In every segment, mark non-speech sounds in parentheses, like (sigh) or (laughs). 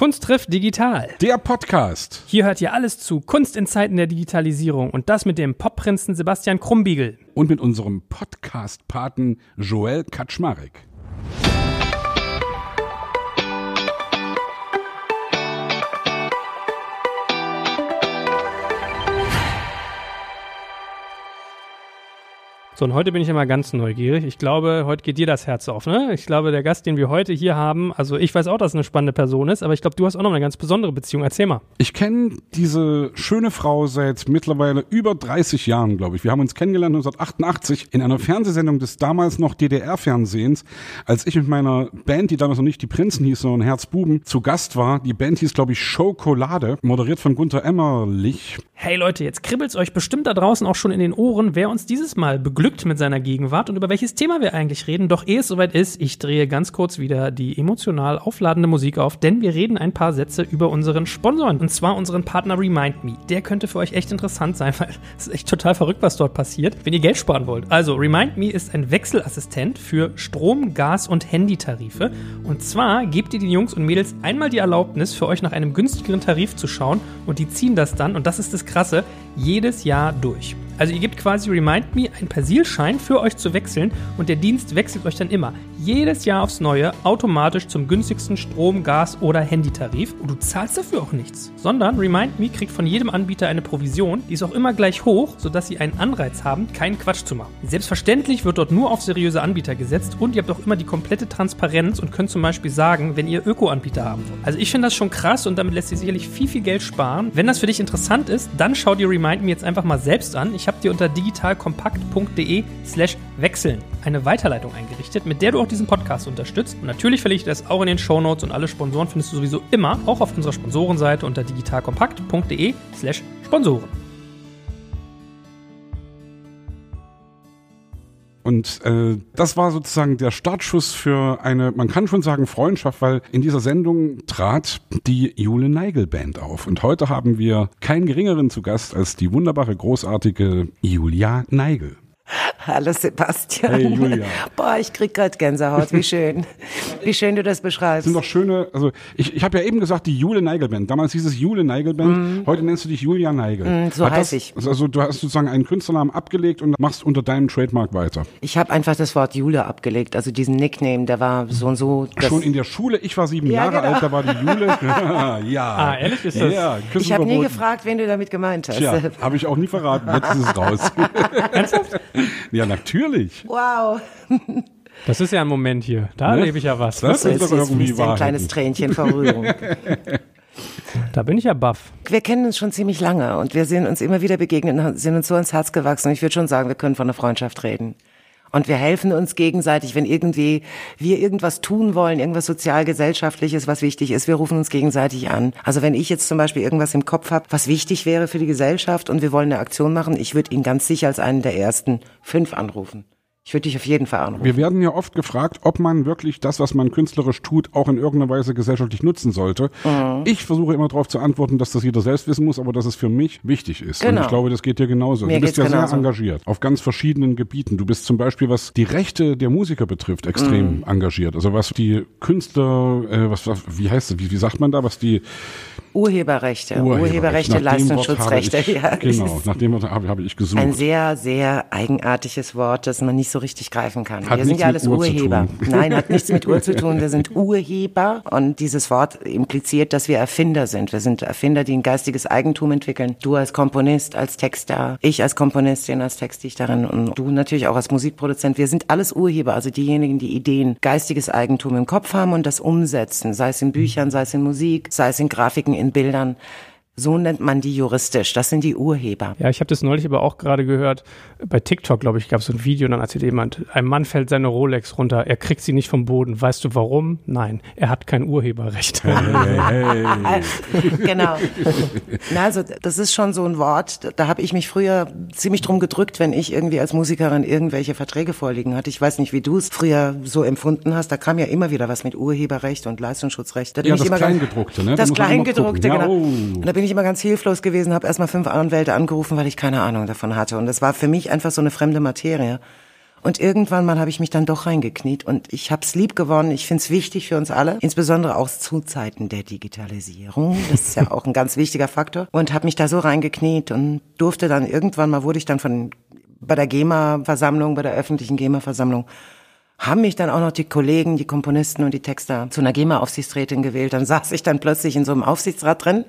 Kunst trifft digital. Der Podcast. Hier hört ihr alles zu Kunst in Zeiten der Digitalisierung und das mit dem Popprinzen Sebastian Krumbiegel. Und mit unserem Podcast-Paten Joel Kaczmarek. So, und heute bin ich immer ganz neugierig. Ich glaube, heute geht dir das Herz auf, ne? Ich glaube, der Gast, den wir heute hier haben, also ich weiß auch, dass es eine spannende Person ist, aber ich glaube, du hast auch noch eine ganz besondere Beziehung. Erzähl mal. Ich kenne diese schöne Frau seit mittlerweile über 30 Jahren, glaube ich. Wir haben uns kennengelernt 1988 in einer Fernsehsendung des damals noch DDR-Fernsehens, als ich mit meiner Band, die damals noch nicht die Prinzen hieß, sondern Herzbuben, zu Gast war. Die Band hieß, glaube ich, Schokolade, moderiert von Gunther Emmerlich. Hey Leute, jetzt kribbelt's euch bestimmt da draußen auch schon in den Ohren, wer uns dieses Mal beglückt mit seiner Gegenwart und über welches Thema wir eigentlich reden. Doch ehe es soweit ist, ich drehe ganz kurz wieder die emotional aufladende Musik auf, denn wir reden ein paar Sätze über unseren Sponsoren und zwar unseren Partner Remind Me. Der könnte für euch echt interessant sein, (laughs) weil es ist echt total verrückt, was dort passiert, wenn ihr Geld sparen wollt. Also Remind Me ist ein Wechselassistent für Strom, Gas und Handytarife und zwar gebt ihr den Jungs und Mädels einmal die Erlaubnis, für euch nach einem günstigeren Tarif zu schauen und die ziehen das dann und das ist das Krasse, jedes Jahr durch. Also ihr gebt quasi Remind Me einen Persilschein für euch zu wechseln und der Dienst wechselt euch dann immer jedes Jahr aufs Neue automatisch zum günstigsten Strom, Gas oder Handytarif und du zahlst dafür auch nichts, sondern Remind Me kriegt von jedem Anbieter eine Provision, die ist auch immer gleich hoch, sodass sie einen Anreiz haben, keinen Quatsch zu machen. Selbstverständlich wird dort nur auf seriöse Anbieter gesetzt und ihr habt auch immer die komplette Transparenz und könnt zum Beispiel sagen, wenn ihr Öko-Anbieter haben wollt. Also ich finde das schon krass und damit lässt sich sicherlich viel, viel Geld sparen. Wenn das für dich interessant ist, dann schau dir Remind Me jetzt einfach mal selbst an. Ich habe dir unter digitalkompakt.de slash wechseln eine Weiterleitung eingerichtet, mit der du auch diesen Podcast unterstützt. Und natürlich verlinke ich das auch in den Show Notes und alle Sponsoren findest du sowieso immer auch auf unserer Sponsorenseite unter digitalkompakt.de slash Sponsoren. Und äh, das war sozusagen der Startschuss für eine, man kann schon sagen, Freundschaft, weil in dieser Sendung trat die Jule Neigel Band auf. Und heute haben wir keinen geringeren zu Gast als die wunderbare, großartige Julia Neigel. (laughs) Hallo Sebastian. Hey Julia. Boah, ich krieg grad Gänsehaut. Wie schön. (laughs) Wie schön du das Das beschreibst. sind doch schöne, also ich, ich habe ja eben gesagt, die Jule Neigel Band. Damals hieß es Jule Neigel Band, heute nennst du dich Julia Neigel. Mm, so Hat heiß das, ich. Also du hast sozusagen einen Künstlernamen abgelegt und machst unter deinem Trademark weiter. Ich habe einfach das Wort Jule abgelegt, also diesen Nickname, der war so und so. Das, Schon in der Schule, ich war sieben Ja, Jahre genau. alt, da war die Jule. (laughs) ja. Ah, ehrlich ist das? Ja, Küssen ich habe nie gefragt, wen du damit gemeint hast. Tja, habe ich auch nie verraten. Jetzt ist es raus. (laughs) ja, natürlich. Wow. Das ist ja ein Moment hier. Da Ne? erlebe ich ja was. Das So, ist jetzt, doch irgendwie dir ein kleines Tränchen vor Rührung. (laughs) Da bin ich ja baff. Wir kennen uns schon ziemlich lange und wir sind uns immer wieder begegnet und sind uns so ins Herz gewachsen. Und ich würde schon sagen, wir können von einer Freundschaft reden. Und wir helfen uns gegenseitig, wenn irgendwie wir irgendwas tun wollen, irgendwas sozial-gesellschaftliches, was wichtig ist, wir rufen uns gegenseitig an. Also wenn ich jetzt zum Beispiel irgendwas im Kopf habe, was wichtig wäre für die Gesellschaft und wir wollen eine Aktion machen, ich würde ihn ganz sicher als einen der ersten fünf anrufen. Ich würde dich auf jeden Fall anrufen. Wir werden ja oft gefragt, ob man wirklich das, was man künstlerisch tut, auch in irgendeiner Weise gesellschaftlich nutzen sollte. Mhm. Ich versuche immer darauf zu antworten, dass das jeder selbst wissen muss, aber dass es für mich wichtig ist. Und Genau. ich glaube, das geht dir genauso. Mir du bist ja sehr genauso. engagiert auf ganz verschiedenen Gebieten. Du bist zum Beispiel, was die Rechte der Musiker betrifft, Mhm. extrem engagiert. Also was die Künstler, äh, was, was, wie heißt es, wie, wie sagt man da, was die Urheberrechte, Urheberrechte, Leistungsschutzrechte. Ich, (laughs) ja, genau, nach dem Wort habe, habe ich gesucht. Ein sehr, sehr eigenartiges Wort, das man nicht so richtig greifen kann. Hat wir sind ja alles Urheber. (laughs) Nein, hat nichts mit Uhr zu tun. Wir sind Urheber und dieses Wort impliziert, dass wir Erfinder sind. Wir sind Erfinder, die ein geistiges Eigentum entwickeln. Du als Komponist, als Texter, ich als Komponistin, als Textdichterin und du natürlich auch als Musikproduzent. Wir sind alles Urheber, also diejenigen, die Ideen, geistiges Eigentum im Kopf haben und das umsetzen, sei es in Büchern, sei es in Musik, sei es in Grafiken, in Bildern. So nennt man die juristisch. Das sind die Urheber. Ja, ich habe das neulich aber auch gerade gehört. Bei TikTok, glaube ich, gab es so ein Video und dann erzählt jemand, ein Mann fällt seine Rolex runter, er kriegt sie nicht vom Boden. Weißt du warum? Nein, er hat kein Urheberrecht. hey, hey. (laughs) genau. Na, also das ist schon so ein Wort, da habe ich mich früher ziemlich drum gedrückt, wenn ich irgendwie als Musikerin irgendwelche Verträge vorliegen hatte. Ich weiß nicht, wie du es früher so empfunden hast. Da kam ja immer wieder was mit Urheberrecht und Leistungsschutzrecht. Da Ja, das Kleingedruckte, ne? Da Das muss man immer Kleingedruckte. Ja, genau. oh. Und da bin ich immer ganz hilflos gewesen, habe erstmal fünf Anwälte angerufen, weil ich keine Ahnung davon hatte. Und das war für mich einfach so eine fremde Materie. Und irgendwann mal habe ich mich dann doch reingekniet und ich habe es lieb gewonnen. Ich finde es wichtig für uns alle, insbesondere auch zu Zeiten der Digitalisierung. Das ist ja auch ein ganz wichtiger Faktor. Und habe mich da so reingekniet und durfte dann irgendwann mal, wurde ich dann von bei der GEMA-Versammlung, bei der öffentlichen GEMA-Versammlung, haben mich dann auch noch die Kollegen, die Komponisten und die Texter zu einer GEMA-Aufsichtsrätin gewählt. Dann saß ich dann plötzlich in so einem Aufsichtsrat drin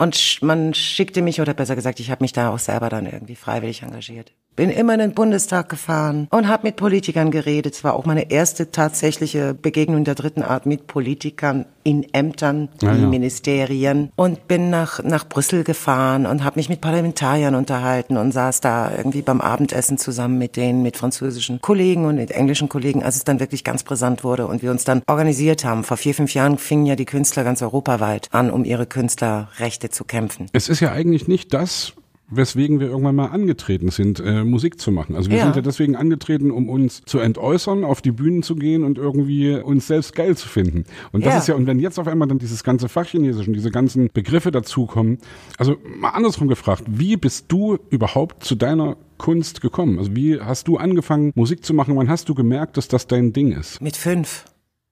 und man schickte mich, oder besser gesagt, ich habe mich da auch selber dann irgendwie freiwillig engagiert. Bin immer in den Bundestag gefahren und habe mit Politikern geredet. Es war auch meine erste tatsächliche Begegnung der dritten Art mit Politikern in Ämtern, Ja, in ja. Ministerien und bin nach, nach Brüssel gefahren und habe mich mit Parlamentariern unterhalten und saß da irgendwie beim Abendessen zusammen mit denen, mit französischen Kollegen und mit englischen Kollegen, als es dann wirklich ganz brisant wurde und wir uns dann organisiert haben. Vor vier, fünf Jahren fingen ja die Künstler ganz europaweit an, um ihre Künstlerrechte zu kämpfen. Es ist ja eigentlich nicht das, weswegen wir irgendwann mal angetreten sind, äh, Musik zu machen. Also wir Ja. sind ja deswegen angetreten, um uns zu entäußern, auf die Bühnen zu gehen und irgendwie uns selbst geil zu finden. Und das Ja. ist ja, und wenn jetzt auf einmal dann dieses ganze Fachchinesisch und diese ganzen Begriffe dazukommen, also mal andersrum gefragt, wie bist du überhaupt zu deiner Kunst gekommen? Also wie hast du angefangen, Musik zu machen? Wann hast du gemerkt, dass das dein Ding ist? Mit fünf.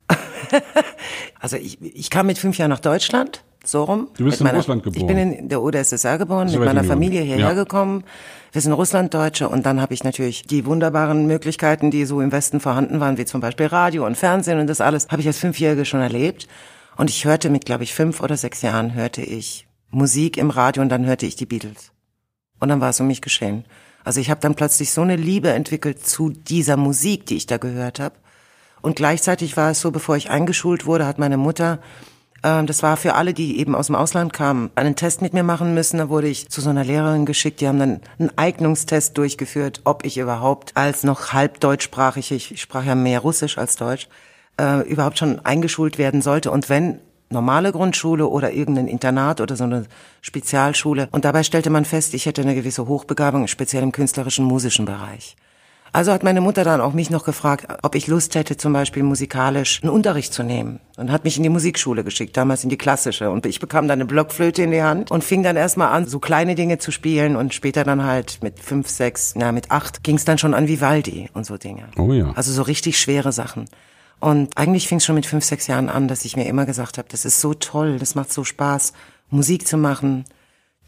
(laughs) also ich, ich kam mit fünf Jahren nach Deutschland, so rum. Du bist in Russland geboren. Ich bin in der UdSSR geboren, mit meiner Familie hierher Ja. gekommen. Wir sind Russlanddeutsche und dann habe ich natürlich die wunderbaren Möglichkeiten, die so im Westen vorhanden waren, wie zum Beispiel Radio und Fernsehen und das alles, habe ich als Fünfjährige schon erlebt. Und ich hörte mit, glaube ich, fünf oder sechs Jahren hörte ich Musik im Radio und dann hörte ich die Beatles. Und dann war es um mich geschehen. Also ich habe dann plötzlich so eine Liebe entwickelt zu dieser Musik, die ich da gehört habe. Und gleichzeitig war es so, bevor ich eingeschult wurde, hat meine Mutter, das war für alle, die eben aus dem Ausland kamen, einen Test mit mir machen müssen. Da wurde ich zu so einer Lehrerin geschickt. Die haben dann einen Eignungstest durchgeführt, ob ich überhaupt als noch halb deutschsprachig, ich sprach ja mehr Russisch als Deutsch, äh, überhaupt schon eingeschult werden sollte. Und wenn normale Grundschule oder irgendein Internat oder so eine Spezialschule. Und dabei stellte man fest, ich hätte eine gewisse Hochbegabung, speziell im künstlerischen, musischen Bereich. Also hat meine Mutter dann auch mich noch gefragt, ob ich Lust hätte, zum Beispiel musikalisch einen Unterricht zu nehmen. Und hat mich in die Musikschule geschickt, damals in die klassische. Und ich bekam dann eine Blockflöte in die Hand und fing dann erstmal an, so kleine Dinge zu spielen. Und später dann halt mit fünf, sechs, na mit acht, ging es dann schon an Vivaldi und so Dinge. Oh ja. Also so richtig schwere Sachen. Und eigentlich fing es schon mit fünf, sechs Jahren an, dass ich mir immer gesagt habe, das ist so toll, das macht so Spaß, Musik zu machen,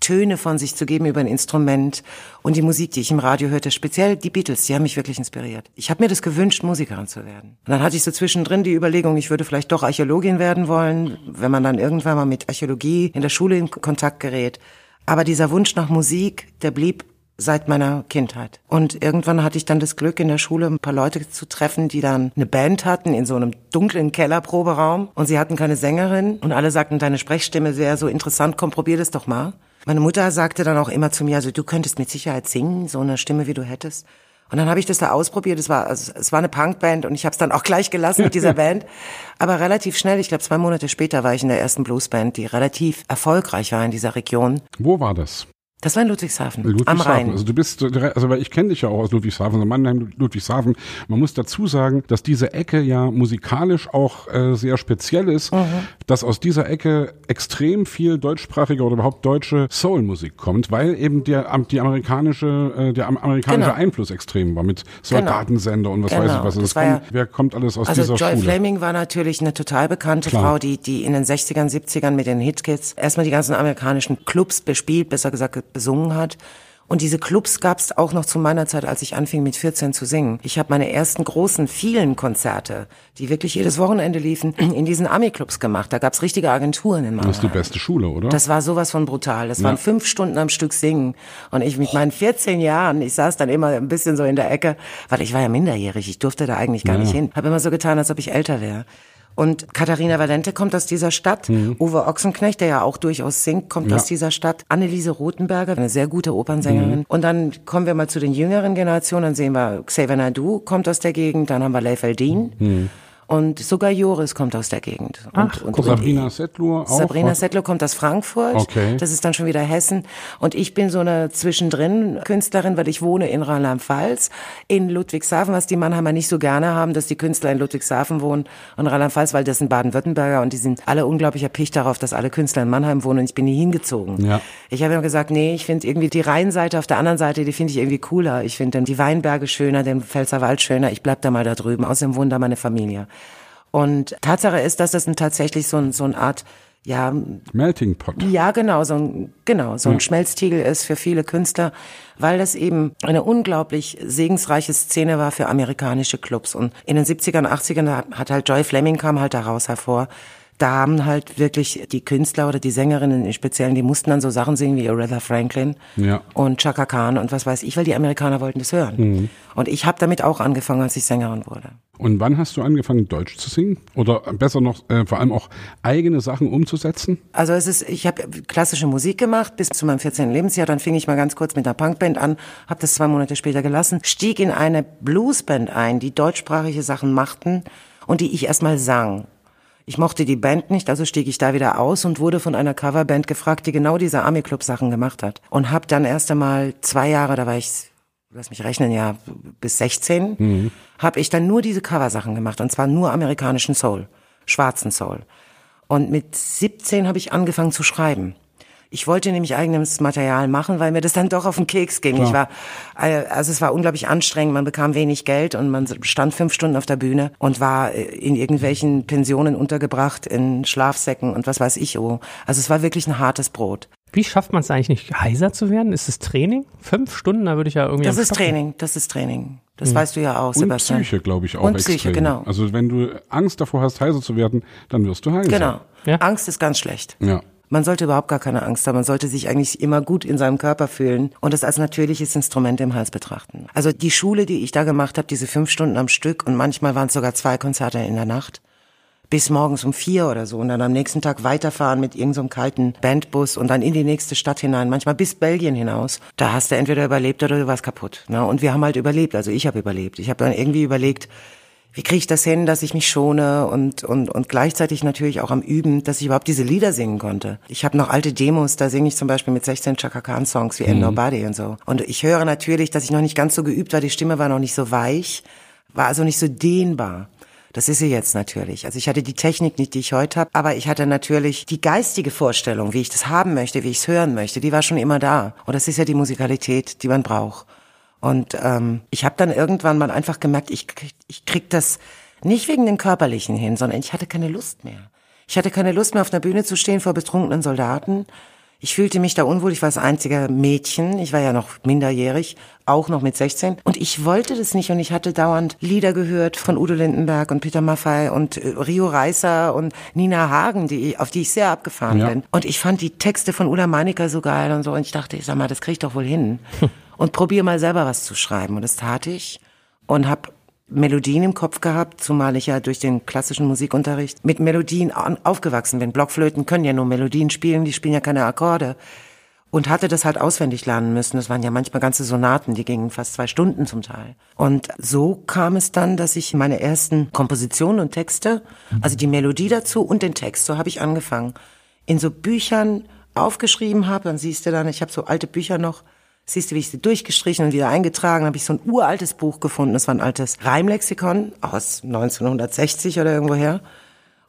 Töne von sich zu geben über ein Instrument und die Musik, die ich im Radio hörte, speziell die Beatles, die haben mich wirklich inspiriert. Ich habe mir das gewünscht, Musikerin zu werden. Und dann hatte ich so zwischendrin die Überlegung, ich würde vielleicht doch Archäologin werden wollen, wenn man dann irgendwann mal mit Archäologie in der Schule in Kontakt gerät. Aber dieser Wunsch nach Musik, der blieb seit meiner Kindheit. Und irgendwann hatte ich dann das Glück, in der Schule ein paar Leute zu treffen, die dann eine Band hatten in so einem dunklen Kellerproberaum. Und sie hatten keine Sängerin. Und alle sagten, deine Sprechstimme wäre so interessant, komm, probier das doch mal. Meine Mutter sagte dann auch immer zu mir, also du könntest mit Sicherheit singen, so eine Stimme, wie du hättest. Und dann habe ich das da ausprobiert. Es war, also, es war eine Punkband und ich habe es dann auch gleich gelassen mit dieser (laughs) Band. Aber relativ schnell, ich glaube zwei Monate später, war ich in der ersten Bluesband, die relativ erfolgreich war in dieser Region. Wo war das? Das war in Ludwigshafen, am Ludwigshafen. Rhein. Also du bist, also weil ich kenne dich ja auch aus Ludwigshafen, also Mannheim, Ludwigshafen. Man muss dazu sagen, dass diese Ecke ja musikalisch auch äh, sehr speziell ist, Mhm. dass aus dieser Ecke extrem viel deutschsprachige oder überhaupt deutsche Soulmusik kommt, weil eben der am- die amerikanische äh, der am- amerikanische Genau. Einfluss extrem war mit Soldatensender und was Genau. weiß ich was. Also Das das kommt, ja- wer kommt alles aus Also dieser Joy Schule? Fleming war natürlich eine total bekannte Klar. Frau, die, die in den 60ern, 70ern mit den Hitkids erstmal die ganzen amerikanischen Clubs bespielt, besser gesagt besungen hat. Und diese Clubs gab es auch noch zu meiner Zeit, als ich anfing mit 14 zu singen. Ich habe meine ersten großen, vielen Konzerte, die wirklich jedes Wochenende liefen, (clears throat) in diesen Ami-Clubs gemacht. Da gab es richtige Agenturen in Das ist die Mannheim. beste Schule, oder? Das war sowas von brutal. Das waren fünf Stunden am Stück singen. Und ich mit meinen 14 Jahren, ich saß dann immer ein bisschen so in der Ecke, weil ich war ja minderjährig, ich durfte da eigentlich gar Ja. nicht hin. Habe immer so getan, als ob ich älter wäre. Und Katharina Valente kommt aus dieser Stadt. Uwe Ochsenknecht, der ja auch durchaus singt, kommt Mhm. Ja. aus dieser Stadt. Anneliese Rothenberger, eine sehr gute Opernsängerin. Mhm. Und dann kommen wir mal zu den jüngeren Generationen. Dann sehen wir Xavier Naidu, kommt aus der Gegend. Dann haben wir Leif Eldin. Mhm. Und sogar Joris kommt aus der Gegend. Und, Ach, und, Und Sabrina Settler auch. Sabrina Settler kommt aus Frankfurt. Okay. Das ist dann schon wieder Hessen. Und ich bin so eine zwischendrin Künstlerin, weil ich wohne in Rheinland-Pfalz, in Ludwigshafen, was die Mannheimer nicht so gerne haben, dass die Künstler in Ludwigshafen wohnen und Rheinland-Pfalz, weil das sind Baden-Württemberger und die sind alle unglaublich erpicht darauf, dass alle Künstler in Mannheim wohnen und ich bin nie hingezogen. Ja. Ich habe immer gesagt, nee, ich finde irgendwie die Rheinseite auf der anderen Seite, die finde ich irgendwie cooler. Ich finde die Weinberge schöner, den Pfälzerwald schöner. Ich bleib da mal da drüben. Außerdem wohnt da meine Familie. Und Tatsache ist, dass das ein, tatsächlich so, ein, so eine Art, ja, Melting Pot. ja, genau, so ein, genau, so ein Schmelztiegel ist für viele Künstler, weil das eben eine unglaublich segensreiche Szene war für amerikanische Clubs. Und in den 70ern, 80ern hat halt Joy Fleming kam halt daraus hervor. Da haben halt wirklich die Künstler oder die Sängerinnen im Speziellen, die mussten dann so Sachen singen wie Aretha Franklin Ja. und Chaka Khan und was weiß ich, weil die Amerikaner wollten das hören. Und ich habe damit auch angefangen, als ich Sängerin wurde. Und wann hast du angefangen, Deutsch zu singen? Oder besser noch, äh, vor allem auch eigene Sachen umzusetzen? Also es ist, ich habe klassische Musik gemacht bis zu meinem 14. Lebensjahr. Dann fing ich mal ganz kurz mit einer Punkband an, habe das zwei Monate später gelassen, stieg in eine Bluesband ein, die deutschsprachige Sachen machten und die ich erstmal sang. Ich mochte die Band nicht, also stieg ich da wieder aus und wurde von einer Coverband gefragt, die genau diese Army Club Sachen gemacht hat. Und habe dann erst einmal zwei Jahre, da war ich, lass mich rechnen, ja, bis 16, Mhm. habe ich dann nur diese Coversachen gemacht und zwar nur amerikanischen Soul, schwarzen Soul. Und mit 17 habe ich angefangen zu schreiben. Ich wollte nämlich eigenes Material machen, weil mir das dann doch auf den Keks ging. Ich war, äh, also es war unglaublich anstrengend. Man bekam wenig Geld und man stand fünf Stunden auf der Bühne und war äh, in irgendwelchen Pensionen untergebracht, in Schlafsäcken und was weiß ich. Oh. Also es war wirklich ein hartes Brot. Wie schafft man es eigentlich nicht, heiser zu werden? Ist es Training? Fünf Stunden, da würde ich ja irgendwie Das ist. Training, das ist Training. Das weißt du ja auch, Und Sebastian. Psyche, glaube ich, auch Und Psyche, extrem. genau. Also wenn du Angst davor hast, heiser zu werden, dann wirst du heiser. Genau. Ja. Angst ist ganz schlecht. Ja. Man sollte überhaupt gar keine Angst haben. Man sollte sich eigentlich immer gut in seinem Körper fühlen und es als natürliches Instrument im Hals betrachten. Also die Schule, die ich da gemacht habe, diese fünf Stunden am Stück und manchmal waren es sogar zwei Konzerte in der Nacht, bis morgens um vier oder so und dann am nächsten Tag weiterfahren mit irgendeinem so kalten Bandbus und dann in die nächste Stadt hinein, manchmal bis Belgien hinaus. Da hast du entweder überlebt oder du warst kaputt. Ne? Und wir haben halt überlebt, also ich habe überlebt. Ich habe dann irgendwie überlegt, wie kriege ich das hin, dass ich mich schone und, und, und gleichzeitig natürlich auch am Üben, dass ich überhaupt diese Lieder singen konnte. Ich habe noch alte Demos, da singe ich zum Beispiel mit 16 Chaka Khan Songs wie Ain't Nobody und so. Und ich höre natürlich, dass ich noch nicht ganz so geübt war, die Stimme war noch nicht so weich, war also nicht so dehnbar. Das ist sie jetzt natürlich. Also ich hatte die Technik nicht, die ich heute habe, aber ich hatte natürlich die geistige Vorstellung, wie ich das haben möchte, wie ich es hören möchte, die war schon immer da. Und das ist ja die Musikalität, die man braucht. Und ähm, ich habe dann irgendwann mal einfach gemerkt, ich, krieg- ich krieg das nicht wegen dem Körperlichen hin, sondern ich hatte keine Lust mehr. Ich hatte keine Lust mehr, auf einer Bühne zu stehen vor betrunkenen Soldaten. Ich fühlte mich da unwohl. Ich war das einzige Mädchen. Ich war ja noch minderjährig, auch noch mit 16. Und ich wollte das nicht. Und ich hatte dauernd Lieder gehört von Udo Lindenberg und Peter Maffay und äh, Rio Reiser und Nina Hagen, die, auf die ich sehr abgefahren Ja. bin. Und ich fand die Texte von Ulla Meininger so geil und so. Und ich dachte, ich sag mal, das krieg ich doch wohl hin. (laughs) und probier mal selber was zu schreiben. Und das tat ich. Und hab Melodien im Kopf gehabt, zumal ich ja durch den klassischen Musikunterricht mit Melodien aufgewachsen bin. Blockflöten können ja nur Melodien spielen, die spielen ja keine Akkorde. Und hatte das halt auswendig lernen müssen. Das waren ja manchmal ganze Sonaten, die gingen fast zwei Stunden zum Teil. Und so kam es dann, dass ich meine ersten Kompositionen und Texte, also die Melodie dazu und den Text, so habe ich angefangen, in so Büchern aufgeschrieben habe. Dann siehst du dann, ich habe so alte Bücher noch, siehst du, wie ich sie durchgestrichen und wieder eingetragen, habe ich so ein uraltes Buch gefunden. Das war ein altes Reimlexikon aus 1960 oder irgendwoher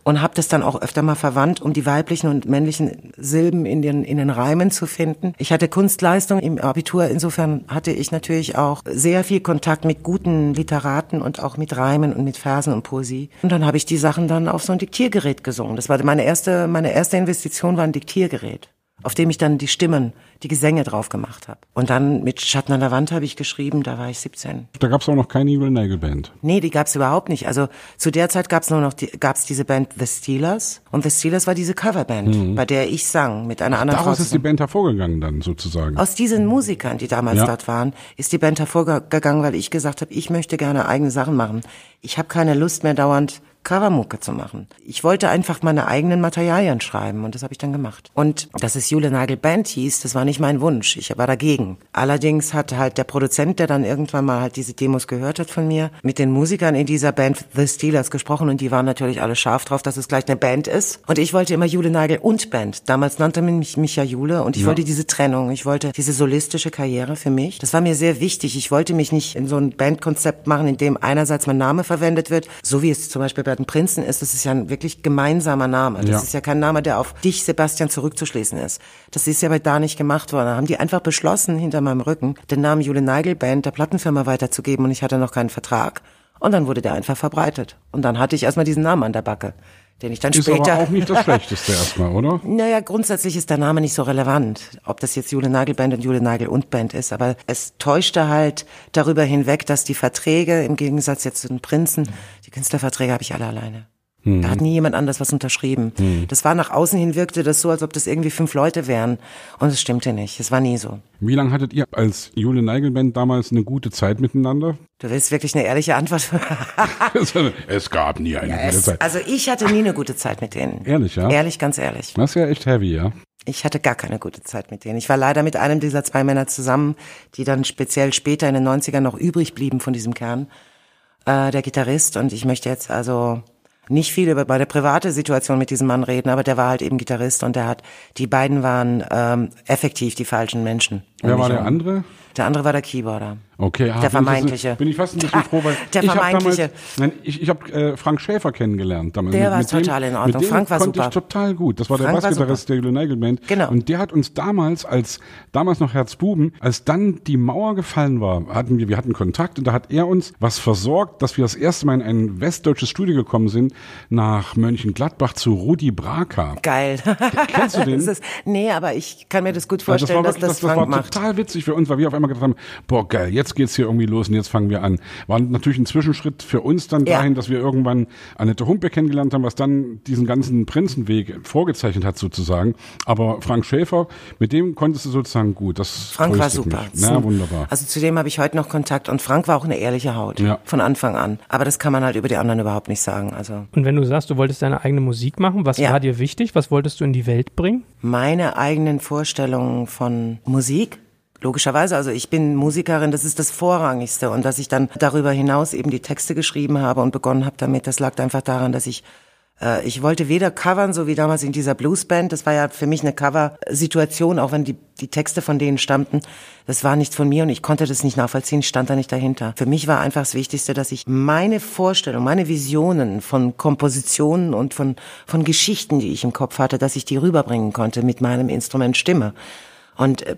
und habe das dann auch öfter mal verwandt, um die weiblichen und männlichen Silben in den in den Reimen zu finden. Ich hatte Kunstleistung im Abitur, insofern hatte ich natürlich auch sehr viel Kontakt mit guten Literaten und auch mit Reimen und mit Versen und Poesie. Und dann habe ich die Sachen dann auf so ein Diktiergerät gesungen. Das war meine erste meine erste Investition war ein Diktiergerät auf dem ich dann die Stimmen, die Gesänge drauf gemacht habe. Und dann mit Schatten an der Wand habe ich geschrieben, da war ich 17. Da gab es auch noch keine Evil Nagel Band. Nee, die gab's überhaupt nicht. Also zu der Zeit gab's nur noch die, gab's diese Band The Steelers und The Steelers war diese Coverband, bei der ich sang mit einer anderen Mhm. Daraus Frau. ist die. Band hervorgegangen dann sozusagen. Aus diesen Musikern, die damals Ja. dort waren, ist die Band hervorgegangen, weil ich gesagt habe, ich möchte gerne eigene Sachen machen. Ich habe keine Lust mehr dauernd Covermucke zu machen. Ich wollte einfach meine eigenen Materialien schreiben und das habe ich dann gemacht. Und dass es Jule Nagel Band hieß, das war nicht mein Wunsch. Ich war dagegen. Allerdings hat halt der Produzent, der dann irgendwann mal halt diese Demos gehört hat von mir, mit den Musikern in dieser Band The Steelers gesprochen und die waren natürlich alle scharf drauf, dass es gleich eine Band ist. Und ich wollte immer Jule Nagel und Band. Damals nannte man mich, mich ja Jule und ich ja. wollte diese Trennung. Ich wollte diese solistische Karriere für mich. Das war mir sehr wichtig. Ich wollte mich nicht in so ein Bandkonzept machen, in dem einerseits mein Name verwendet wird, so wie es zum Beispiel bei den Prinzen ist. Das ist ja ein wirklich gemeinsamer Name. Das ja. ist ja kein Name, der auf dich, Sebastian, zurückzuschließen ist. Das ist ja bei da nicht gemacht worden. Da haben die einfach beschlossen, hinter meinem Rücken den Namen Jule Neigel Band der Plattenfirma weiterzugeben und ich hatte noch keinen Vertrag. Und dann wurde der einfach verbreitet. Und dann hatte ich erstmal diesen Namen an der Backe den ich dann ist später. Aber auch nicht das Schlechteste erstmal, oder? (laughs) Naja, grundsätzlich ist der Name nicht so relevant, ob das jetzt Jule Nagel Band und Jule Nagel und Band ist, aber es täuschte halt darüber hinweg, dass die Verträge, im Gegensatz jetzt zu den Prinzen, die Künstlerverträge habe ich alle alleine. Da hat nie jemand anders was unterschrieben. Hm. Das war nach außen hin wirkte das so, als ob das irgendwie fünf Leute wären. Und es stimmte nicht. Es war nie so. Wie lange hattet ihr als Jule Neigelband damals eine gute Zeit miteinander? Du willst wirklich eine ehrliche Antwort? (laughs) (laughs) es gab nie eine ja, gute Zeit. Also ich hatte nie eine gute Zeit mit denen. Ehrlich, ja? Ehrlich, ganz ehrlich. Das ist ja echt heavy, ja? Ich hatte gar keine gute Zeit mit denen. Ich war leider mit einem dieser zwei Männer zusammen, die dann speziell später in den 90ern noch übrig blieben von diesem Kern, äh, der Gitarrist. Und ich möchte jetzt also nicht viel über meine private Situation mit diesem Mann reden, aber der war halt eben Gitarrist und der hat, die beiden waren ähm, effektiv die falschen Menschen. Wer war der andere? Der andere war der Keyboarder. Okay, ah, der vermeintliche. Bin ich fast ein bisschen (laughs) froh, weil der ich vermeintliche. Damals, nein, ich, ich habe äh, Frank Schäfer kennengelernt damals. Der war total in Ordnung. Frank war konnte super. ich total gut. Das war Frank der Bassgitarrist der Julian Band. Genau. Und der hat uns damals, als damals noch Herzbuben, als dann die Mauer gefallen war, hatten wir, wir hatten Kontakt und da hat er uns was versorgt, dass wir das erste Mal in ein westdeutsches Studio gekommen sind, nach Mönchengladbach zu Rudi Braka. Geil. Kennst du (laughs) den? Ist, nee, aber ich kann mir das gut vorstellen, das dass das, das, Frank das war macht. total witzig für uns, weil wir auf einmal gedacht haben, boah geil, jetzt geht's hier irgendwie los und jetzt fangen wir an. War natürlich ein Zwischenschritt für uns dann Ja. dahin, dass wir irgendwann Annette Humpe kennengelernt haben, was dann diesen ganzen Prinzenweg vorgezeichnet hat sozusagen. Aber Frank Schäfer, mit dem konntest du sozusagen gut. Das Frank war super. Mich. Na, wunderbar. Also zu dem habe ich heute noch Kontakt und Frank war auch eine ehrliche Haut. Ja. Von Anfang an. Aber das kann man halt über die anderen überhaupt nicht sagen. Also Und wenn du sagst, du wolltest deine eigene Musik machen, was Ja. war dir wichtig? Was wolltest du in die Welt bringen? meine eigenen Vorstellungen von Musik. Logischerweise, also ich bin Musikerin, das ist das Vorrangigste. Und dass ich dann darüber hinaus eben die Texte geschrieben habe und begonnen habe damit, das lag einfach daran, dass ich äh, ich wollte weder covern, so wie damals in dieser Bluesband. Das war ja für mich eine Cover-Situation, auch wenn die, die Texte von denen stammten. Das war nichts von mir und ich konnte das nicht nachvollziehen, stand da nicht dahinter. Für mich war einfach das Wichtigste, dass ich meine Vorstellung, meine Visionen von Kompositionen und von, von Geschichten, die ich im Kopf hatte, dass ich die rüberbringen konnte mit meinem Instrument Stimme. Und äh,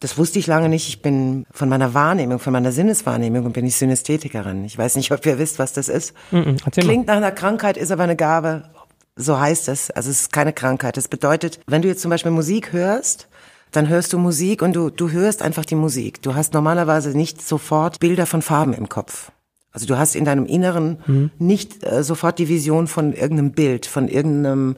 das wusste ich lange nicht. Ich bin von meiner Wahrnehmung, von meiner Sinneswahrnehmung bin ich Synästhetikerin. Ich weiß nicht, ob ihr wisst, was das ist. Mhm, erzähl mal. Klingt nach einer Krankheit, ist aber eine Gabe. So heißt es. Also es ist keine Krankheit. Das bedeutet, wenn du jetzt zum Beispiel Musik hörst, dann hörst du Musik und du, du hörst einfach die Musik. Du hast normalerweise nicht sofort Bilder von Farben im Kopf. Also du hast in deinem Inneren nicht äh, sofort die Vision von irgendeinem Bild, von irgendeinem,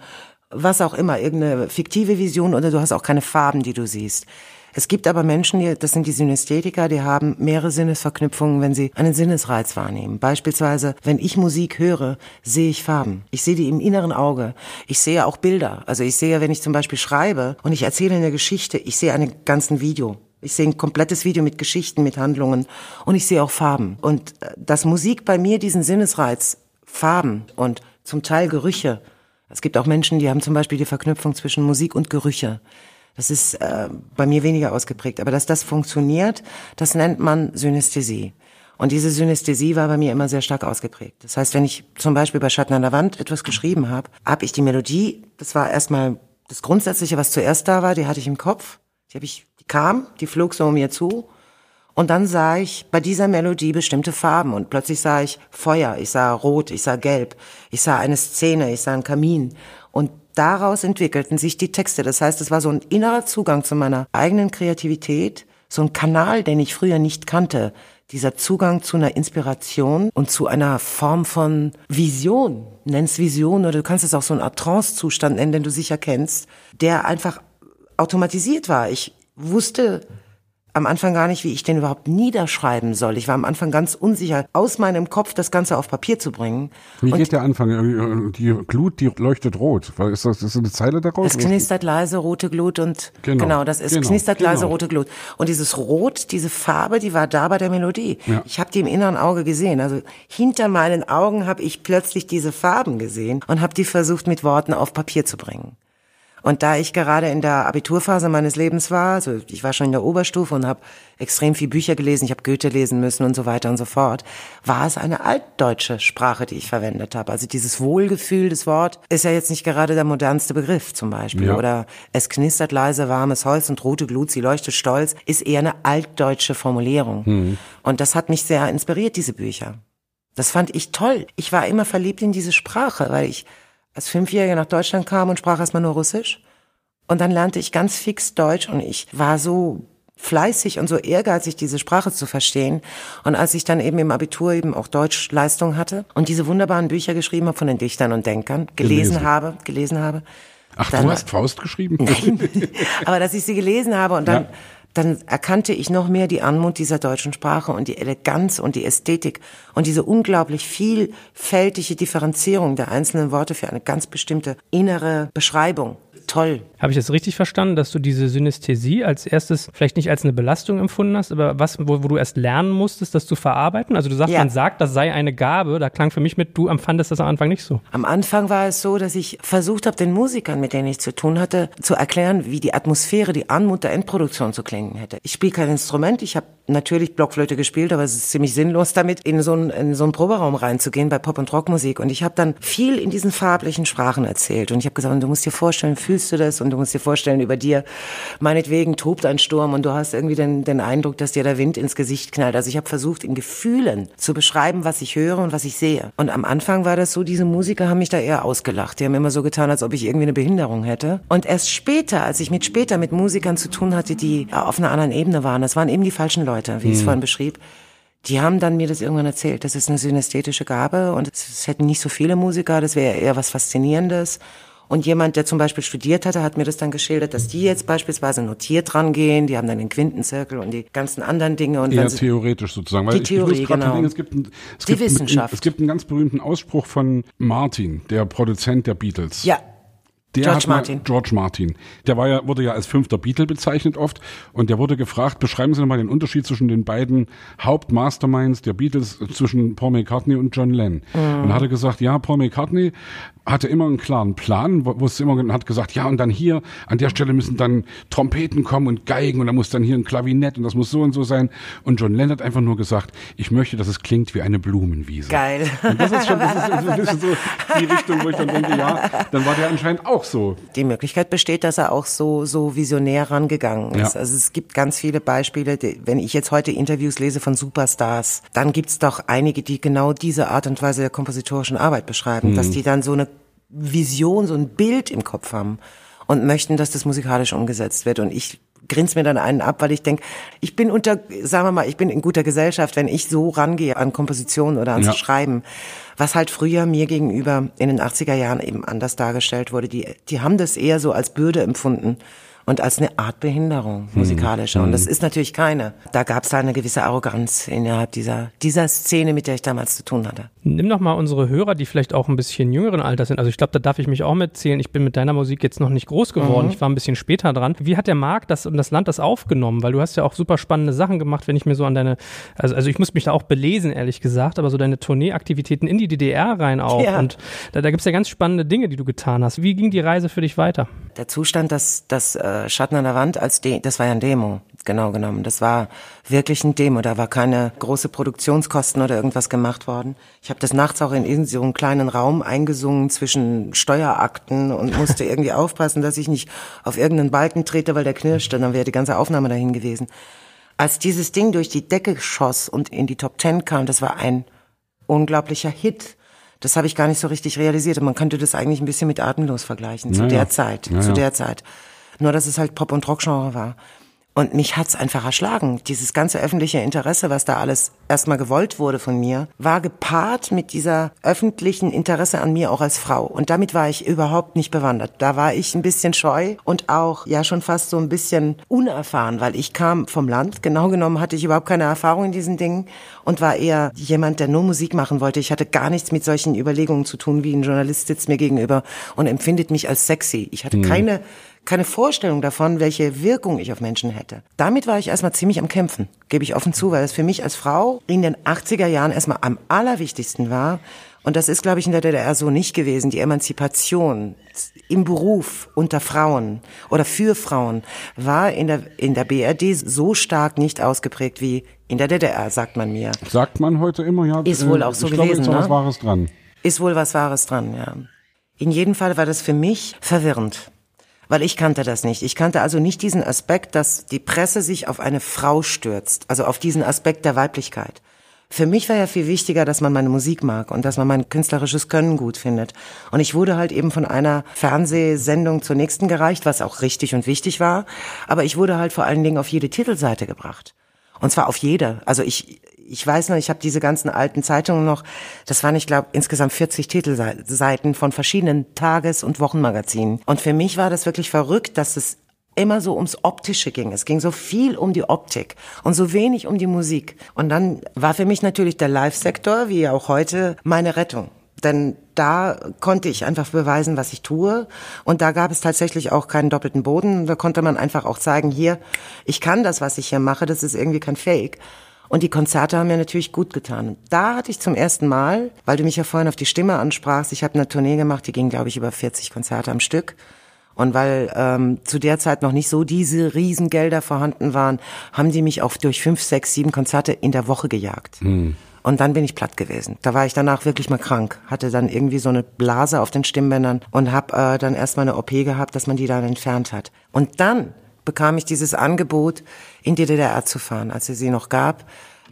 was auch immer, irgendeine fiktive Vision oder du hast auch keine Farben, die du siehst. Es gibt aber Menschen, die, das sind die Synästhetiker, die haben mehrere Sinnesverknüpfungen, wenn sie einen Sinnesreiz wahrnehmen. Beispielsweise, wenn ich Musik höre, sehe ich Farben. Ich sehe die im inneren Auge. Ich sehe auch Bilder. Also ich sehe, wenn ich zum Beispiel schreibe und ich erzähle eine Geschichte, ich sehe einen ganzen Video. Ich sehe ein komplettes Video mit Geschichten, mit Handlungen und ich sehe auch Farben. Und äh, dass Musik bei mir diesen Sinnesreiz, Farben und zum Teil Gerüche, es gibt auch Menschen, die haben zum Beispiel die Verknüpfung zwischen Musik und Gerüche. Das ist äh, bei mir weniger ausgeprägt. Aber dass das funktioniert, das nennt man Synästhesie. Und diese Synästhesie war bei mir immer sehr stark ausgeprägt. Das heißt, wenn ich zum Beispiel bei Schatten an der Wand etwas geschrieben habe, habe ich die Melodie, das war erstmal das Grundsätzliche, was zuerst da war, die hatte ich im Kopf. Die, hab ich, die kam, die flog so um mir zu. Und dann sah ich bei dieser Melodie bestimmte Farben und plötzlich sah ich Feuer, ich sah Rot, ich sah Gelb, ich sah eine Szene, ich sah einen Kamin. Und daraus entwickelten sich die Texte. Das heißt, es war so ein innerer Zugang zu meiner eigenen Kreativität, so ein Kanal, den ich früher nicht kannte. Dieser Zugang zu einer Inspiration und zu einer Form von Vision, nenn's Vision oder du kannst es auch so einen Art Trance-Zustand nennen, den du sicher kennst, der einfach automatisiert war. Ich wusste, am Anfang gar nicht, wie ich den überhaupt niederschreiben soll. Ich war am Anfang ganz unsicher, aus meinem Kopf das Ganze auf Papier zu bringen. Wie geht der Anfang? Die Glut, die leuchtet rot. Ist das, ist eine Zeile daraus? Es knistert leise rote Glut und genau, genau das ist genau, knistert genau. leise rote Glut. Und dieses Rot, diese Farbe, die war da bei der Melodie. Ja. Ich habe die im inneren Auge gesehen. Also hinter meinen Augen habe ich plötzlich diese Farben gesehen und habe die versucht mit Worten auf Papier zu bringen. Und da ich gerade in der Abiturphase meines Lebens war, also ich war schon in der Oberstufe und habe extrem viel Bücher gelesen, ich habe Goethe lesen müssen und so weiter und so fort, war es eine altdeutsche Sprache, die ich verwendet habe. Also dieses Wohlgefühl des Wort ist ja jetzt nicht gerade der modernste Begriff zum Beispiel. Ja. Oder es knistert leise warmes Holz und rote Glut, sie leuchtet stolz, ist eher eine altdeutsche Formulierung. Mhm. Und das hat mich sehr inspiriert, diese Bücher. Das fand ich toll. Ich war immer verliebt in diese Sprache, weil ich als Fünfjährige nach Deutschland kam und sprach erstmal nur Russisch. Und dann lernte ich ganz fix Deutsch und ich war so fleißig und so ehrgeizig, diese Sprache zu verstehen. Und als ich dann eben im Abitur eben auch Deutschleistung hatte und diese wunderbaren Bücher geschrieben habe von den Dichtern und Denkern, gelesen, gelesen. habe, gelesen habe. Ach, dann, du hast Faust geschrieben? Nein, (laughs) aber dass ich sie gelesen habe und dann ja dann erkannte ich noch mehr die Anmut dieser deutschen Sprache und die Eleganz und die Ästhetik und diese unglaublich vielfältige Differenzierung der einzelnen Worte für eine ganz bestimmte innere Beschreibung toll. Habe ich das richtig verstanden, dass du diese Synästhesie als erstes vielleicht nicht als eine Belastung empfunden hast, aber was, wo, wo du erst lernen musstest, das zu verarbeiten? Also du sagst, ja. man sagt, das sei eine Gabe. Da klang für mich mit, du empfandest das am Anfang nicht so. Am Anfang war es so, dass ich versucht habe, den Musikern, mit denen ich zu tun hatte, zu erklären, wie die Atmosphäre, die Anmut der Endproduktion zu klingen hätte. Ich spiele kein Instrument, ich habe natürlich Blockflöte gespielt, aber es ist ziemlich sinnlos damit, in so einen, in so einen Proberaum reinzugehen bei Pop- und Rockmusik. Und ich habe dann viel in diesen farblichen Sprachen erzählt. Und ich habe gesagt, du musst dir vorstellen, fühlst du das? Und du musst dir vorstellen, über dir, meinetwegen tobt ein Sturm und du hast irgendwie den, den Eindruck, dass dir der Wind ins Gesicht knallt. Also ich habe versucht, in Gefühlen zu beschreiben, was ich höre und was ich sehe. Und am Anfang war das so, diese Musiker haben mich da eher ausgelacht. Die haben immer so getan, als ob ich irgendwie eine Behinderung hätte. Und erst später, als ich mit später mit Musikern zu tun hatte, die auf einer anderen Ebene waren, das waren eben die falschen Leute, wie ich es mhm. vorhin beschrieb, die haben dann mir das irgendwann erzählt. Das ist eine synästhetische Gabe und es hätten nicht so viele Musiker, das wäre eher was Faszinierendes. Und jemand, der zum Beispiel studiert hatte, hat mir das dann geschildert, dass die jetzt beispielsweise notiert rangehen, die haben dann den Quintenzirkel und die ganzen anderen Dinge. Und Eher theoretisch sozusagen. Weil die Theorie, genau. Denken, es gibt ein, es die gibt Wissenschaft. Ein, es gibt einen ganz berühmten Ausspruch von Martin, der Produzent der Beatles. Ja, der George Martin. Mal, George Martin. Der war ja, wurde ja als fünfter Beatle bezeichnet oft. Und der wurde gefragt, beschreiben Sie nochmal den Unterschied zwischen den beiden Hauptmasterminds der Beatles, zwischen Paul McCartney und John Lennon. Mhm. Und hat er gesagt, ja, Paul McCartney hatte immer einen klaren Plan, wo es immer hat gesagt, ja, und dann hier, an der Stelle müssen dann Trompeten kommen und Geigen und da muss dann hier ein Klavinett und das muss so und so sein. Und John Lennon hat einfach nur gesagt, ich möchte, dass es klingt wie eine Blumenwiese. Geil. Und das ist schon, das ist (laughs) ein bisschen so die Richtung, wo ich dann denke, ja, dann war der anscheinend auch so. Die Möglichkeit besteht, dass er auch so, so visionär rangegangen ist. Ja. Also es gibt ganz viele Beispiele, die, wenn ich jetzt heute Interviews lese von Superstars, dann gibt's doch einige, die genau diese Art und Weise der kompositorischen Arbeit beschreiben, mhm. dass die dann so eine Vision, so ein Bild im Kopf haben und möchten, dass das musikalisch umgesetzt wird. Und ich grinse mir dann einen ab, weil ich denke, ich bin unter, sagen wir mal, ich bin in guter Gesellschaft, wenn ich so rangehe an Komposition oder ans ja. Schreiben, was halt früher mir gegenüber in den 80er Jahren eben anders dargestellt wurde. Die, die haben das eher so als Bürde empfunden und als eine Art Behinderung hm. musikalische. Mhm. Und das ist natürlich keine. Da gab es da eine gewisse Arroganz innerhalb dieser, dieser Szene, mit der ich damals zu tun hatte. Nimm doch mal unsere Hörer, die vielleicht auch ein bisschen jüngeren Alters sind. Also ich glaube, da darf ich mich auch mitzählen. Ich bin mit deiner Musik jetzt noch nicht groß geworden. Mhm. Ich war ein bisschen später dran. Wie hat der Markt das und das Land das aufgenommen? Weil du hast ja auch super spannende Sachen gemacht, wenn ich mir so an deine, also, also ich muss mich da auch belesen, ehrlich gesagt, aber so deine Tourneeaktivitäten in die DDR rein auch. Ja. Und da, da gibt es ja ganz spannende Dinge, die du getan hast. Wie ging die Reise für dich weiter? Der Zustand, dass, dass äh, Schatten an der Wand als De das war ja ein Demo, genau genommen. Das war wirklich ein Demo. Da war keine große Produktionskosten oder irgendwas gemacht worden. Ich habe das nachts auch in so einem kleinen Raum eingesungen zwischen Steuerakten und (laughs) musste irgendwie aufpassen, dass ich nicht auf irgendeinen Balken trete, weil der knirschte. Dann wäre die ganze Aufnahme dahin gewesen. Als dieses Ding durch die Decke schoss und in die Top Ten kam, das war ein unglaublicher Hit. Das habe ich gar nicht so richtig realisiert. Und man könnte das eigentlich ein bisschen mit Atemlos vergleichen, zu naja. der Zeit, naja. zu der Zeit. Nur, dass es halt Pop- und Rockgenre war. Und mich hat's einfach erschlagen. Dieses ganze öffentliche Interesse, was da alles erstmal gewollt wurde von mir, war gepaart mit dieser öffentlichen Interesse an mir auch als Frau. Und damit war ich überhaupt nicht bewandert. Da war ich ein bisschen scheu und auch ja schon fast so ein bisschen unerfahren, weil ich kam vom Land. Genau genommen hatte ich überhaupt keine Erfahrung in diesen Dingen und war eher jemand, der nur Musik machen wollte. Ich hatte gar nichts mit solchen Überlegungen zu tun, wie ein Journalist sitzt mir gegenüber und empfindet mich als sexy. Ich hatte mhm. keine keine Vorstellung davon, welche Wirkung ich auf Menschen hätte. Damit war ich erstmal ziemlich am Kämpfen, gebe ich offen zu, weil es für mich als Frau in den 80er Jahren erstmal am allerwichtigsten war. Und das ist, glaube ich, in der DDR so nicht gewesen. Die Emanzipation im Beruf unter Frauen oder für Frauen war in der, in der BRD so stark nicht ausgeprägt wie in der DDR, sagt man mir. Sagt man heute immer, ja. Ist wohl auch so ich gewesen. Glaube, ist ne? was Wahres dran. Ist wohl was Wahres dran, ja. In jedem Fall war das für mich verwirrend weil ich kannte das nicht. Ich kannte also nicht diesen Aspekt, dass die Presse sich auf eine Frau stürzt, also auf diesen Aspekt der Weiblichkeit. Für mich war ja viel wichtiger, dass man meine Musik mag und dass man mein künstlerisches Können gut findet. Und ich wurde halt eben von einer Fernsehsendung zur nächsten gereicht, was auch richtig und wichtig war. Aber ich wurde halt vor allen Dingen auf jede Titelseite gebracht. Und zwar auf jede. Also ich, ich weiß noch, ich habe diese ganzen alten Zeitungen noch, das waren, ich glaube, insgesamt 40 Titelseiten von verschiedenen Tages- und Wochenmagazinen. Und für mich war das wirklich verrückt, dass es immer so ums Optische ging. Es ging so viel um die Optik und so wenig um die Musik. Und dann war für mich natürlich der Live-Sektor, wie auch heute, meine Rettung. Denn da konnte ich einfach beweisen, was ich tue. Und da gab es tatsächlich auch keinen doppelten Boden. Da konnte man einfach auch zeigen, hier, ich kann das, was ich hier mache, das ist irgendwie kein Fake. Und die Konzerte haben mir natürlich gut getan. Und da hatte ich zum ersten Mal, weil du mich ja vorhin auf die Stimme ansprachst, ich habe eine Tournee gemacht, die ging, glaube ich, über 40 Konzerte am Stück. Und weil ähm, zu der Zeit noch nicht so diese Riesengelder vorhanden waren, haben die mich auch durch fünf, sechs, sieben Konzerte in der Woche gejagt. Mhm. Und dann bin ich platt gewesen. Da war ich danach wirklich mal krank. Hatte dann irgendwie so eine Blase auf den Stimmbändern und habe äh, dann erstmal eine OP gehabt, dass man die dann entfernt hat. Und dann bekam ich dieses Angebot, in die DDR zu fahren, als es sie noch gab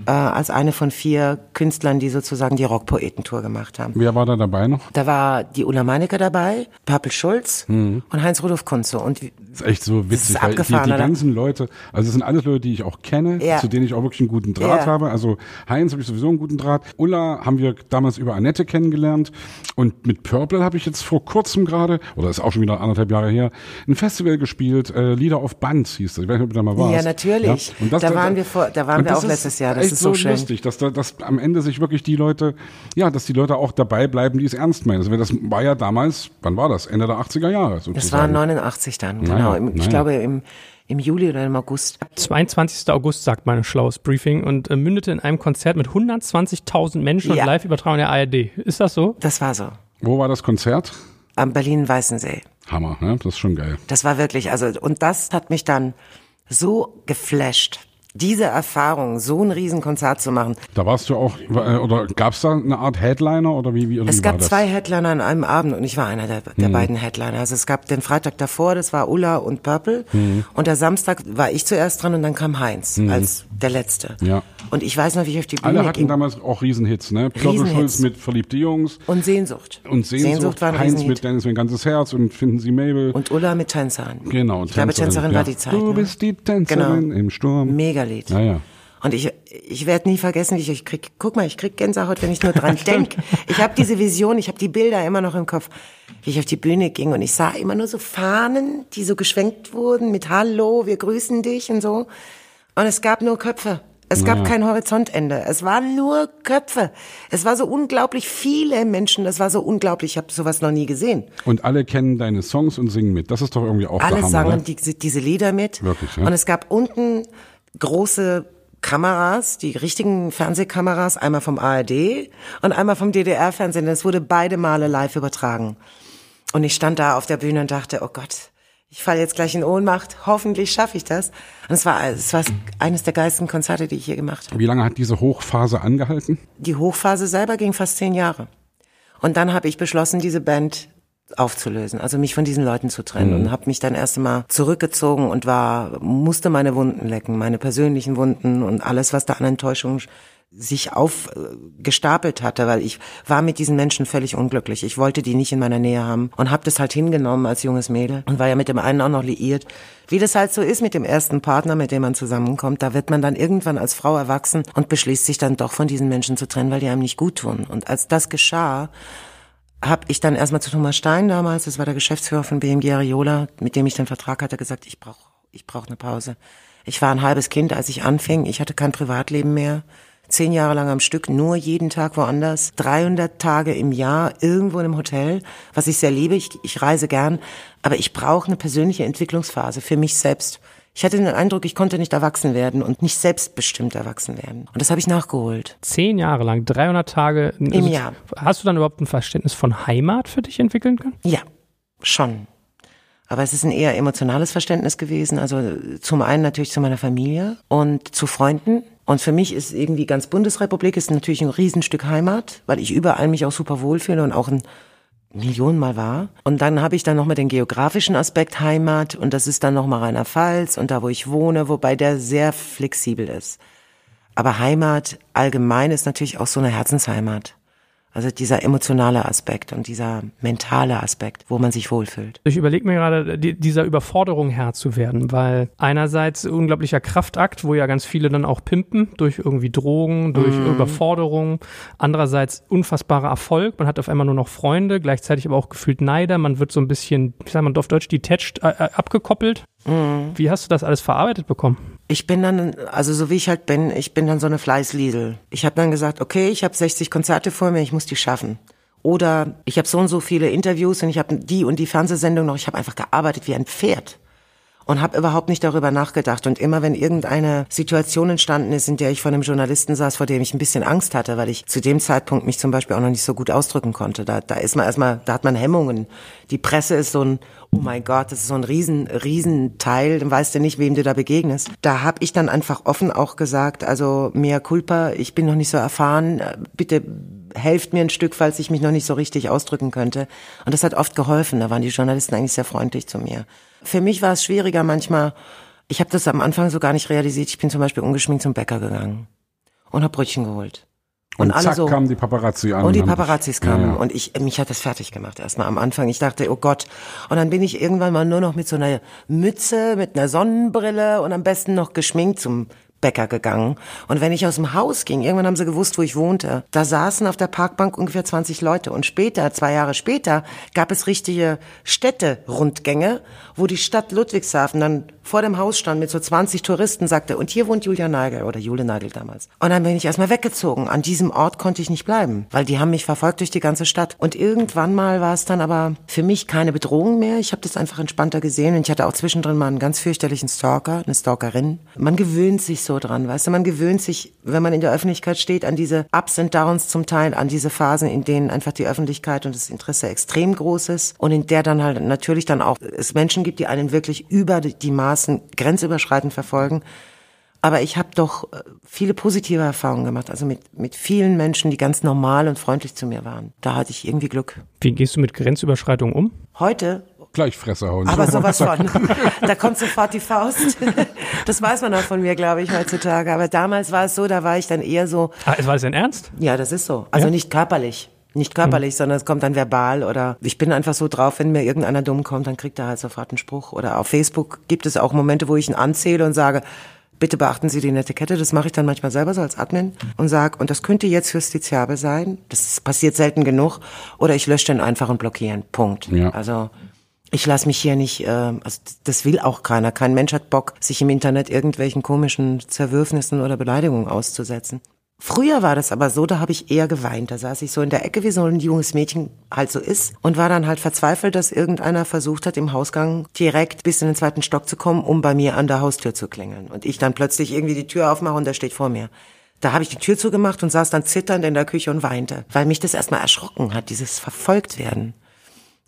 äh, als eine von vier Künstlern, die sozusagen die Rockpoetentour gemacht haben. Wer war da dabei noch? Da war die Ulla Meinecke dabei, Papel Schulz mhm. und Heinz-Rudolf Kunze. Und das ist echt so witzig, weil die, die ganzen Leute, also das sind alles Leute, die ich auch kenne, ja. zu denen ich auch wirklich einen guten Draht ja. habe. Also Heinz habe ich sowieso einen guten Draht. Ulla haben wir damals über Annette kennengelernt und mit Purple habe ich jetzt vor kurzem gerade, oder ist auch schon wieder anderthalb Jahre her, ein Festival gespielt, äh, Lieder auf Band hieß das. Ich weiß nicht, ob du da mal warst. Ja, natürlich. Ja? Und das, da waren wir vor, da waren wir auch letztes Jahr. Das echt ist so, schön. lustig, dass da, dass am Ende sich wirklich die Leute, ja, dass die Leute auch dabei bleiben, die es ernst meinen. Also das war ja damals, wann war das? Ende der 80er Jahre sozusagen. Das war 89 dann, genau. Naja, ich naja. glaube im im Juli oder im August. 22. August, sagt mein schlaues Briefing und äh, mündete in einem Konzert mit 120.000 Menschen ja. und Live-Übertragung der ARD. Ist das so? Das war so. Wo war das Konzert? Am Berlin-Weißensee. Hammer, ne? Das ist schon geil. Das war wirklich, also, und das hat mich dann so geflasht diese Erfahrung, so ein Riesenkonzert zu machen. Da warst du auch, äh, oder gab es da eine Art Headliner oder wie? wie oder es wie gab zwei Headliner an einem Abend und ich war einer der, der mhm. beiden Headliner. Also es gab den Freitag davor, das war Ulla und Purple mhm. und der Samstag war ich zuerst dran und dann kam Heinz mhm. als der Letzte. Ja. Und ich weiß noch, wie ich auf die Bühne Alle hatten ging. damals auch Riesenhits, ne? Purple Schulz mit Verliebte Jungs. Und Sehnsucht. Und Sehnsucht. Sehnsucht war ein Heinz mit Dennis mein ganzes Herz und Finden Sie Mabel. Und Ulla mit Tänzerin. Genau. Ich Tänzerin. glaube, Tänzerin ja. war die Zeit. Du ne? bist die Tänzerin genau. im Sturm. Megalied. Naja. Und ich, ich werde nie vergessen, wie ich, ich krieg, guck mal, ich krieg Gänsehaut, wenn ich nur dran (laughs) denk. Ich habe diese Vision, ich habe die Bilder immer noch im Kopf, wie ich auf die Bühne ging und ich sah immer nur so Fahnen, die so geschwenkt wurden mit Hallo, wir grüßen dich und so. Und es gab nur Köpfe. Es gab kein Horizontende. Es waren nur Köpfe. Es war so unglaublich viele Menschen. Das war so unglaublich. Ich habe sowas noch nie gesehen. Und alle kennen deine Songs und singen mit. Das ist doch irgendwie auch Alle der Hammer, sangen die, diese Lieder mit. Wirklich, ja? Und es gab unten große Kameras, die richtigen Fernsehkameras, einmal vom ARD und einmal vom DDR-Fernsehen. Das wurde beide Male live übertragen. Und ich stand da auf der Bühne und dachte, oh Gott, ich falle jetzt gleich in Ohnmacht. Hoffentlich schaffe ich das. Und es war, es war eines der geilsten Konzerte, die ich hier gemacht habe. Wie lange hat diese Hochphase angehalten? Die Hochphase selber ging fast zehn Jahre. Und dann habe ich beschlossen, diese Band aufzulösen, also mich von diesen Leuten zu trennen mhm. und habe mich dann erst einmal zurückgezogen und war musste meine Wunden lecken, meine persönlichen Wunden und alles, was da an Enttäuschung sich aufgestapelt hatte, weil ich war mit diesen Menschen völlig unglücklich. Ich wollte die nicht in meiner Nähe haben und habe das halt hingenommen als junges Mädel und war ja mit dem einen auch noch liiert. Wie das halt so ist mit dem ersten Partner, mit dem man zusammenkommt, da wird man dann irgendwann als Frau erwachsen und beschließt sich dann doch von diesen Menschen zu trennen, weil die einem nicht gut tun. Und als das geschah, habe ich dann erstmal zu Thomas Stein damals, das war der Geschäftsführer von BMG Ariola, mit dem ich den Vertrag hatte, gesagt, ich brauche ich brauch eine Pause. Ich war ein halbes Kind, als ich anfing. Ich hatte kein Privatleben mehr zehn Jahre lang am Stück, nur jeden Tag woanders, 300 Tage im Jahr irgendwo in einem Hotel, was ich sehr liebe. Ich, ich reise gern, aber ich brauche eine persönliche Entwicklungsphase für mich selbst. Ich hatte den Eindruck, ich konnte nicht erwachsen werden und nicht selbstbestimmt erwachsen werden. Und das habe ich nachgeholt. Zehn Jahre lang, 300 Tage im also, Jahr. Hast du dann überhaupt ein Verständnis von Heimat für dich entwickeln können? Ja, schon. Aber es ist ein eher emotionales Verständnis gewesen. Also zum einen natürlich zu meiner Familie und zu Freunden, und für mich ist irgendwie ganz Bundesrepublik ist natürlich ein Riesenstück Heimat, weil ich überall mich auch super wohlfühle und auch ein Millionen Mal war. Und dann habe ich dann nochmal den geografischen Aspekt Heimat und das ist dann nochmal Rheinland-Pfalz und da, wo ich wohne, wobei der sehr flexibel ist. Aber Heimat allgemein ist natürlich auch so eine Herzensheimat. Also dieser emotionale Aspekt und dieser mentale Aspekt, wo man sich wohlfühlt. Ich überlege mir gerade, die, dieser Überforderung Herr zu werden, weil einerseits unglaublicher Kraftakt, wo ja ganz viele dann auch pimpen, durch irgendwie Drogen, durch mm. Überforderung. Andererseits unfassbarer Erfolg. Man hat auf einmal nur noch Freunde, gleichzeitig aber auch gefühlt Neider. Man wird so ein bisschen, ich sag mal auf Deutsch, detached, äh, äh abgekoppelt. Mm. Wie hast du das alles verarbeitet bekommen? Ich bin dann, also so wie ich halt bin, ich bin dann so eine Fleißliedel. Ich habe dann gesagt, okay, ich habe 60 Konzerte vor mir, ich muss die schaffen. Oder ich habe so und so viele Interviews und ich habe die und die Fernsehsendung noch. Ich habe einfach gearbeitet wie ein Pferd und habe überhaupt nicht darüber nachgedacht. Und immer wenn irgendeine Situation entstanden ist, in der ich vor einem Journalisten saß, vor dem ich ein bisschen Angst hatte, weil ich zu dem Zeitpunkt mich zum Beispiel auch noch nicht so gut ausdrücken konnte, da, da ist man erstmal, da hat man Hemmungen. Die Presse ist so ein, oh mein Gott, das ist so ein riesen, riesen Teil, dann weißt du nicht, wem du da begegnest. Da habe ich dann einfach offen auch gesagt, also mehr Culpa, ich bin noch nicht so erfahren, bitte helft mir ein Stück, falls ich mich noch nicht so richtig ausdrücken könnte. Und das hat oft geholfen. Da waren die Journalisten eigentlich sehr freundlich zu mir. Für mich war es schwieriger manchmal. Ich habe das am Anfang so gar nicht realisiert. Ich bin zum Beispiel ungeschminkt zum Bäcker gegangen und habe Brötchen geholt. Und, und alle zack so, kamen die Paparazzi an. Und die Paparazzis kamen. Ja, ja. Und ich, mich hat das fertig gemacht erstmal am Anfang. Ich dachte, oh Gott. Und dann bin ich irgendwann mal nur noch mit so einer Mütze, mit einer Sonnenbrille und am besten noch geschminkt zum Bäcker gegangen. Und wenn ich aus dem Haus ging, irgendwann haben sie gewusst, wo ich wohnte, da saßen auf der Parkbank ungefähr 20 Leute. Und später, zwei Jahre später, gab es richtige Städte-Rundgänge, wo die Stadt Ludwigshafen dann vor dem Haus stand mit so 20 Touristen, sagte, und hier wohnt Julia Nagel oder Jule Nagel damals. Und dann bin ich erstmal weggezogen. An diesem Ort konnte ich nicht bleiben, weil die haben mich verfolgt durch die ganze Stadt. Und irgendwann mal war es dann aber für mich keine Bedrohung mehr. Ich habe das einfach entspannter gesehen und ich hatte auch zwischendrin mal einen ganz fürchterlichen Stalker, eine Stalkerin. Man gewöhnt sich dran, weißt du, man gewöhnt sich, wenn man in der Öffentlichkeit steht, an diese Ups und Downs zum Teil, an diese Phasen, in denen einfach die Öffentlichkeit und das Interesse extrem groß ist und in der dann halt natürlich dann auch es Menschen gibt, die einen wirklich über die Maßen grenzüberschreitend verfolgen. Aber ich habe doch äh, viele positive Erfahrungen gemacht, also mit, mit vielen Menschen, die ganz normal und freundlich zu mir waren. Da hatte ich irgendwie Glück. Wie gehst du mit Grenzüberschreitung um? Heute gleich Fresse hauen. Aber (laughs) sowas von. da kommt sofort die Faust. (laughs) Das weiß man auch von mir, glaube ich, heutzutage. Aber damals war es so, da war ich dann eher so. Ah, war es denn ernst? Ja, das ist so. Also ja? nicht körperlich. Nicht körperlich, mhm. sondern es kommt dann verbal oder ich bin einfach so drauf, wenn mir irgendeiner dumm kommt, dann kriegt er halt sofort einen Spruch. Oder auf Facebook gibt es auch Momente, wo ich ihn anzähle und sage, bitte beachten Sie die Netiquette. Das mache ich dann manchmal selber so als Admin und sage, und das könnte jetzt justiziabel sein. Das passiert selten genug. Oder ich lösche den einfach und blockieren. Punkt. Ja. Also ich lasse mich hier nicht, äh, also das will auch keiner. Kein Mensch hat Bock, sich im Internet irgendwelchen komischen Zerwürfnissen oder Beleidigungen auszusetzen. Früher war das aber so, da habe ich eher geweint. Da saß ich so in der Ecke, wie so ein junges Mädchen halt so ist und war dann halt verzweifelt, dass irgendeiner versucht hat, im Hausgang direkt bis in den zweiten Stock zu kommen, um bei mir an der Haustür zu klingeln. Und ich dann plötzlich irgendwie die Tür aufmache und der steht vor mir. Da habe ich die Tür zugemacht und saß dann zitternd in der Küche und weinte, weil mich das erstmal erschrocken hat, dieses Verfolgtwerden.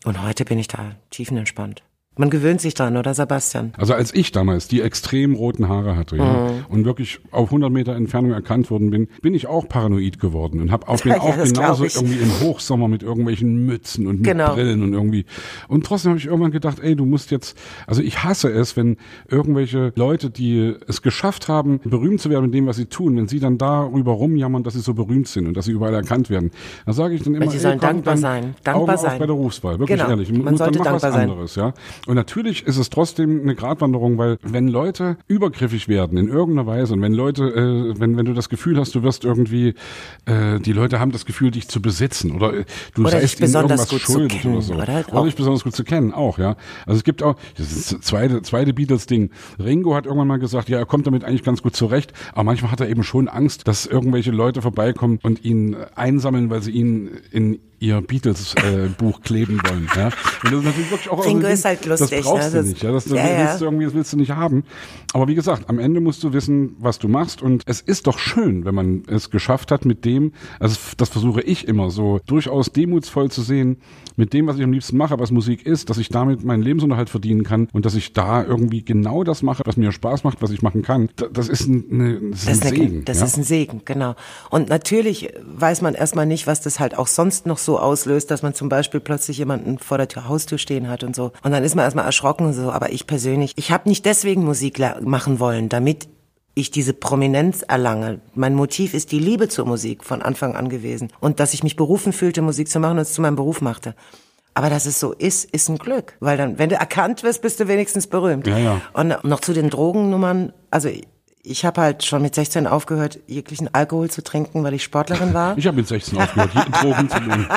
Und heute bin ich da tiefenentspannt. Man gewöhnt sich dran, oder Sebastian? Also als ich damals die extrem roten Haare hatte ja, Mhm. und wirklich auf 100 Meter Entfernung erkannt worden bin, bin ich auch paranoid geworden und habe auch, bin (laughs) Ja, auch genauso irgendwie im Hochsommer mit irgendwelchen Mützen und mit Genau. Brillen und irgendwie. Und trotzdem habe ich irgendwann gedacht, ey, du musst jetzt, also ich hasse es, wenn irgendwelche Leute, die es geschafft haben, berühmt zu werden mit dem, was sie tun, wenn sie dann darüber rumjammern, dass sie so berühmt sind und dass sie überall erkannt werden, dann sage ich dann immer, die ey, sollen komm, dankbar sein. Dankbar Augen sein. bei der Berufswahl, wirklich Genau. ehrlich. Man Muss- sollte dann mach was dankbar sein. anderes, ja. Und natürlich ist es trotzdem eine Gratwanderung, weil wenn Leute übergriffig werden in irgendeiner Weise und wenn Leute, äh, wenn wenn du das Gefühl hast, du wirst irgendwie, äh, die Leute haben das Gefühl, dich zu besitzen oder äh, du Oder seist ihnen irgendwas schuldig kennen, oder so. oder? Oder dich besonders gut zu kennen, auch, ja. Also es gibt auch, das ist das zweite, zweite Beatles-Ding. Ringo hat irgendwann mal gesagt, ja, er kommt damit eigentlich ganz gut zurecht, aber manchmal hat er eben schon Angst, dass irgendwelche Leute vorbeikommen und ihn einsammeln, weil sie ihn in ihr Beatles-Buch kleben wollen. Ja? Und das ist natürlich wirklich auch Ringo so ein ist halt lustig, Das brauchst ne? du nicht. Ja? Das, das Ja, willst du irgendwie, das willst du nicht haben. Aber wie gesagt, am Ende musst du wissen, was du machst. Und es ist doch schön, wenn man es geschafft hat, mit dem, also das versuche ich immer so, durchaus demutsvoll zu sehen, mit dem, was ich am liebsten mache, was Musik ist, dass ich damit meinen Lebensunterhalt verdienen kann und dass ich da irgendwie genau das mache, was mir Spaß macht, was ich machen kann. Da- Das ist ein, das ist Das, ein eine, Segen. das ja? ist ein Segen, genau. Und natürlich weiß man erstmal nicht, was das halt auch sonst noch so auslöst, dass man zum Beispiel plötzlich jemanden vor der Tür, Haustür stehen hat und so. Und dann ist man erstmal erschrocken und so. Aber ich persönlich, ich habe nicht deswegen Musik machen wollen, damit ich diese Prominenz erlange. Mein Motiv ist die Liebe zur Musik von Anfang an gewesen. Und dass ich mich berufen fühlte, Musik zu machen und es zu meinem Beruf machte. Aber dass es so ist, ist ein Glück. Weil dann, wenn du erkannt wirst, bist du wenigstens berühmt. Ja, ja. Und noch zu den Drogennummern, also ich habe halt schon mit 16 aufgehört, jeglichen Alkohol zu trinken, weil ich Sportlerin war. Ich habe mit 16 aufgehört, hier Drogen zu nehmen. (laughs)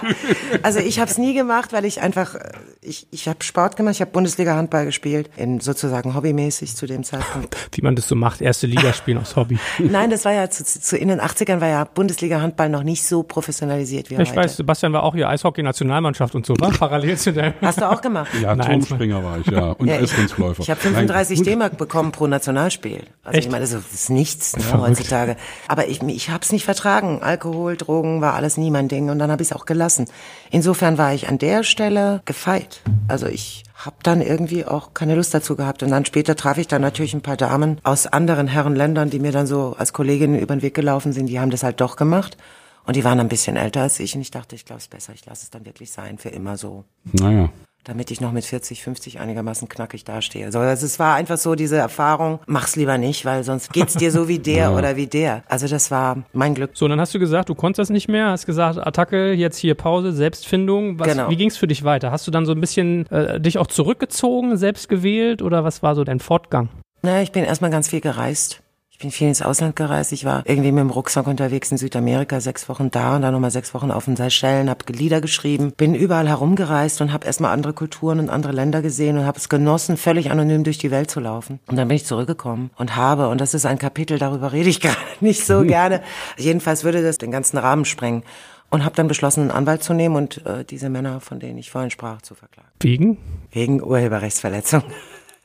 Also ich habe es nie gemacht, weil ich einfach, äh, ich, ich habe Sport gemacht, ich habe Bundesliga Handball gespielt, in sozusagen hobbymäßig zu dem Zeitpunkt. Wie man das so macht, erste Liga spielen aus Hobby. (laughs) Nein, das war ja zu, zu in den 80ern war ja Bundesliga Handball noch nicht so professionalisiert wie Ich heute. weiß, Sebastian war auch hier Eishockey-Nationalmannschaft und so, war parallel zu der. Hast du auch gemacht? Ja, Nein, Turmspringer war ich, ja. Und Ja, ich ich habe Nein, 35 gut. D-Mark bekommen pro Nationalspiel. Also Echt? ich meine, das ist nichts ne, heutzutage. Aber ich, ich habe es nicht vertragen. Alkohol, Drogen war alles nie mein Ding und dann habe ich es auch gelassen. Insofern war ich an der Stelle gefeit. Also ich habe dann irgendwie auch keine Lust dazu gehabt. Und dann später traf ich dann natürlich ein paar Damen aus anderen Herrenländern, die mir dann so als Kolleginnen über den Weg gelaufen sind. Die haben das halt doch gemacht. Und die waren ein bisschen älter als ich. Und ich dachte, ich glaube es besser. Ich lasse es dann wirklich sein, für immer so Naja. Damit ich noch mit 40, 50 einigermaßen knackig dastehe. Also, also es war einfach so diese Erfahrung, mach's lieber nicht, weil sonst geht's dir so wie (laughs) der oder wie der. Also das war mein Glück. So, dann hast du gesagt, du konntest das nicht mehr, hast gesagt, Attacke, jetzt hier Pause, Selbstfindung. Was, Genau. Wie ging's für dich weiter? Hast du dann so ein bisschen äh, dich auch zurückgezogen, selbst gewählt oder was war so dein Fortgang? Na, ich bin erstmal ganz viel gereist. Ich bin viel ins Ausland gereist. Ich war irgendwie mit dem Rucksack unterwegs in Südamerika, sechs Wochen da und dann nochmal sechs Wochen auf den Seychellen, habe Lieder geschrieben, bin überall herumgereist und habe erstmal andere Kulturen und andere Länder gesehen und habe es genossen, völlig anonym durch die Welt zu laufen. Und dann bin ich zurückgekommen und habe, und das ist ein Kapitel, darüber rede ich (laughs) gerade nicht so (laughs) gerne, jedenfalls würde das den ganzen Rahmen sprengen. Und habe dann beschlossen, einen Anwalt zu nehmen und äh, diese Männer, von denen ich vorhin sprach, zu verklagen. Wegen? Wegen Urheberrechtsverletzung.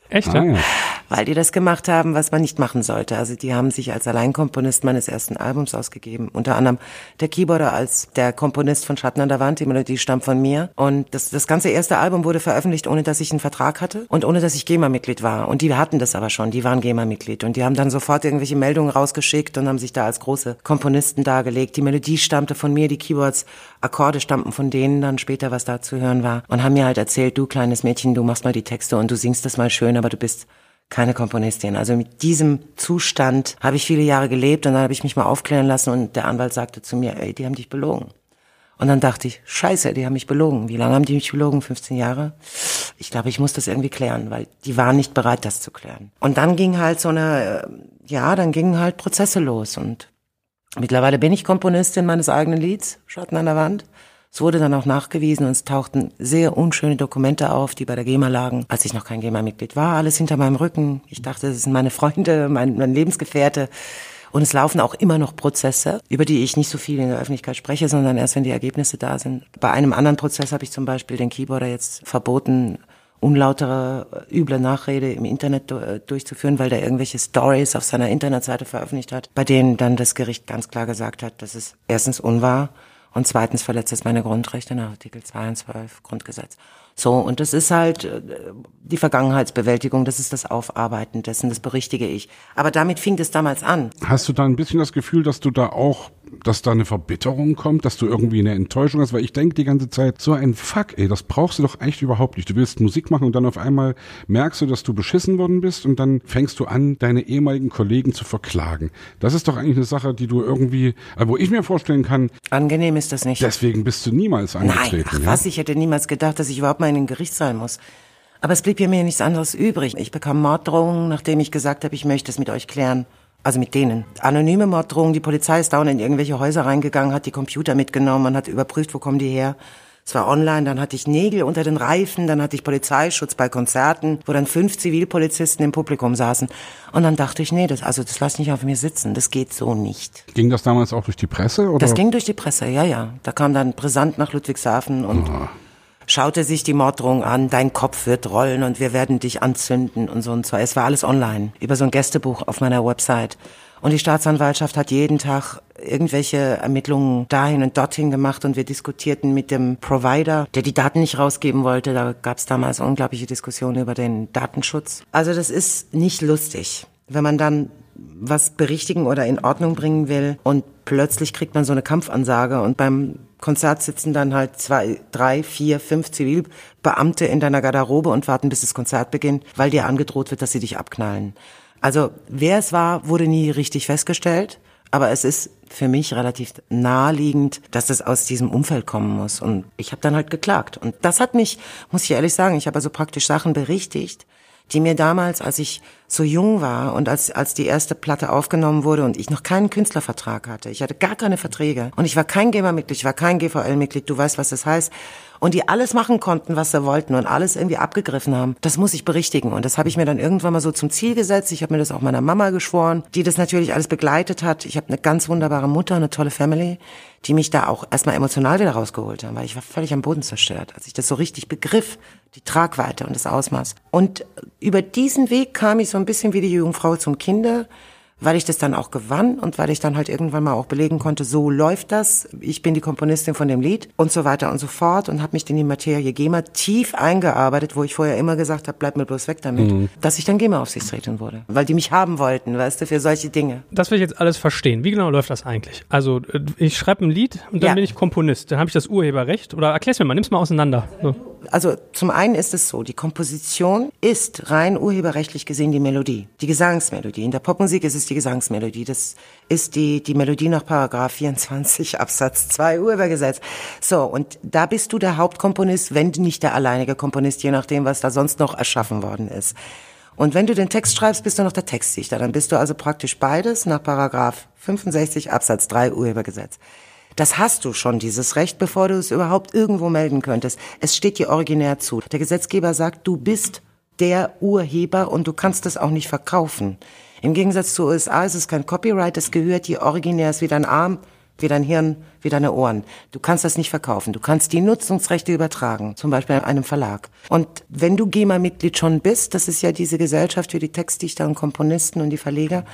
Echt? Ah, ja? Weil die das gemacht haben, was man nicht machen sollte. Also die haben sich als Alleinkomponist meines ersten Albums ausgegeben. Unter anderem der Keyboarder als der Komponist von Schatten an der Wand. Die Melodie stammt von mir. Und das, das ganze erste Album wurde veröffentlicht, ohne dass ich einen Vertrag hatte und ohne dass ich GEMA-Mitglied war. Und die hatten das aber schon. Die waren GEMA-Mitglied. Und die haben dann sofort irgendwelche Meldungen rausgeschickt und haben sich da als große Komponisten dargelegt. Die Melodie stammte von mir, die Keyboards, Akkorde stammten von denen dann später, was da zu hören war. Und haben mir halt erzählt, du kleines Mädchen, du machst mal die Texte und du singst das mal schön, aber du bist keine Komponistin. Also mit diesem Zustand habe ich viele Jahre gelebt und dann habe ich mich mal aufklären lassen und der Anwalt sagte zu mir, ey, die haben dich belogen. Und dann dachte ich, scheiße, die haben mich belogen. Wie lange haben die mich belogen? 15 Jahre? Ich glaube, ich muss das irgendwie klären, weil die waren nicht bereit, das zu klären. Und dann ging halt so eine, äh, ja, dann gingen halt Prozesse los und mittlerweile bin ich Komponistin meines eigenen Lieds, Schatten an der Wand. Es wurde dann auch nachgewiesen und es tauchten sehr unschöne Dokumente auf, die bei der GEMA lagen, als ich noch kein GEMA-Mitglied war. Alles hinter meinem Rücken. Ich dachte, das sind meine Freunde, (laughs) mein, mein Lebensgefährte. Und es laufen auch immer noch Prozesse, über die ich nicht so viel in der Öffentlichkeit spreche, sondern erst, wenn die Ergebnisse da sind. Bei einem anderen Prozess habe ich zum Beispiel den Keyboarder jetzt verboten, unlautere, üble Nachrede im Internet äh, durchzuführen, weil der irgendwelche Stories auf seiner Internetseite veröffentlicht hat, bei denen dann das Gericht ganz klar gesagt hat, dass es erstens unwahr und zweitens verletzt es meine Grundrechte nach Artikel 2 und 12 Grundgesetz. So, und das ist halt äh, die Vergangenheitsbewältigung, das ist das Aufarbeiten dessen, das berichtige ich. Aber damit fing es damals an. Hast du da ein bisschen das Gefühl, dass du da auch, dass da eine Verbitterung kommt, dass du irgendwie eine Enttäuschung hast? Weil ich denke die ganze Zeit, so ein Fuck, ey, das brauchst du doch echt überhaupt nicht. Du willst Musik machen und dann auf einmal merkst du, dass du beschissen worden bist und dann fängst du an, deine ehemaligen Kollegen zu verklagen. Das ist doch eigentlich eine Sache, die du irgendwie, äh, wo ich mir vorstellen kann. Angenehm ist das nicht. Deswegen bist du niemals angetreten. Nein, ach, ja? was, ich hätte niemals gedacht, dass ich überhaupt mal in den Gerichtssaal muss. Aber es blieb ja mir nichts anderes übrig. Ich bekam Morddrohungen, nachdem ich gesagt habe, ich möchte es mit euch klären. Also mit denen. Anonyme Morddrohungen, die Polizei ist dauernd in irgendwelche Häuser reingegangen, hat die Computer mitgenommen und hat überprüft, wo kommen die her. Es war online, dann hatte ich Nägel unter den Reifen, dann hatte ich Polizeischutz bei Konzerten, wo dann fünf Zivilpolizisten im Publikum saßen. Und dann dachte ich, nee, das, also das lass nicht auf mir sitzen, das geht so nicht. Ging das damals auch durch die Presse? Oder? Das ging durch die Presse, ja, ja. Da kam dann Brisant nach Ludwigshafen und schaute sich die Morddrohung an, dein Kopf wird rollen und wir werden dich anzünden und so und zwar. Es war alles online, über so ein Gästebuch auf meiner Website. Und die Staatsanwaltschaft hat jeden Tag irgendwelche Ermittlungen dahin und dorthin gemacht und wir diskutierten mit dem Provider, der die Daten nicht rausgeben wollte. Da gab es damals unglaubliche Diskussionen über den Datenschutz. Also das ist nicht lustig, wenn man dann was berichtigen oder in Ordnung bringen will und plötzlich kriegt man so eine Kampfansage und beim Konzert sitzen dann halt zwei, drei, vier, fünf Zivilbeamte in deiner Garderobe und warten, bis das Konzert beginnt, weil dir angedroht wird, dass sie dich abknallen. Also wer es war, wurde nie richtig festgestellt. Aber es ist für mich relativ naheliegend, dass es aus diesem Umfeld kommen muss. Und ich habe dann halt geklagt. Und das hat mich, muss ich ehrlich sagen, ich habe also praktisch Sachen berichtigt, die mir damals, als ich so jung war und als, als die erste Platte aufgenommen wurde und ich noch keinen Künstlervertrag hatte, ich hatte gar keine Verträge. Und ich war kein GEMA-Mitglied, ich war kein GVL-Mitglied, du weißt, was das heißt, und die alles machen konnten, was sie wollten und alles irgendwie abgegriffen haben. Das muss ich berichtigen und das habe ich mir dann irgendwann mal so zum Ziel gesetzt. Ich habe mir das auch meiner Mama geschworen, die das natürlich alles begleitet hat. Ich habe eine ganz wunderbare Mutter, eine tolle Family, die mich da auch erstmal emotional wieder rausgeholt haben, weil ich war völlig am Boden zerstört, als ich das so richtig begriff, die Tragweite und das Ausmaß. Und über diesen Weg kam ich so ein bisschen wie die Jungfrau zum Kinder weil ich das dann auch gewann und weil ich dann halt irgendwann mal auch belegen konnte, so läuft das, ich bin die Komponistin von dem Lied und so weiter und so fort und habe mich in die Materie GEMA tief eingearbeitet, wo ich vorher immer gesagt habe, bleib mir bloß weg damit, mhm. dass ich dann GEMA-Aufsichtsrätin wurde, weil die mich haben wollten, weißt du, für solche Dinge. Das will ich jetzt alles verstehen. Wie genau läuft das eigentlich? Also äh, ich schreibe ein Lied und dann ja. bin ich Komponist, dann habe ich das Urheberrecht oder erklär's mir mal, nimm's mal auseinander. So. Also zum einen ist es so, die Komposition ist rein urheberrechtlich gesehen die Melodie, die Gesangsmelodie. In der Popmusik ist es die Gesangsmelodie. Das ist die, die Melodie nach Paragraph 24 Absatz 2 Urhebergesetz. So, und da bist du der Hauptkomponist, wenn nicht der alleinige Komponist, je nachdem, was da sonst noch erschaffen worden ist. Und wenn du den Text schreibst, bist du noch der Textdichter. Dann bist du also praktisch beides nach Paragraph 65 Absatz 3 Urhebergesetz. Das hast du schon, dieses Recht, bevor du es überhaupt irgendwo melden könntest. Es steht dir originär zu. Der Gesetzgeber sagt, du bist der Urheber und du kannst es auch nicht verkaufen. Im Gegensatz zu USA ist es kein Copyright, es gehört dir originär, ist wie dein Arm, wie dein Hirn, wie deine Ohren. Du kannst das nicht verkaufen. Du kannst die Nutzungsrechte übertragen, zum Beispiel einem Verlag. Und wenn du GEMA-Mitglied schon bist, das ist ja diese Gesellschaft für die Textdichter und Komponisten und die Verleger,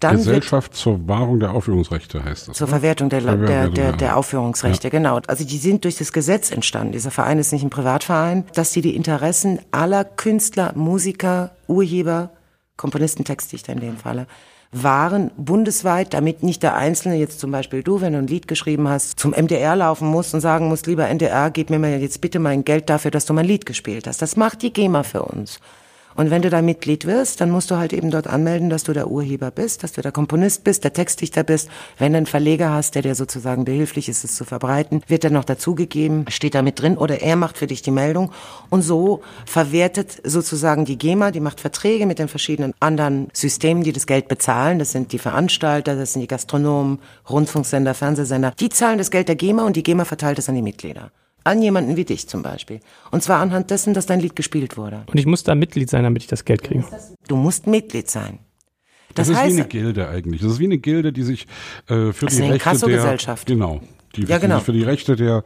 dann Gesellschaft zur Wahrung der Aufführungsrechte heißt das. Zur Verwertung der, der, der, der Aufführungsrechte, ja. genau. Also die sind durch das Gesetz entstanden. Dieser Verein ist nicht ein Privatverein, dass sie die Interessen aller Künstler, Musiker, Urheber, Komponisten, Textdichter in dem Falle, waren bundesweit, damit nicht der Einzelne, jetzt zum Beispiel du, wenn du ein Lied geschrieben hast, zum MDR laufen musst und sagen musst, lieber NDR, gib mir mal jetzt bitte mein Geld dafür, dass du mein Lied gespielt hast. Das macht die GEMA für uns. Und wenn du da Mitglied wirst, dann musst du halt eben dort anmelden, dass du der Urheber bist, dass du der Komponist bist, der Textdichter bist. Wenn du einen Verleger hast, der dir sozusagen behilflich ist, es zu verbreiten, wird er noch dazugegeben, steht da mit drin oder er macht für dich die Meldung. Und so verwertet sozusagen die GEMA, die macht Verträge mit den verschiedenen anderen Systemen, die das Geld bezahlen. Das sind die Veranstalter, das sind die Gastronomen, Rundfunksender, Fernsehsender. Die zahlen das Geld der GEMA und die GEMA verteilt es an die Mitglieder an jemanden wie dich zum Beispiel. Und zwar anhand dessen, dass dein Lied gespielt wurde. Und ich muss da Mitglied sein, damit ich das Geld kriege. Du musst Mitglied sein. Das, das ist heißt, wie eine Gilde eigentlich. Das ist wie eine Gilde, die sich äh, für die Rechte der genau die, Ja, die genau. sich für die Rechte der,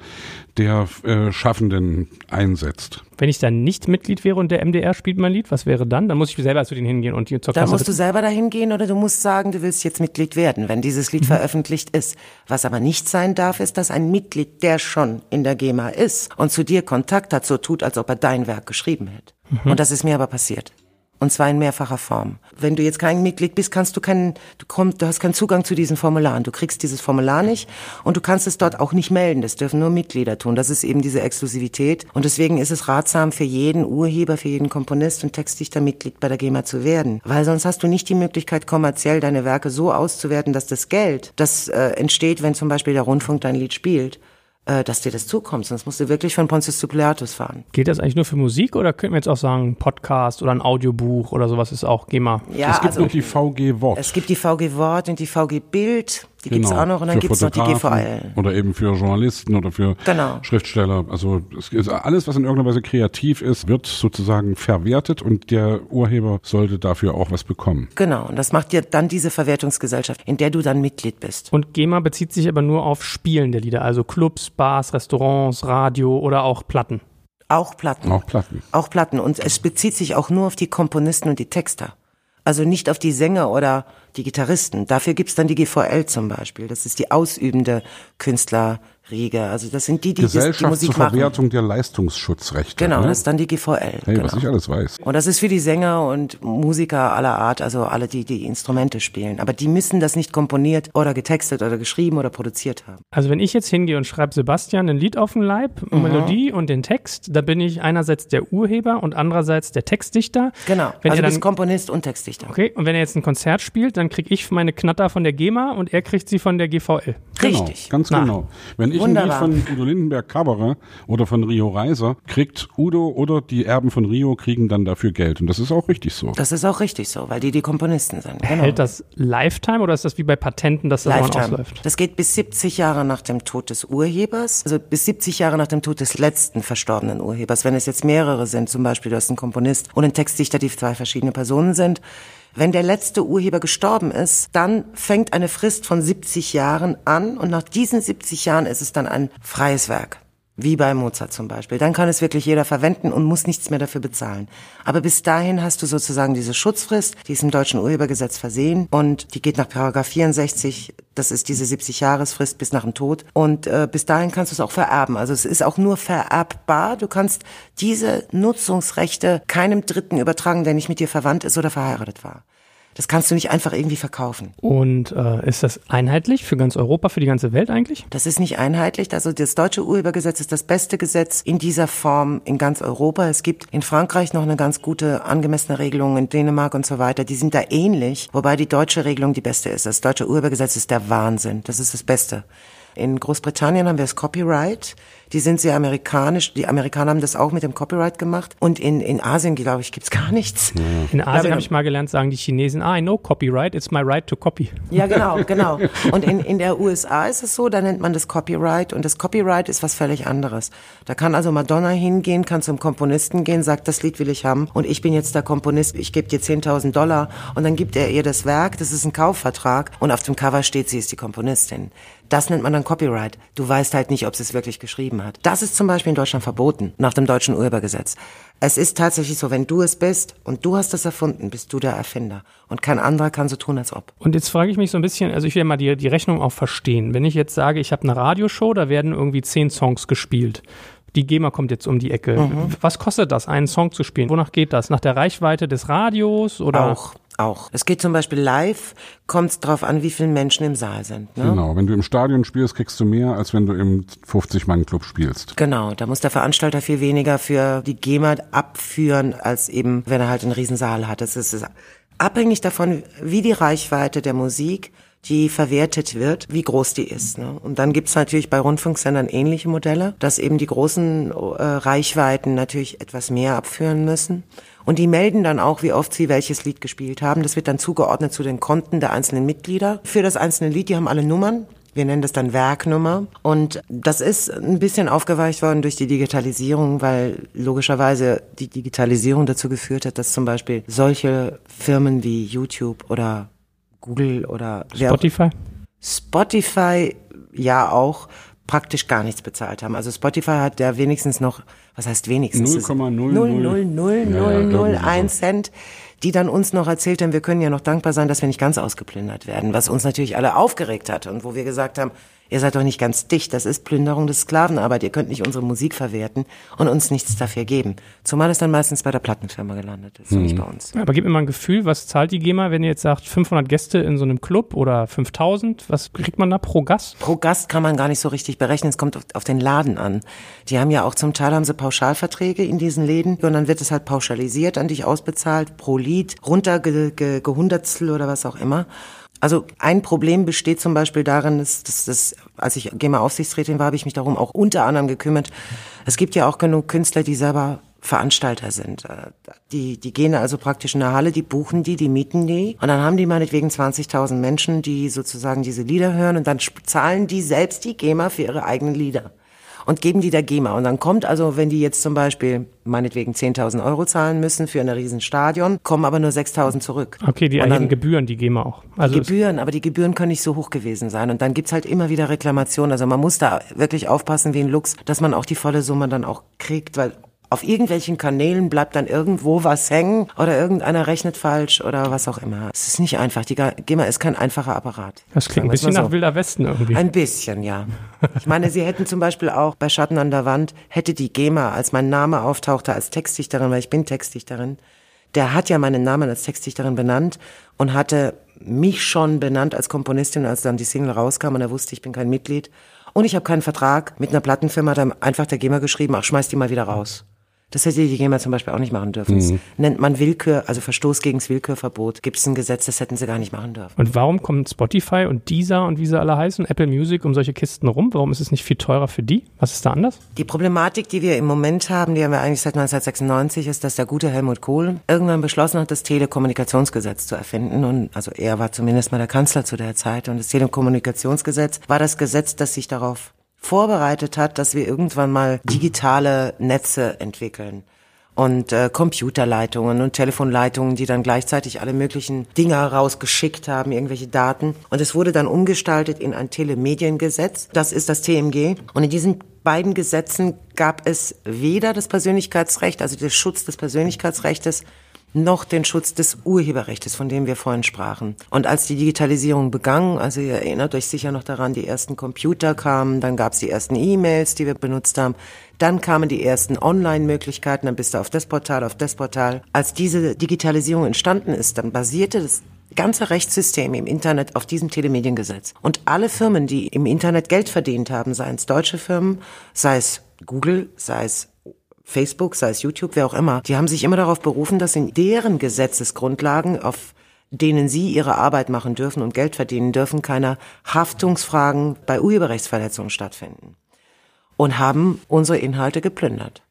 der äh, Schaffenden einsetzt. Wenn ich dann nicht Mitglied wäre und der MDR spielt mein Lied, was wäre dann? Dann muss ich selber zu denen hingehen und die zur Da Kasse musst du selber dahin gehen oder du musst sagen, du willst jetzt Mitglied werden, wenn dieses Lied veröffentlicht ist. Was aber nicht sein darf, ist, dass ein Mitglied, der schon in der GEMA ist und zu dir Kontakt hat, so tut, als ob er dein Werk geschrieben hätte. Und das ist mir aber passiert. Und zwar in mehrfacher Form. Wenn du jetzt kein Mitglied bist, kannst du keinen, du kommst, du hast keinen Zugang zu diesen Formularen. Du kriegst dieses Formular nicht und du kannst es dort auch nicht melden. Das dürfen nur Mitglieder tun. Das ist eben diese Exklusivität. Und deswegen ist es ratsam für jeden Urheber, für jeden Komponist und Textdichter Mitglied bei der GEMA zu werden. Weil sonst hast du nicht die Möglichkeit, kommerziell deine Werke so auszuwerten, dass das Geld, das äh, entsteht, wenn zum Beispiel der Rundfunk dein Lied spielt, äh, dass dir das zukommt. Sonst musst du wirklich von Pontius zu Pilatus fahren. Gilt das eigentlich nur für Musik oder könnten wir jetzt auch sagen, Podcast oder ein Audiobuch oder sowas ist auch GEMA? Ja, es gibt also noch die VG Wort. es gibt die VG Wort und die VG Bild. Die gibt's auch noch und dann Genau. für gibt's noch die GVL. Oder eben für Journalisten oder für Genau. Schriftsteller. Also es ist alles, was in irgendeiner Weise kreativ ist, wird sozusagen verwertet und der Urheber sollte dafür auch was bekommen. Genau, und das macht dir dann diese Verwertungsgesellschaft, in der du dann Mitglied bist. Und GEMA bezieht sich aber nur auf Spielen der Lieder, also Clubs, Bars, Restaurants, Radio oder auch Platten. Auch Platten. Auch Platten. Auch Platten. Und es bezieht sich auch nur auf die Komponisten und die Texter. Also nicht auf die Sänger oder die Gitarristen. Dafür gibt's dann die GVL zum Beispiel. Das ist die ausübende Künstlerriege. Also das sind die, die das, die Gesellschaft Musik zur machen. Verwertung der Leistungsschutzrechte. Genau, ne? das ist dann die GVL. Hey, genau. was ich alles weiß. Und das ist für die Sänger und Musiker aller Art, also alle, die die Instrumente spielen. Aber die müssen das nicht komponiert oder getextet oder geschrieben oder produziert haben. Also wenn ich jetzt hingehe und schreibe Sebastian ein Lied auf den Leib, eine Melodie und den Text, da bin ich einerseits der Urheber und andererseits der Textdichter. Genau. Wenn also er du bist dann, Komponist und Textdichter. okay, und wenn er jetzt ein Konzert spielt, dann kriege ich meine Knatter von der GEMA und er kriegt sie von der GVL. Genau, Richtig. ganz Na. genau. Wenn ich Wunderbar. ein Lied von Udo Lindenberg covere oder von Rio Reiser, kriegt Udo oder die Erben von Rio kriegen dann dafür Geld. Und das ist auch richtig so. Das ist auch richtig so, weil die die Komponisten sind. Genau. Hält das Lifetime oder ist das wie bei Patenten, dass das Lifetime. ausläuft? Das geht bis 70 Jahre nach dem Tod des Urhebers, also bis 70 Jahre nach dem Tod des letzten verstorbenen Urhebers. Wenn es jetzt mehrere sind, zum Beispiel du hast einen Komponist und einen Textdichter, die zwei verschiedene Personen sind. Wenn der letzte Urheber gestorben ist, dann fängt eine Frist von 70 Jahren an und nach diesen 70 Jahren ist es dann ein freies Werk. Wie bei Mozart zum Beispiel. Dann kann es wirklich jeder verwenden und muss nichts mehr dafür bezahlen. Aber bis dahin hast du sozusagen diese Schutzfrist, die ist im deutschen Urhebergesetz versehen und die geht nach Paragraph 64, das ist diese 70-Jahresfrist bis nach dem Tod. Und äh, bis dahin kannst du es auch vererben. Also es ist auch nur vererbbar. Du kannst diese Nutzungsrechte keinem Dritten übertragen, der nicht mit dir verwandt ist oder verheiratet war. Das kannst du nicht einfach irgendwie verkaufen. Und äh, ist das einheitlich für ganz Europa, für die ganze Welt eigentlich? Das ist nicht einheitlich. Also das deutsche Urhebergesetz ist das beste Gesetz in dieser Form in ganz Europa. Es gibt in Frankreich noch eine ganz gute angemessene Regelung, in Dänemark und so weiter. Die sind da ähnlich, wobei die deutsche Regelung die beste ist. Das deutsche Urhebergesetz ist der Wahnsinn. Das ist das Beste. In Großbritannien haben wir das Copyright. Die sind sehr amerikanisch. Die Amerikaner haben das auch mit dem Copyright gemacht. Und in, in Asien, glaube ich, gibt's gar nichts. In Asien habe ich mal gelernt, sagen die Chinesen, ah, I know copyright, it's my right to copy. Ja, genau, (laughs) genau. Und in, in der USA ist es so, da nennt man das Copyright und das Copyright ist was völlig anderes. Da kann also Madonna hingehen, kann zum Komponisten gehen, sagt, das Lied will ich haben und ich bin jetzt der Komponist, ich gebe dir 10.000 Dollar und dann gibt er ihr das Werk, das ist ein Kaufvertrag und auf dem Cover steht, sie ist die Komponistin. Das nennt man dann Copyright. Du weißt halt nicht, ob sie es wirklich geschrieben hat. Das ist zum Beispiel in Deutschland verboten, nach dem deutschen Urhebergesetz. Es ist tatsächlich so, wenn du es bist und du hast es erfunden, bist du der Erfinder. Und kein anderer kann so tun, als ob. Und jetzt frage ich mich so ein bisschen, also ich will mal die, die Rechnung auch verstehen. Wenn ich jetzt sage, ich habe eine Radioshow, da werden irgendwie zehn Songs gespielt. Die GEMA kommt jetzt um die Ecke. Mhm. Was kostet das, einen Song zu spielen? Wonach geht das? Nach der Reichweite des Radios oder? Auch, auch. Es geht zum Beispiel live, kommt es drauf an, wie viele Menschen im Saal sind. Ne? Genau. Wenn du im Stadion spielst, kriegst du mehr, als wenn du im 50-Mann-Club spielst. Genau, da muss der Veranstalter viel weniger für die GEMA abführen, als eben, wenn er halt einen Riesensaal hat. Das ist, ist abhängig davon, wie die Reichweite der Musik, die verwertet wird, wie groß die ist. Ne? Und dann gibt's natürlich bei Rundfunksendern ähnliche Modelle, dass eben die großen äh, Reichweiten natürlich etwas mehr abführen müssen. Und die melden dann auch, wie oft sie welches Lied gespielt haben. Das wird dann zugeordnet zu den Konten der einzelnen Mitglieder. Für das einzelne Lied, die haben alle Nummern. Wir nennen das dann Werknummer. Und das ist ein bisschen aufgeweicht worden durch die Digitalisierung, weil logischerweise die Digitalisierung dazu geführt hat, dass zum Beispiel solche Firmen wie YouTube oder Google oder Spotify? Spotify ja auch praktisch gar nichts bezahlt haben. Also Spotify hat ja wenigstens noch, was heißt wenigstens? 0,00001 Cent, die dann uns noch erzählt haben, wir können ja noch dankbar sein, dass wir nicht ganz ausgeplündert werden, was uns natürlich alle aufgeregt hat und wo wir gesagt haben, ihr seid doch nicht ganz dicht, das ist Plünderung des Sklavenarbeit, ihr könnt nicht unsere Musik verwerten und uns nichts dafür geben. Zumal es dann meistens bei der Plattenfirma gelandet ist, mhm. nicht bei uns. Aber gib mir mal ein Gefühl, was zahlt die GEMA, wenn ihr jetzt sagt 500 Gäste in so einem Club oder 5000, was kriegt man da pro Gast? Pro Gast kann man gar nicht so richtig berechnen, es kommt auf, den Laden an. Die haben ja auch zum Teil haben sie Pauschalverträge in diesen Läden und dann wird es halt pauschalisiert an dich ausbezahlt, pro Lied, runtergehundertstel ge, ge oder was auch immer. Also ein Problem besteht zum Beispiel darin, dass, dass, dass als ich GEMA-Aufsichtsrätin war, habe ich mich darum auch unter anderem gekümmert. Es gibt ja auch genug Künstler, die selber Veranstalter sind. Äh, die, die gehen also praktisch in eine Halle, die buchen die, die mieten die und dann haben die meinetwegen 20.000 Menschen, die sozusagen diese Lieder hören und dann zahlen die selbst die GEMA für ihre eigenen Lieder und geben die der GEMA. Und dann kommt also, wenn die jetzt zum Beispiel meinetwegen 10.000 Euro zahlen müssen für ein Riesenstadion, kommen aber nur 6.000 zurück. Okay, die erheben Gebühren, die GEMA auch. Also Gebühren, aber die Gebühren können nicht so hoch gewesen sein. Und dann gibt's halt immer wieder Reklamationen. Also man muss da wirklich aufpassen wie ein Lux, dass man auch die volle Summe dann auch kriegt, weil auf irgendwelchen Kanälen bleibt dann irgendwo was hängen oder irgendeiner rechnet falsch oder was auch immer. Es ist nicht einfach. Die GEMA ist kein einfacher Apparat. Das klingt ein bisschen so. nach Wilder Westen irgendwie. Ein bisschen, ja. Ich meine, sie hätten zum Beispiel auch bei Schatten an der Wand, hätte die GEMA, als mein Name auftauchte als Textdichterin, weil ich bin Textdichterin, der hat ja meinen Namen als Textdichterin benannt und hatte mich schon benannt als Komponistin, als dann die Single rauskam und er wusste, ich bin kein Mitglied. Und ich habe keinen Vertrag mit einer Plattenfirma, hat einfach der GEMA geschrieben, ach, schmeiß die mal wieder raus. Das hätte die GEMA zum Beispiel auch nicht machen dürfen. Mhm. Das nennt man Willkür, also Verstoß gegen das Willkürverbot. Gibt es ein Gesetz, das hätten sie gar nicht machen dürfen. Und warum kommen Spotify und Deezer und wie sie alle heißen, Apple Music um solche Kisten rum? Warum ist es nicht viel teurer für die? Was ist da anders? Die Problematik, die wir im Moment haben, die haben wir eigentlich seit 1996, ist, dass der gute Helmut Kohl irgendwann beschlossen hat, das Telekommunikationsgesetz zu erfinden. Und also er war zumindest mal der Kanzler zu der Zeit. Und das Telekommunikationsgesetz war das Gesetz, das sich darauf vorbereitet hat, dass wir irgendwann mal digitale Netze entwickeln und äh, Computerleitungen und Telefonleitungen, die dann gleichzeitig alle möglichen Dinge rausgeschickt haben, irgendwelche Daten. Und es wurde dann umgestaltet in ein Telemediengesetz. Das ist das TMG. Und in diesen beiden Gesetzen gab es weder das Persönlichkeitsrecht, also der Schutz des Persönlichkeitsrechts, noch den Schutz des Urheberrechts, von dem wir vorhin sprachen. Und als die Digitalisierung begann, also ihr erinnert euch sicher noch daran, die ersten Computer kamen, dann gab es die ersten E-Mails, die wir benutzt haben, dann kamen die ersten Online-Möglichkeiten, dann bist du auf das Portal, auf das Portal. Als diese Digitalisierung entstanden ist, dann basierte das ganze Rechtssystem im Internet auf diesem Telemediengesetz. Und alle Firmen, die im Internet Geld verdient haben, seien es deutsche Firmen, sei es Google, sei es Facebook, sei es YouTube, wer auch immer, die haben sich immer darauf berufen, dass in deren Gesetzesgrundlagen, auf denen sie ihre Arbeit machen dürfen und Geld verdienen dürfen, keine Haftungsfragen bei Urheberrechtsverletzungen stattfinden. Und haben unsere Inhalte geplündert.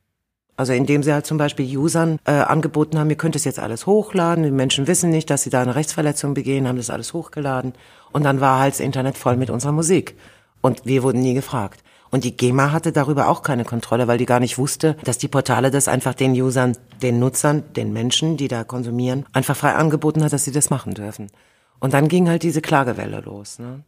Also indem sie halt zum Beispiel Usern äh, angeboten haben, ihr könnt es jetzt alles hochladen, die Menschen wissen nicht, dass sie da eine Rechtsverletzung begehen, haben das alles hochgeladen und dann war halt das Internet voll mit unserer Musik. Und wir wurden nie gefragt. Und die GEMA hatte darüber auch keine Kontrolle, weil die gar nicht wusste, dass die Portale das einfach den Usern, den Nutzern, den Menschen, die da konsumieren, einfach frei angeboten hat, dass sie das machen dürfen. Und dann ging halt diese Klagewelle los. Ne?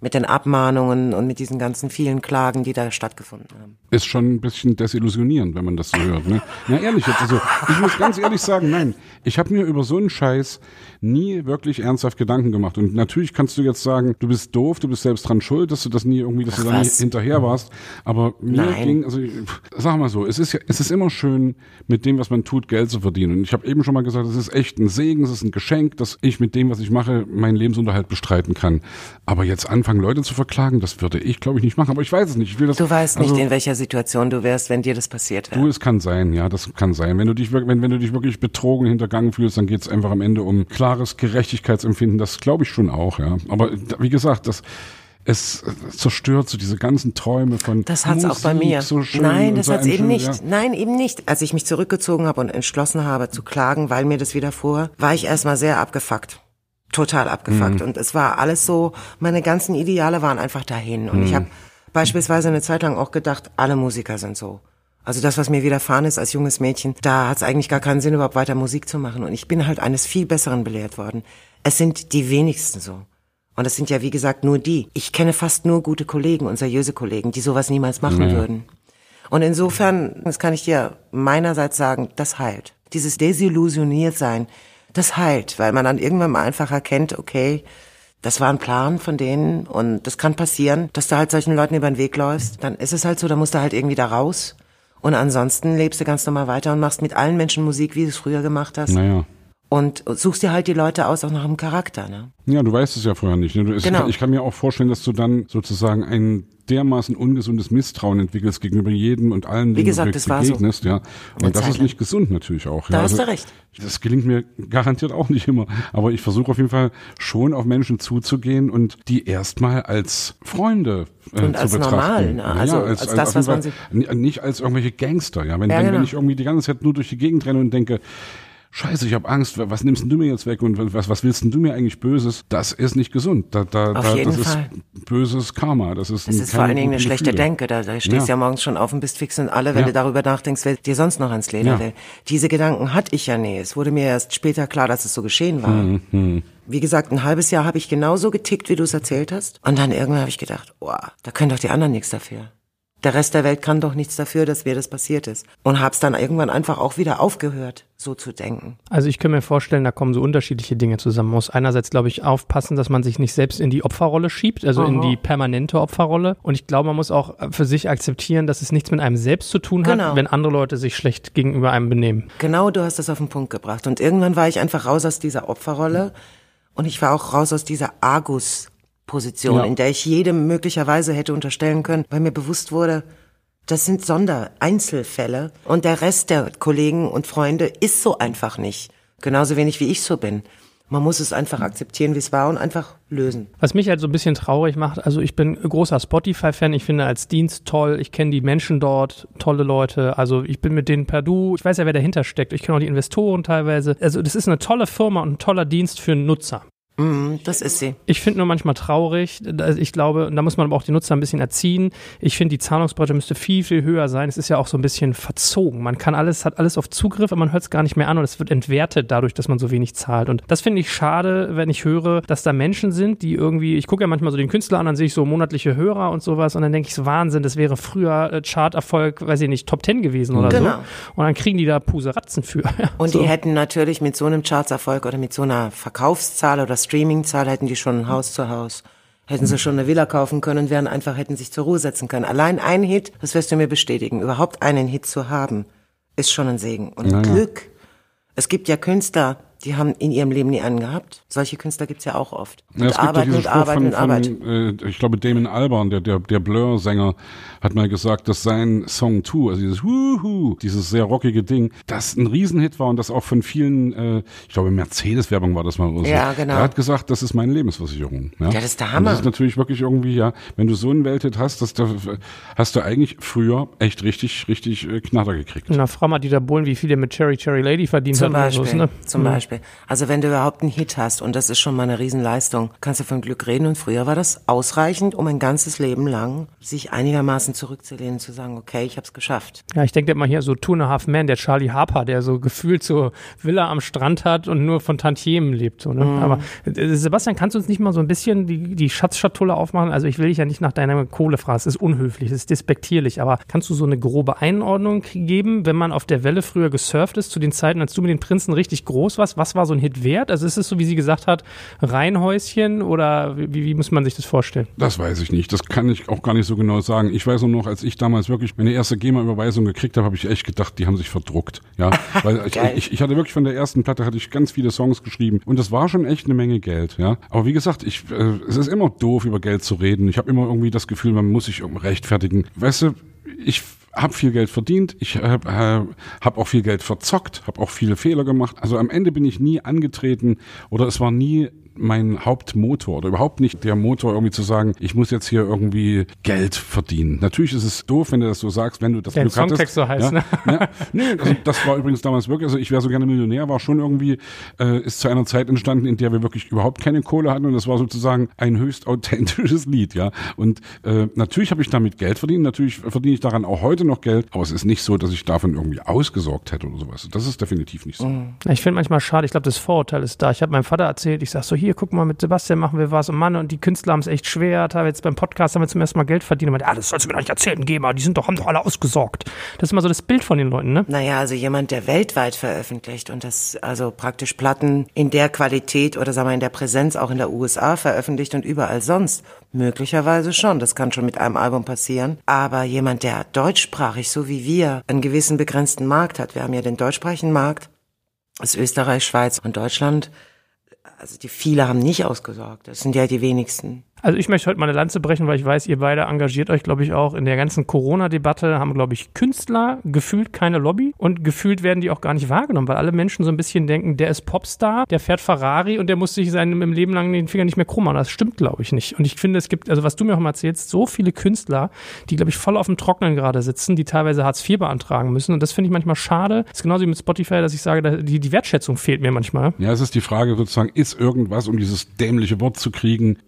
Mit den Abmahnungen und mit diesen ganzen vielen Klagen, die da stattgefunden haben. Ist schon ein bisschen desillusionierend, wenn man das so hört. Ne? Na ehrlich, jetzt, also ich muss ganz ehrlich sagen, nein, ich habe mir über so einen Scheiß nie wirklich ernsthaft Gedanken gemacht. Und natürlich kannst du jetzt sagen, du bist doof, du bist selbst dran schuld, dass du das nie irgendwie, dass Ach, du da nicht hinterher warst. Aber mir nein. ging, also sag mal so, es ist ja, es ist immer schön, mit dem, was man tut, Geld zu verdienen. Und ich habe eben schon mal gesagt, es ist echt ein Segen, es ist ein Geschenk, dass ich mit dem, was ich mache, meinen Lebensunterhalt bestreiten kann. Aber jetzt an anfangen, Leute zu verklagen, das würde ich, glaube ich, nicht machen. Aber ich weiß es nicht. Ich will das, du weißt also, nicht, in welcher Situation du wärst, wenn dir das passiert wäre. Du, es kann sein, ja, das kann sein. Wenn du dich, wenn, wenn du dich wirklich betrogen, hintergangen fühlst, dann geht es einfach am Ende um klares Gerechtigkeitsempfinden. Das glaube ich schon auch, ja. Aber wie gesagt, das es zerstört so diese ganzen Träume von Das hat's Musik, auch bei mir. So Nein, das so hat's eben nicht. Ja. Nein, eben nicht. Als ich mich zurückgezogen habe und entschlossen habe zu klagen, weil mir das wieder vor, war ich erstmal sehr abgefuckt total abgefuckt. Mhm. Und es war alles so, meine ganzen Ideale waren einfach dahin. Und mhm. ich habe beispielsweise eine Zeit lang auch gedacht, alle Musiker sind so. Also das, was mir widerfahren ist als junges Mädchen, da hat es eigentlich gar keinen Sinn, überhaupt weiter Musik zu machen. Und ich bin halt eines viel Besseren belehrt worden. Es sind die wenigsten so. Und das sind ja, wie gesagt, nur die. Ich kenne fast nur gute Kollegen und seriöse Kollegen, die sowas niemals machen Naja. würden. Und insofern, das kann ich dir meinerseits sagen, das heilt. Dieses desillusioniert sein, das heilt, weil man dann irgendwann mal einfach erkennt, okay, das war ein Plan von denen und das kann passieren, dass du halt solchen Leuten über den Weg läufst. Dann ist es halt so, da musst du halt irgendwie da raus. Und ansonsten lebst du ganz normal weiter und machst mit allen Menschen Musik, wie du es früher gemacht hast. Naja. Und suchst dir halt die Leute aus, auch nach dem Charakter, ne? Ja, du weißt es ja vorher nicht. Ne? Du, es, Genau. Ich kann mir auch vorstellen, dass du dann sozusagen ein dermaßen ungesundes Misstrauen entwickelst gegenüber jedem und allen, Wie gesagt, du das war so. begegnest. Ja. Und das ist nicht gesund natürlich auch. Da ja. hast du recht. Das gelingt mir garantiert auch nicht immer. Aber ich versuche auf jeden Fall schon auf Menschen zuzugehen und die erstmal als Freunde äh, Und zu als betrachten. normal, ne? Also als das, auf was jeden man n- Nicht als irgendwelche Gangster. Ja? Wenn, Ja, wenn, genau. wenn ich irgendwie die ganze Zeit nur durch die Gegend renne und denke, Scheiße, ich habe Angst. Was nimmst du mir jetzt weg und was, was willst denn du mir eigentlich Böses? Das ist nicht gesund. Da, da, Auf da, jeden das Fall. ist böses Karma. Das ist, Das ist vor allen Dingen eine schlechte Denke. Denke. Da, da stehst du Ja. ja. morgens schon auf und bist fix und alle, wenn Ja. du darüber nachdenkst, wer dir sonst noch ans Leder Ja. will. Diese Gedanken hatte ich ja nie. Es wurde mir erst später klar, dass es so geschehen war. Mhm, Wie gesagt, ein halbes Jahr habe ich genauso getickt, wie du es erzählt hast. Und dann irgendwann habe ich gedacht, oh, da können doch die anderen nichts dafür. Der Rest der Welt kann doch nichts dafür, dass mir das passiert ist. Und hab's dann irgendwann einfach auch wieder aufgehört, so zu denken. Also ich kann mir vorstellen, da kommen so unterschiedliche Dinge zusammen. Man muss einerseits, glaube ich, aufpassen, dass man sich nicht selbst in die Opferrolle schiebt, also in Aha. die permanente Opferrolle. Und ich glaube, man muss auch für sich akzeptieren, dass es nichts mit einem selbst zu tun hat, Genau. wenn andere Leute sich schlecht gegenüber einem benehmen. Genau, du hast das auf den Punkt gebracht. Und irgendwann war ich einfach raus aus dieser Opferrolle und ich war auch raus aus dieser Argus-Position, Ja. in der ich jedem möglicherweise hätte unterstellen können, weil mir bewusst wurde, das sind Sondereinzelfälle und der Rest der Kollegen und Freunde ist so einfach nicht. Genauso wenig wie ich so bin. Man muss es einfach akzeptieren, wie es war und einfach lösen. Was mich halt so ein bisschen traurig macht, also ich bin großer Spotify-Fan, ich finde als Dienst toll, ich kenne die Menschen dort, tolle Leute, also ich bin mit denen per Du, ich weiß ja, wer dahinter steckt, ich kenne auch die Investoren teilweise. Also das ist eine tolle Firma und ein toller Dienst für einen Nutzer. Mhm, das ist sie. Ich finde nur manchmal traurig, also ich glaube, und da muss man aber auch die Nutzer ein bisschen erziehen. Ich finde, die Zahlungsbreite müsste viel, viel höher sein. Es ist ja auch so ein bisschen verzogen. Man kann alles, hat alles auf Zugriff, aber man hört es gar nicht mehr an und es wird entwertet dadurch, dass man so wenig zahlt. Und das finde ich schade, wenn ich höre, dass da Menschen sind, die irgendwie, ich gucke ja manchmal so den Künstler an, dann sehe ich so monatliche Hörer und sowas und dann denke ich so, Wahnsinn, das wäre früher äh, Charterfolg, weiß ich nicht, Top Ten gewesen oder Genau. so. Und dann kriegen die da Puseratzen für. (laughs) Und so. die hätten natürlich mit so einem Chartserfolg oder mit so einer Verkaufszahl oder Streamingzahl hätten die schon ein Haus zu Haus. Hätten sie schon eine Villa kaufen können und wären einfach, hätten sich zur Ruhe setzen können. Allein ein Hit, das wirst du mir bestätigen, überhaupt einen Hit zu haben, ist schon ein Segen. Und Ja, ja. Glück. Es gibt ja Künstler, die haben in ihrem Leben nie einen gehabt. Solche Künstler gibt's ja auch oft. Und Ja, es gibt arbeiten und Spruch arbeiten von, und arbeiten. von äh, ich glaube, Damon Albarn, der, der, der Blur-Sänger, hat mal gesagt, dass sein Song 2, also dieses Huhu, dieses sehr rockige Ding, das ein Riesenhit war und das auch von vielen, äh, ich glaube, Mercedes-Werbung war das mal oder so. Ja, genau. Er hat gesagt, das ist meine Lebensversicherung. Ja, Ja, das ist der Und Hammer. das ist natürlich wirklich irgendwie, ja, wenn du so einen Welthit hast, das, da hast du eigentlich früher echt richtig, richtig äh, Knatter gekriegt. Na, frag mal Dieter Bohlen, wie viel der mit Cherry Cherry Lady verdient Zum hat. Beispiel, so, ne? zum Beispiel. Also wenn du überhaupt einen Hit hast, und das ist schon mal eine Riesenleistung, kannst du von Glück reden. Und früher war das ausreichend, um ein ganzes Leben lang sich einigermaßen zurückzulehnen und zu sagen, okay, ich hab's geschafft. Ja, ich denke immer hier so Two and a Half Men, der Charlie Harper, der so gefühlt so Villa am Strand hat und nur von Tantiemen lebt. So, ne? Mhm. Aber äh, Sebastian, kannst du uns nicht mal so ein bisschen die, die Schatzschatulle aufmachen? Also ich will dich ja nicht nach deiner Kohle fragen, es ist unhöflich, es ist despektierlich, aber kannst du so eine grobe Einordnung geben, wenn man auf der Welle früher gesurft ist, zu den Zeiten, als du mit den Prinzen richtig groß warst, was war so ein Hit wert? Also ist es so, wie sie gesagt hat, Reihenhäuschen oder wie, wie muss man sich das vorstellen? Das weiß ich nicht. Das kann ich auch gar nicht so genau sagen. Ich weiß nur noch, als ich damals wirklich meine erste GEMA-Überweisung gekriegt habe, habe ich echt gedacht, die haben sich verdruckt. Ja, (laughs) weil ich, ich, ich hatte wirklich von der ersten Platte hatte ich ganz viele Songs geschrieben und das war schon echt eine Menge Geld. Ja, aber wie gesagt, ich, äh, es ist immer doof über Geld zu reden. Ich habe immer irgendwie das Gefühl, man muss sich irgendwie rechtfertigen. Weißt du, ich habe viel Geld verdient, ich äh, äh, habe auch viel Geld verzockt, habe auch viele Fehler gemacht. Also am Ende bin ich nie angetreten oder es war nie mein Hauptmotor oder überhaupt nicht der Motor, irgendwie zu sagen, ich muss jetzt hier irgendwie Geld verdienen. Natürlich ist es doof, wenn du das so sagst, wenn du das Der Glück hattest. Songtext so heißt, ja, ne? Ja, nee, also das war übrigens damals wirklich, also ich wäre so gerne Millionär, war schon irgendwie, äh, ist zu einer Zeit entstanden, in der wir wirklich überhaupt keine Kohle hatten und das war sozusagen ein höchst authentisches Lied, ja. Und äh, natürlich habe ich damit Geld verdient, natürlich verdiene ich daran auch heute noch Geld, aber es ist nicht so, dass ich davon irgendwie ausgesorgt hätte oder sowas. Das ist definitiv nicht so. Ja, Ich finde manchmal schade, ich glaube, das Vorurteil ist da. Ich habe meinem Vater erzählt, ich sag so, hier, hier, guck mal, mit Sebastian machen wir was und Mann, und die Künstler haben es echt schwer. Da jetzt beim Podcast haben wir zum ersten Mal Geld verdient. Und meinte, ah, das sollst du mir doch nicht erzählen, GEMA, die sind doch, haben doch alle ausgesorgt. Das ist immer so das Bild von den Leuten, ne? Naja, also jemand, der weltweit veröffentlicht und das, also praktisch Platten in der Qualität oder sagen wir in der Präsenz auch in der USA veröffentlicht und überall sonst, möglicherweise schon. Das kann schon mit einem Album passieren. Aber jemand, der deutschsprachig, so wie wir, einen gewissen begrenzten Markt hat. Wir haben ja den deutschsprachigen Markt, das Österreich, Schweiz und Deutschland. Also die viele haben nicht ausgesorgt. Das sind ja die wenigsten. Also ich möchte heute mal eine Lanze brechen, weil ich weiß, ihr beide engagiert euch, glaube ich, auch in der ganzen Corona-Debatte, haben, glaube ich, Künstler gefühlt keine Lobby und gefühlt werden die auch gar nicht wahrgenommen, weil alle Menschen so ein bisschen denken, der ist Popstar, der fährt Ferrari und der muss sich seinem im Leben lang den Finger nicht mehr krumm machen. Das stimmt, glaube ich, nicht. Und ich finde, es gibt, also was du mir auch mal erzählst, so viele Künstler, die, glaube ich, voll auf dem Trocknen gerade sitzen, die teilweise Hartz IV beantragen müssen. Und das finde ich manchmal schade. Das ist genauso wie mit Spotify, dass ich sage, die, die Wertschätzung fehlt mir manchmal. Ja, es ist die Frage sozusagen, ist irgendwas, um dieses dämliche Wort zu kriegen,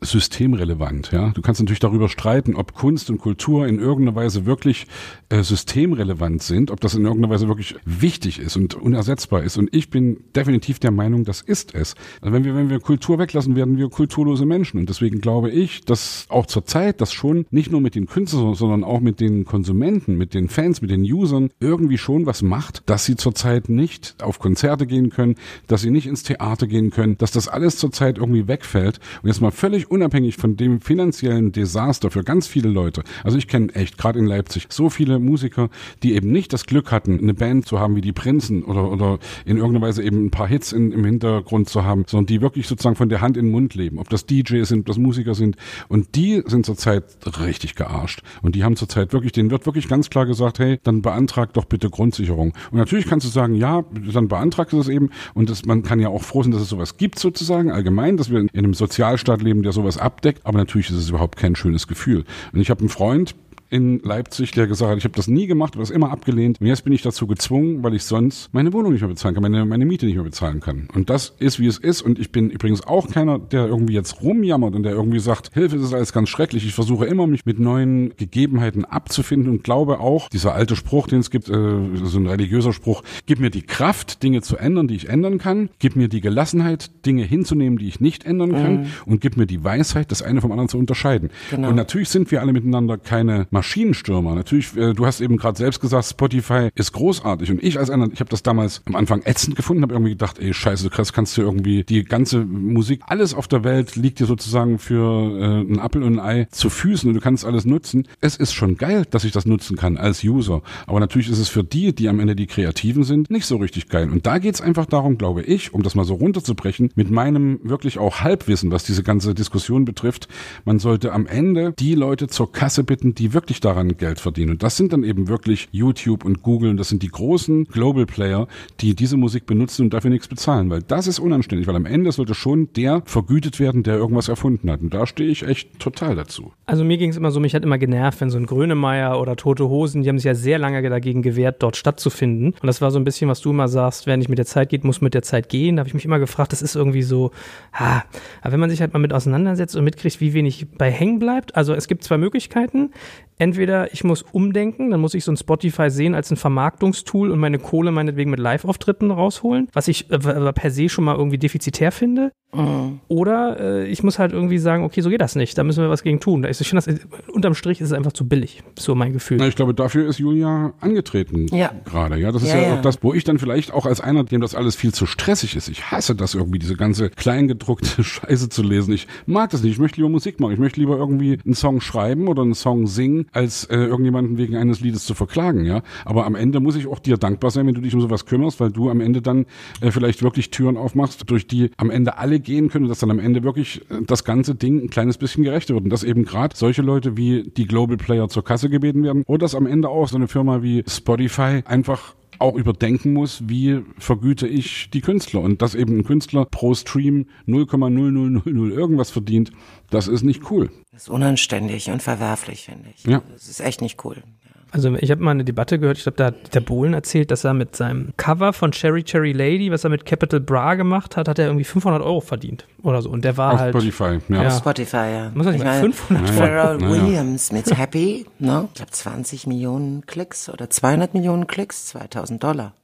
systemrelevant? Ja, du kannst natürlich darüber streiten, ob Kunst und Kultur in irgendeiner Weise wirklich äh, systemrelevant sind, ob das in irgendeiner Weise wirklich wichtig ist und unersetzbar ist. Und ich bin definitiv der Meinung, das ist es. Also wenn wir, wenn wir Kultur weglassen, werden wir kulturlose Menschen. Und deswegen glaube ich, dass auch zur Zeit das schon nicht nur mit den Künstlern, sondern auch mit den Konsumenten, mit den Fans, mit den Usern irgendwie schon was macht, dass sie zurzeit nicht auf Konzerte gehen können, dass sie nicht ins Theater gehen können, dass das alles zurzeit irgendwie wegfällt. Und jetzt mal völlig unabhängig von dem finanziellen Desaster für ganz viele Leute. Also ich kenne echt, gerade in Leipzig, so viele Musiker, die eben nicht das Glück hatten, eine Band zu haben wie die Prinzen oder, oder in irgendeiner Weise eben ein paar Hits in, im Hintergrund zu haben, sondern die wirklich sozusagen von der Hand in den Mund leben. Ob das DJs sind, ob das Musiker sind. Und die sind zurzeit richtig gearscht. Und die haben zurzeit wirklich, denen wird wirklich ganz klar gesagt, hey, dann beantrag doch bitte Grundsicherung. Und natürlich kannst du sagen, ja, dann beantragst du das eben. Und das, man kann ja auch froh sein, dass es sowas gibt sozusagen, allgemein, dass wir in einem Sozialstaat leben, der sowas abdeckt. Aber natürlich ist es überhaupt kein schönes Gefühl. Und ich habe einen Freund, in Leipzig, der gesagt hat, ich habe das nie gemacht, habe das immer abgelehnt. Und jetzt bin ich dazu gezwungen, weil ich sonst meine Wohnung nicht mehr bezahlen kann, meine, meine Miete nicht mehr bezahlen kann. Und das ist, wie es ist. Und ich bin übrigens auch keiner, der irgendwie jetzt rumjammert und der irgendwie sagt, Hilfe, es ist alles ganz schrecklich. Ich versuche immer, mich mit neuen Gegebenheiten abzufinden und glaube auch, dieser alte Spruch, den es gibt, äh, so ein religiöser Spruch, gib mir die Kraft, Dinge zu ändern, die ich ändern kann. Gib mir die Gelassenheit, Dinge hinzunehmen, die ich nicht ändern kann. Mhm. Und gib mir die Weisheit, das eine vom anderen zu unterscheiden. Genau. Und natürlich sind wir alle miteinander keine Maschinenstürmer. Natürlich, äh, du hast eben gerade selbst gesagt, Spotify ist großartig. Und ich als einer, ich habe das damals am Anfang ätzend gefunden, habe irgendwie gedacht, ey, scheiße, du krass, kannst du irgendwie die ganze Musik, alles auf der Welt liegt dir sozusagen für äh, einen Apfel und ein Ei zu Füßen und du kannst alles nutzen. Es ist schon geil, dass ich das nutzen kann als User. Aber natürlich ist es für die, die am Ende die Kreativen sind, nicht so richtig geil. Und da geht's einfach darum, glaube ich, um das mal so runterzubrechen, mit meinem wirklich auch Halbwissen, was diese ganze Diskussion betrifft, man sollte am Ende die Leute zur Kasse bitten, die wirklich wirklich daran Geld verdienen. Und das sind dann eben wirklich YouTube und Google und das sind die großen Global Player, die diese Musik benutzen und dafür nichts bezahlen, weil das ist unanständig, weil am Ende sollte schon der vergütet werden, der irgendwas erfunden hat. Und da stehe ich echt total dazu. Also mir ging es immer so, mich hat immer genervt, wenn so ein Grönemeyer oder Tote Hosen, die haben sich ja sehr lange dagegen gewehrt, dort stattzufinden. Und das war so ein bisschen, was du immer sagst, wer nicht mit der Zeit geht, muss mit der Zeit gehen. Da habe ich mich immer gefragt, das ist irgendwie so, ha, aber wenn man sich halt mal mit auseinandersetzt und mitkriegt, wie wenig bei hängen bleibt, also es gibt zwei Möglichkeiten entweder ich muss umdenken, dann muss ich so ein Spotify sehen als ein Vermarktungstool und meine Kohle meinetwegen mit Live-Auftritten rausholen, was ich äh, per se schon mal irgendwie defizitär finde. Mhm. Oder äh, ich muss halt irgendwie sagen, okay, so geht das nicht, da müssen wir was gegen tun. Ich finde, das, unterm Strich ist es einfach zu billig, so mein Gefühl. Na, ich glaube, dafür ist Julia angetreten ja. gerade. Ja, das ist ja, ja, ja, auch das, wo ich dann vielleicht auch als einer, dem das alles viel zu stressig ist. Ich hasse das irgendwie, diese ganze kleingedruckte (laughs) Scheiße zu lesen. Ich mag das nicht. Ich möchte lieber Musik machen. Ich möchte lieber irgendwie einen Song schreiben oder einen Song singen, als äh, irgendjemanden wegen eines Liedes zu verklagen. Ja, aber am Ende muss ich auch dir dankbar sein, wenn du dich um sowas kümmerst, weil du am Ende dann äh, vielleicht wirklich Türen aufmachst, durch die am Ende alle gehen können, dass dann am Ende wirklich äh, das ganze Ding ein kleines bisschen gerechter wird. Und dass eben gerade solche Leute wie die Global Player zur Kasse gebeten werden oder dass am Ende auch so eine Firma wie Spotify einfach auch überdenken muss, wie vergüte ich die Künstler. Und dass eben ein Künstler pro Stream 0,0000 irgendwas verdient, das ist nicht cool. Das ist unanständig und verwerflich, finde ich. Ja. Das ist echt nicht cool. Also ich habe mal eine Debatte gehört, ich glaube, da hat der Bohlen erzählt, dass er mit seinem Cover von Cherry Cherry Lady, was er mit Capital Bra gemacht hat, hat er irgendwie 500 Euro verdient oder so. Und der war Auf halt... Spotify, ja. Auf Spotify, ja. Muss er nicht mal 500 Euro. Pharrell ja. Williams mit Happy, ne? Ich glaube 20 Millionen Klicks oder 200 Millionen Klicks, 2000 Dollar.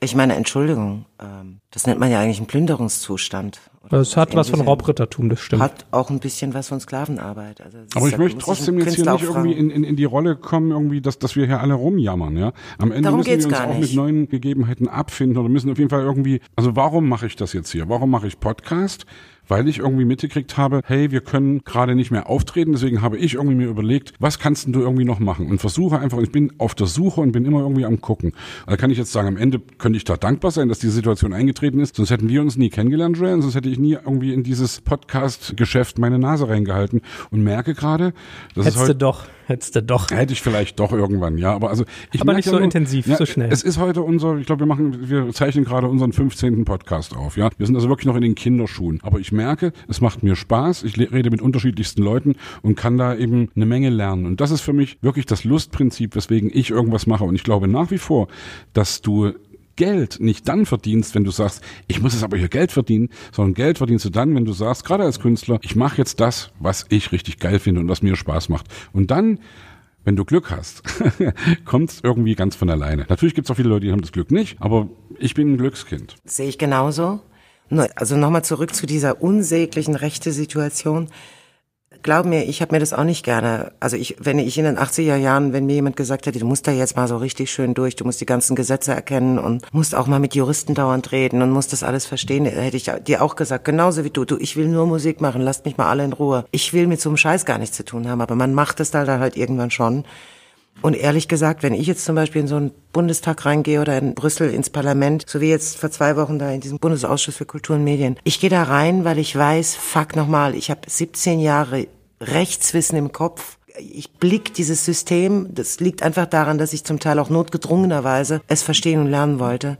Ich meine, Entschuldigung, ähm, das nennt man ja eigentlich einen Plünderungszustand. Das hat was von Raubrittertum, das stimmt. Hat auch ein bisschen was von Sklavenarbeit. Also aber ich möchte trotzdem jetzt hier nicht irgendwie in, in, in die Rolle kommen, irgendwie, dass, dass wir hier alle rumjammern, ja. Am Ende Darum müssen wir uns auch nicht. mit neuen Gegebenheiten abfinden oder müssen auf jeden Fall irgendwie, also warum mache ich das jetzt hier? Warum mache ich Podcast? weil ich irgendwie mitgekriegt habe, hey, wir können gerade nicht mehr auftreten, deswegen habe ich irgendwie mir überlegt, was kannst denn du irgendwie noch machen und versuche einfach, ich bin auf der Suche und bin immer irgendwie am gucken. Da kann ich jetzt sagen, am Ende könnte ich da dankbar sein, dass diese Situation eingetreten ist, sonst hätten wir uns nie kennengelernt, Joanne, sonst hätte ich nie irgendwie in dieses Podcast-Geschäft meine Nase reingehalten und merke gerade, das Hättest du heute doch, hättest du doch. Hätte ich vielleicht doch irgendwann, ja. Aber also ich Aber merke nicht so nur, intensiv, ja, so schnell. Es ist heute unser, ich glaube, wir machen, wir zeichnen gerade unseren 15. Podcast auf, ja. Wir sind also wirklich noch in den Kinderschuhen. Aber ich merke, es macht mir Spaß. Ich rede mit unterschiedlichsten Leuten und kann da eben eine Menge lernen. Und das ist für mich wirklich das Lustprinzip, weswegen ich irgendwas mache. Und ich glaube nach wie vor, dass du Geld nicht dann verdienst, wenn du sagst, ich muss jetzt aber hier Geld verdienen, sondern Geld verdienst du dann, wenn du sagst, gerade als Künstler, ich mache jetzt das, was ich richtig geil finde und was mir Spaß macht. Und dann wenn du Glück hast, (laughs) kommt irgendwie ganz von alleine. Natürlich gibt es auch viele Leute, die haben das Glück nicht, aber ich bin ein Glückskind. Sehe ich genauso. Also nochmal zurück zu dieser unsäglichen Rechte-Situation. Glaub mir, ich habe mir das auch nicht gerne. Also ich, wenn ich in den 80er Jahren, wenn mir jemand gesagt hätte, du musst da jetzt mal so richtig schön durch, du musst die ganzen Gesetze erkennen und musst auch mal mit Juristen dauernd reden und musst das alles verstehen, hätte ich dir auch gesagt, genauso wie du, du, ich will nur Musik machen, lasst mich mal alle in Ruhe. Ich will mit so einem Scheiß gar nichts zu tun haben, aber man macht es da dann halt irgendwann schon. Und ehrlich gesagt, wenn ich jetzt zum Beispiel in so einen Bundestag reingehe oder in Brüssel ins Parlament, so wie jetzt vor zwei Wochen da in diesem Bundesausschuss für Kultur und Medien, ich gehe da rein, weil ich weiß, fuck nochmal, ich habe 17 Jahre Rechtswissen im Kopf. Ich blick dieses System, das liegt einfach daran, dass ich zum Teil auch notgedrungenerweise es verstehen und lernen wollte.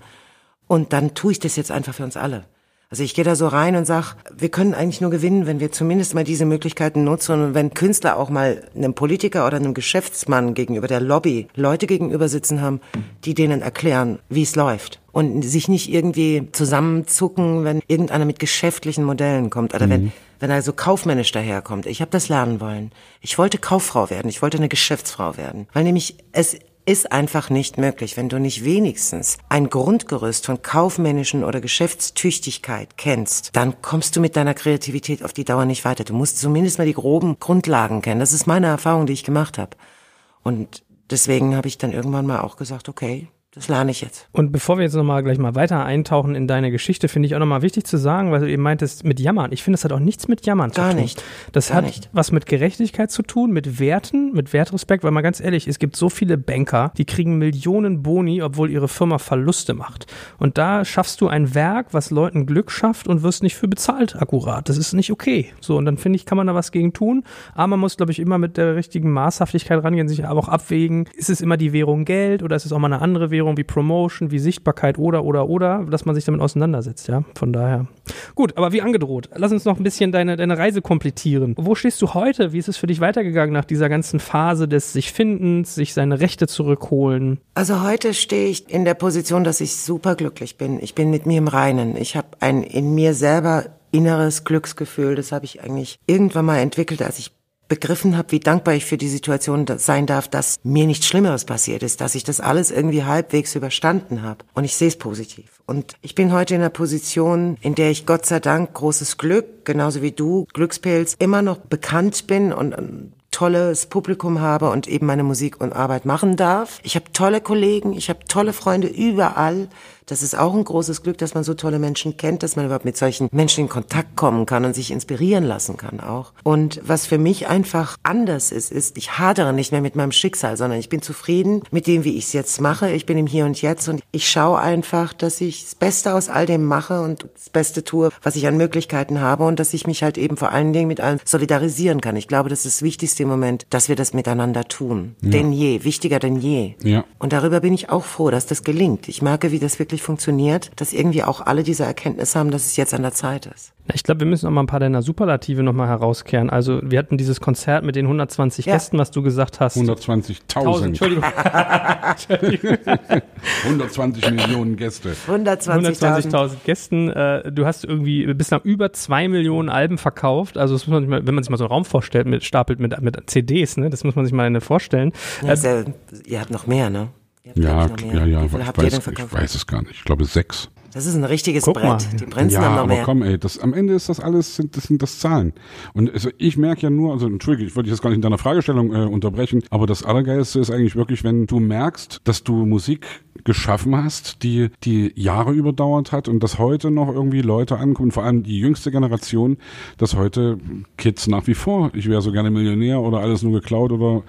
Und dann tue ich das jetzt einfach für uns alle. Also ich gehe da so rein und sag, wir können eigentlich nur gewinnen, wenn wir zumindest mal diese Möglichkeiten nutzen und wenn Künstler auch mal einem Politiker oder einem Geschäftsmann gegenüber der Lobby Leute gegenüber sitzen haben, die denen erklären, wie es läuft. Und sich nicht irgendwie zusammenzucken, wenn irgendeiner mit geschäftlichen Modellen kommt oder wenn, wenn er so kaufmännisch daherkommt. Ich habe das lernen wollen. Ich wollte Kauffrau werden, ich wollte eine Geschäftsfrau werden. Weil nämlich es ist einfach nicht möglich, wenn du nicht wenigstens ein Grundgerüst von kaufmännischen oder Geschäftstüchtigkeit kennst, dann kommst du mit deiner Kreativität auf die Dauer nicht weiter. Du musst zumindest mal die groben Grundlagen kennen. Das ist meine Erfahrung, die ich gemacht habe. Und deswegen habe ich dann irgendwann mal auch gesagt, okay, das lerne ich jetzt. Und bevor wir jetzt nochmal gleich mal weiter eintauchen in deine Geschichte, finde ich auch nochmal wichtig zu sagen, weil du eben meintest, mit Jammern. Ich finde, das hat auch nichts mit Jammern Gar zu tun. nicht. Das Gar hat nicht. was mit Gerechtigkeit zu tun, mit Werten, mit Wertrespekt, weil mal ganz ehrlich, es gibt so viele Banker, die kriegen Millionen Boni, obwohl ihre Firma Verluste macht. Und da schaffst du ein Werk, was Leuten Glück schafft und wirst nicht für bezahlt akkurat. Das ist nicht okay. So, und dann finde ich, kann man da was gegen tun. Aber man muss, glaube ich, immer mit der richtigen Maßhaftigkeit rangehen, sich aber auch abwägen, ist es immer die Währung Geld oder ist es auch mal eine andere Währung wie Promotion, wie Sichtbarkeit oder, oder, oder, dass man sich damit auseinandersetzt, ja. Von daher. Gut, aber wie angedroht, lass uns noch ein bisschen deine, deine Reise komplettieren. Wo stehst du heute? Wie ist es für dich weitergegangen nach dieser ganzen Phase des sich Findens, sich seine Rechte zurückholen? Also heute stehe ich in der Position, dass ich superglücklich bin. Ich bin mit mir im Reinen. Ich habe ein in mir selber inneres Glücksgefühl. Das habe ich eigentlich irgendwann mal entwickelt, als ich begriffen habe, wie dankbar ich für die Situation sein darf, dass mir nichts Schlimmeres passiert ist, dass ich das alles irgendwie halbwegs überstanden habe. Und ich sehe es positiv. Und ich bin heute in einer Position, in der ich Gott sei Dank großes Glück, genauso wie du, Glückspilz, immer noch bekannt bin und ein tolles Publikum habe und eben meine Musik und Arbeit machen darf. Ich habe tolle Kollegen, ich habe tolle Freunde überall. Das ist auch ein großes Glück, dass man so tolle Menschen kennt, dass man überhaupt mit solchen Menschen in Kontakt kommen kann und sich inspirieren lassen kann auch. Und was für mich einfach anders ist, ist, ich hadere nicht mehr mit meinem Schicksal, sondern ich bin zufrieden mit dem, wie ich es jetzt mache. Ich bin im Hier und Jetzt und ich schaue einfach, dass ich das Beste aus all dem mache und das Beste tue, was ich an Möglichkeiten habe und dass ich mich halt eben vor allen Dingen mit allen solidarisieren kann. Ich glaube, das ist das Wichtigste im Moment, dass wir das miteinander tun. Denn je, wichtiger denn je. Ja. Und darüber bin ich auch froh, dass das gelingt. Ich merke, wie das wirklich funktioniert, dass irgendwie auch alle diese Erkenntnis haben, dass es jetzt an der Zeit ist. Ich glaube, wir müssen noch mal ein paar deiner Superlative noch mal herauskehren. Also, wir hatten dieses Konzert mit den 120 Ja. Gästen, was du gesagt hast. 120.000, Entschuldigung. (laughs) 120 Millionen Gäste. 120.000. 120.000 Gästen. Äh, du hast irgendwie bislang über zwei Millionen Alben verkauft. Also das muss man sich mal, wenn man sich mal so einen Raum vorstellt, mit stapelt mit, mit CDs, ne, das muss man sich mal eine vorstellen. Ja, ist ja, ihr habt noch mehr, ne? Ja, ja, ja, ich weiß, ich weiß es gar nicht. Ich glaube sechs. Das ist ein richtiges Guck Brett. mal. Die Prinzen ja, haben noch aber mehr. komm, ey, das, am Ende ist das alles, sind, das sind das Zahlen. Und also ich merke ja nur, also entschuldige, ich wollte dich jetzt gar nicht in deiner Fragestellung äh, unterbrechen, aber das Allergeilste ist eigentlich wirklich, wenn du merkst, dass du Musik geschaffen hast, die die Jahre überdauert hat und dass heute noch irgendwie Leute ankommen, vor allem die jüngste Generation, dass heute Kids nach wie vor, ich wäre so gerne Millionär oder alles nur geklaut oder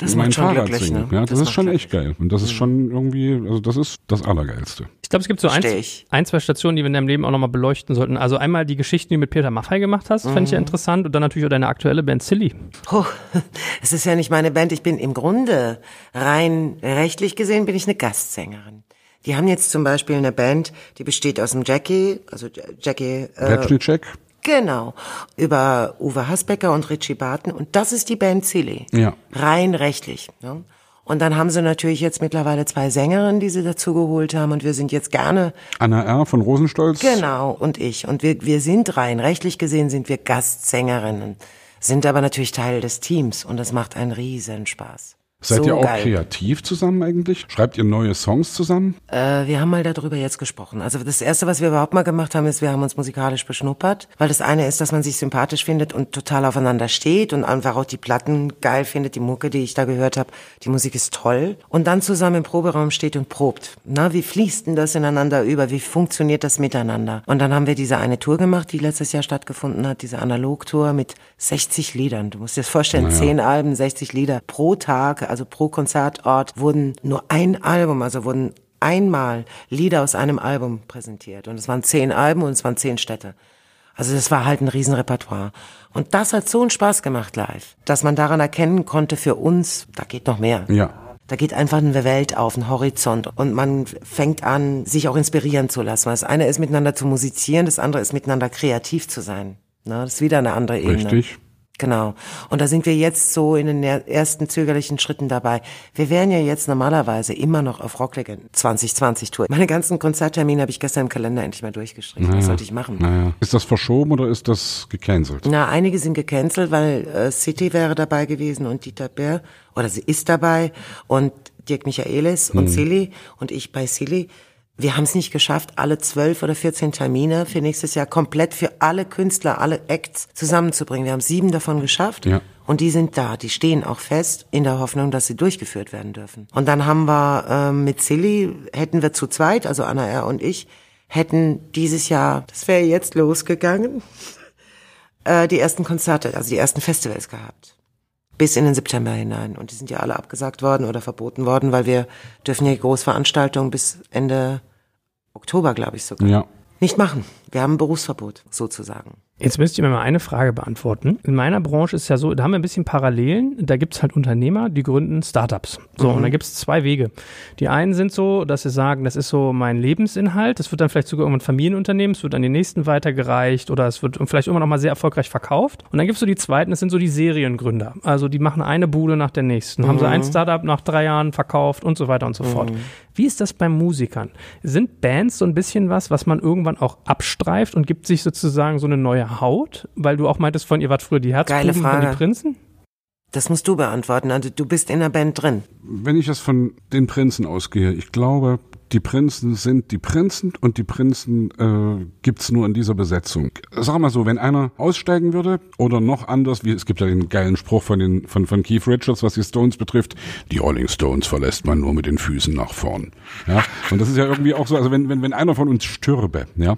Das mein macht schon Fahrrad glücklich, singen. ne? Ja, das, Das ist schon glücklich. echt geil. Und das ist schon irgendwie, also das ist das Allergeilste. Ich glaube, es gibt so ein, ich. ein, zwei Stationen, die wir in deinem Leben auch nochmal beleuchten sollten. Also einmal die Geschichten, die du mit Peter Maffay gemacht hast, fände ich Mhm. ja interessant. Und dann natürlich auch deine aktuelle Band Silly. Puh, (laughs) es ist ja nicht meine Band. Ich bin im Grunde rein rechtlich gesehen bin ich eine Gastsängerin. Die haben jetzt zum Beispiel eine Band, die besteht aus dem Jackie, also Jackie, äh, Retschnitschek? Genau, über Uwe Hasbecker und Richie Barton und das ist die Band Silly. Ja. Rein rechtlich. Ne? Und dann haben sie natürlich jetzt mittlerweile zwei Sängerinnen, die sie dazu geholt haben und wir sind jetzt gerne Anna R. von Rosenstolz. Genau, und ich. Und wir, wir sind rein, rechtlich gesehen sind wir Gastsängerinnen, sind aber natürlich Teil des Teams und das macht einen riesen Spaß. Seid so ihr auch geil. kreativ zusammen eigentlich? Schreibt ihr neue Songs zusammen? Äh, wir haben mal darüber jetzt gesprochen. Also das Erste, was wir überhaupt mal gemacht haben, ist, wir haben uns musikalisch beschnuppert. Weil das eine ist, dass man sich sympathisch findet und total aufeinander steht und einfach auch die Platten geil findet, die Mucke, die ich da gehört habe. Die Musik ist toll. Und dann zusammen im Proberaum steht und probt. Na, wie fließt denn das ineinander über? Wie funktioniert das miteinander? Und dann haben wir diese eine Tour gemacht, die letztes Jahr stattgefunden hat, diese Analogtour mit 60 Liedern. Du musst dir das vorstellen, Naja. 10 Alben, 60 Lieder pro Tag, also pro Konzertort, wurden nur ein Album, also wurden einmal Lieder aus einem Album präsentiert. Und es waren zehn Alben und es waren zehn Städte. Also das war halt ein Riesenrepertoire. Und das hat so einen Spaß gemacht live, dass man daran erkennen konnte für uns, da geht noch mehr. Ja. Da geht einfach eine Welt auf, ein Horizont und man fängt an, sich auch inspirieren zu lassen. Das eine ist miteinander zu musizieren, das andere ist miteinander kreativ zu sein. Na, das ist wieder eine andere Ebene. Richtig. Genau. Und da sind wir jetzt so in den er- ersten zögerlichen Schritten dabei. Wir wären ja jetzt normalerweise immer noch auf Rocklegend 2020 Tour. Meine ganzen Konzerttermine habe ich gestern im Kalender endlich mal durchgestrichen. Was sollte ich machen? Naja. Ist das verschoben oder ist das gecancelt? Na, einige sind gecancelt, weil äh, City wäre dabei gewesen und Dieter Bär, oder sie ist dabei und Dirk Michaelis und Silly und ich bei Silly. Wir haben es nicht geschafft, alle zwölf oder 14 Termine für nächstes Jahr komplett für alle Künstler, alle Acts zusammenzubringen. Wir haben sieben davon geschafft. Ja. Und die sind da, die stehen auch fest in der Hoffnung, dass sie durchgeführt werden dürfen. Und dann haben wir ähm, mit Silly, hätten wir zu zweit, also Anna R. und ich, hätten dieses Jahr, das wäre jetzt losgegangen, äh, die ersten Konzerte, also die ersten Festivals gehabt. Bis in den September hinein. Und die sind ja alle abgesagt worden oder verboten worden, weil wir dürfen ja Großveranstaltungen bis Ende Oktober, glaube ich sogar, Ja. nicht machen. Wir haben ein Berufsverbot, sozusagen. Jetzt müsst ihr mir mal eine Frage beantworten. In meiner Branche ist ja so, da haben wir ein bisschen Parallelen. Da gibt es halt Unternehmer, die gründen Startups. So, und da gibt es zwei Wege. Die einen sind so, dass sie sagen, das ist so mein Lebensinhalt. Das wird dann vielleicht sogar irgendwann Familienunternehmen, es wird an den nächsten weitergereicht oder es wird vielleicht irgendwann auch mal sehr erfolgreich verkauft. Und dann gibt es so die zweiten, das sind so die Seriengründer. Also die machen eine Bude nach der nächsten. Haben sie ein Startup nach drei Jahren verkauft und so weiter und so fort. Wie ist das bei Musikern? Sind Bands so ein bisschen was, was man irgendwann auch abstreift und gibt sich sozusagen so eine neue Haut? Weil du auch meintest von, ihr wart früher die Geile Herzbuben von Frage. die Prinzen? Das musst du beantworten. Also du bist in der Band drin. Wenn ich jetzt von den Prinzen ausgehe, ich glaube, die Prinzen sind die Prinzen und die Prinzen äh, gibt's nur in dieser Besetzung. Sag mal so, wenn einer aussteigen würde oder noch anders, wie es gibt ja den geilen Spruch von den von von Keith Richards, was die Stones betrifft, die Rolling Stones verlässt man nur mit den Füßen nach vorn. Ja, und das ist ja irgendwie auch so, also wenn wenn wenn einer von uns stürbe, ja,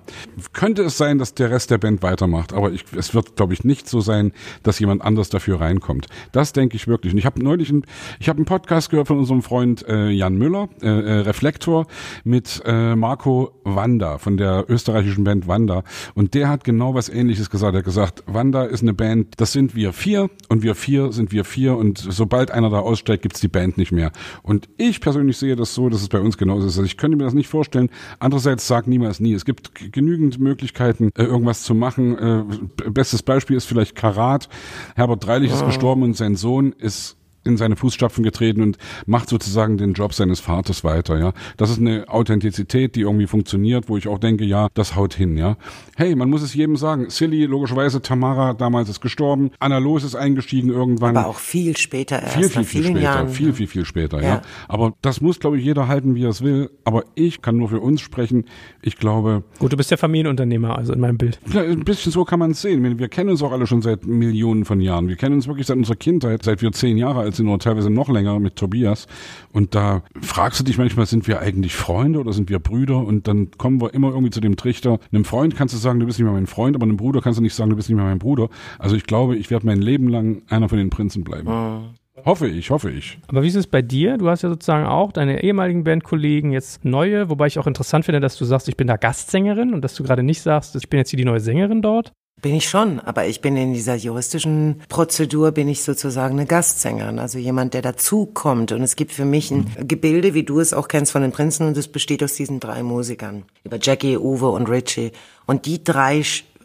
könnte es sein, dass der Rest der Band weitermacht, aber ich, es wird glaube ich nicht so sein, dass jemand anders dafür reinkommt. Das denke ich wirklich. Und ich habe neulich einen, ich habe einen Podcast gehört von unserem Freund äh, Jan Müller, äh, äh, Reflektor mit äh, Marco Wanda von der österreichischen Band Wanda und der hat genau was ähnliches gesagt. Er hat gesagt, Wanda ist eine Band, das sind wir vier und wir vier sind wir vier und sobald einer da aussteigt, gibt's die Band nicht mehr. Und ich persönlich sehe das so, dass es bei uns genauso ist. Also ich könnte mir das nicht vorstellen. Andererseits sag niemals nie. Es gibt genügend Möglichkeiten, äh, irgendwas zu machen. Äh, bestes Beispiel ist vielleicht Karat. Herbert Dreilich ist gestorben und sein Sohn ist in seine Fußstapfen getreten und macht sozusagen den Job seines Vaters weiter, ja. Das ist eine Authentizität, die irgendwie funktioniert, wo ich auch denke, ja, das haut hin, ja. Hey, man muss es jedem sagen. Silly, logischerweise, Tamara damals ist gestorben, Anna Los ist eingestiegen irgendwann. Aber auch viel später erst, viel, viel, viel später, Jahren. viel, viel, viel später, ja. Ja. Aber das muss, glaube ich, jeder halten, wie er es will. Aber ich kann nur für uns sprechen. Ich glaube, Gut, du bist ja Familienunternehmer, also in meinem Bild. ja, ein bisschen so kann man es sehen. Wir, wir kennen uns auch alle schon seit Millionen von Jahren. Wir kennen uns wirklich seit unserer Kindheit, seit wir zehn Jahre alt sind oder teilweise noch länger mit Tobias. Und da fragst du dich manchmal, sind wir eigentlich Freunde oder sind wir Brüder? Und dann kommen wir immer irgendwie zu dem Trichter. Einem Freund kannst du sagen, du bist nicht mehr mein Freund, aber einem Bruder kannst du nicht sagen, du bist nicht mehr mein Bruder. Also ich glaube, ich werde mein Leben lang einer von den Prinzen bleiben. Hoffe ich, hoffe ich. Aber wie ist es bei dir? Du hast ja sozusagen auch deine ehemaligen Bandkollegen, jetzt neue, wobei ich auch interessant finde, dass du sagst, ich bin da Gastsängerin und dass du gerade nicht sagst, ich bin jetzt hier die neue Sängerin dort. Bin ich schon, aber ich bin in dieser juristischen Prozedur, bin ich sozusagen eine Gastsängerin, also jemand, der dazukommt. Und es gibt für mich ein Gebilde, wie du es auch kennst von den Prinzen, und es besteht aus diesen drei Musikern. Über Jackie, Uwe und Richie. Und die drei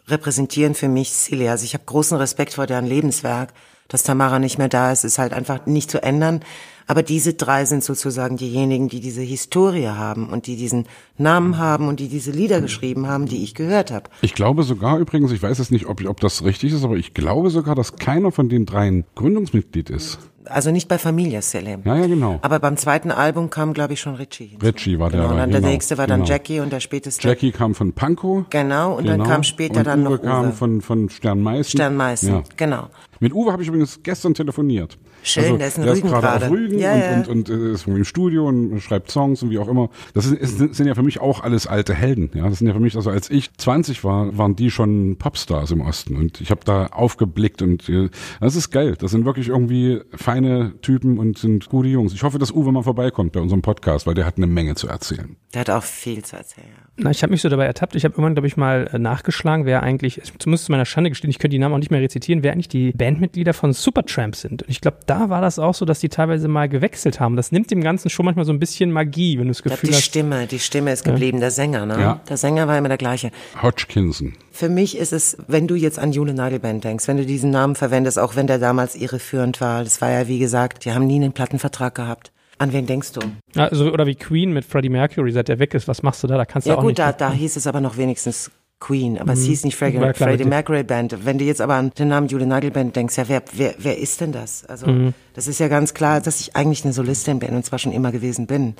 repräsentieren für mich Silly. Also ich habe großen Respekt vor deren Lebenswerk. Dass Tamara nicht mehr da ist, ist halt einfach nicht zu ändern. Aber diese drei sind sozusagen diejenigen, die diese Historie haben und die diesen Namen haben und die diese Lieder geschrieben haben, die ich gehört habe. Ich glaube sogar übrigens, ich weiß jetzt nicht, ob, ob das richtig ist, aber ich glaube sogar, dass keiner von den dreien Gründungsmitglied ist. Also nicht bei Familia Selim. Ja, ja, genau. Aber beim zweiten Album kam, glaube ich, schon Richie hinzu. Richie war der genau, und da, dann der genau, nächste war dann genau. Jackie und der späteste. Jackie kam von Pankow. Genau, und dann kam später und dann Uwe noch kam Uwe. von, von Sternmeißen. Sternmeißen, Ja. genau. Mit Uwe habe ich übrigens gestern telefoniert. Also, Schön, der ist in der Rügen gerade auf Rügen Ja, und, ja. und, und äh, ist im Studio und schreibt Songs und wie auch immer. Das ist, ist, sind ja für mich auch alles alte Helden. Ja, das sind ja für mich, also als ich 20 war, waren die schon Popstars im Osten und ich habe da aufgeblickt und äh, das ist geil. Das sind wirklich irgendwie feine Typen und sind gute Jungs. Ich hoffe, dass Uwe mal vorbeikommt bei unserem Podcast, weil der hat eine Menge zu erzählen. Der hat auch viel zu erzählen. ja. Na, ich habe mich so dabei ertappt. Ich habe irgendwann, glaube ich, mal äh, nachgeschlagen, wer eigentlich, zumindest zu meiner Schande gestehen, ich könnte die Namen auch nicht mehr rezitieren, wer eigentlich die Bandmitglieder von Supertramp sind. Und ich glaube, da war das auch so, dass die teilweise mal gewechselt haben. Das nimmt dem Ganzen schon manchmal so ein bisschen Magie, wenn du das Ich glaube, Gefühl die hast. Stimme, die Stimme ist geblieben, der Sänger, ne? Ja. Der Sänger war immer der gleiche. Hodgkinson. Für mich ist es, wenn du jetzt an Jule Nadelband denkst, wenn du diesen Namen verwendest, auch wenn der damals irreführend war, das war ja wie gesagt, die haben nie einen Plattenvertrag gehabt. An wen denkst du? Also, oder wie Queen mit Freddie Mercury, seit der weg ist, was machst du da? Da kannst du Ja auch gut, nicht. da, da hieß es aber noch wenigstens Queen, aber es hieß nicht Freddie, klar, Freddie. Mercury Band. Wenn du jetzt aber an den Namen Julie Nagelband denkst, ja, wer, wer, wer ist denn das? Also, das ist ja ganz klar, dass ich eigentlich eine Solistin bin und zwar schon immer gewesen bin.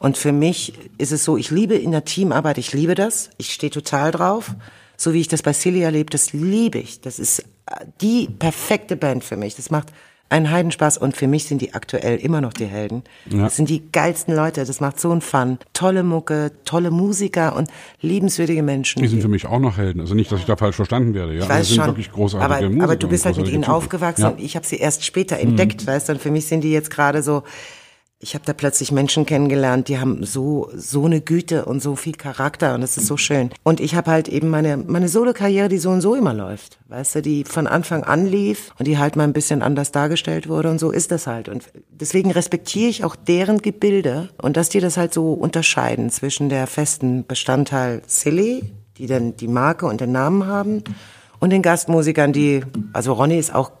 Und für mich ist es so, ich liebe in der Teamarbeit, ich liebe das, ich stehe total drauf. So wie ich das bei Silly erlebt, das liebe ich. Das ist äh, die perfekte Band für mich. Das macht einen Heidenspaß und für mich sind die aktuell immer noch die Helden. Ja. Das sind die geilsten Leute, das macht so einen Fun. Tolle Mucke, tolle Musiker und liebenswürdige Menschen. Die sind für mich auch noch Helden. Also nicht, dass ich da falsch verstanden werde. Ja, Ich das weiß sind schon. wirklich großartige aber, Musiker. aber du bist halt mit ihnen Typen. aufgewachsen Ja. und ich habe sie erst später entdeckt, weißt du? Und für mich sind die jetzt gerade so. Ich habe da plötzlich Menschen kennengelernt, die haben so so eine Güte und so viel Charakter und das ist so schön. Und ich habe halt eben meine meine Solo-Karriere, die so und so immer läuft, weißt du, die von Anfang an lief und die halt mal ein bisschen anders dargestellt wurde und so ist das halt. Und deswegen respektiere ich auch deren Gebilde und dass die das halt so unterscheiden zwischen der festen Bestandteil Silly, die dann die Marke und den Namen haben, und den Gastmusikern, die, also Ronny ist auch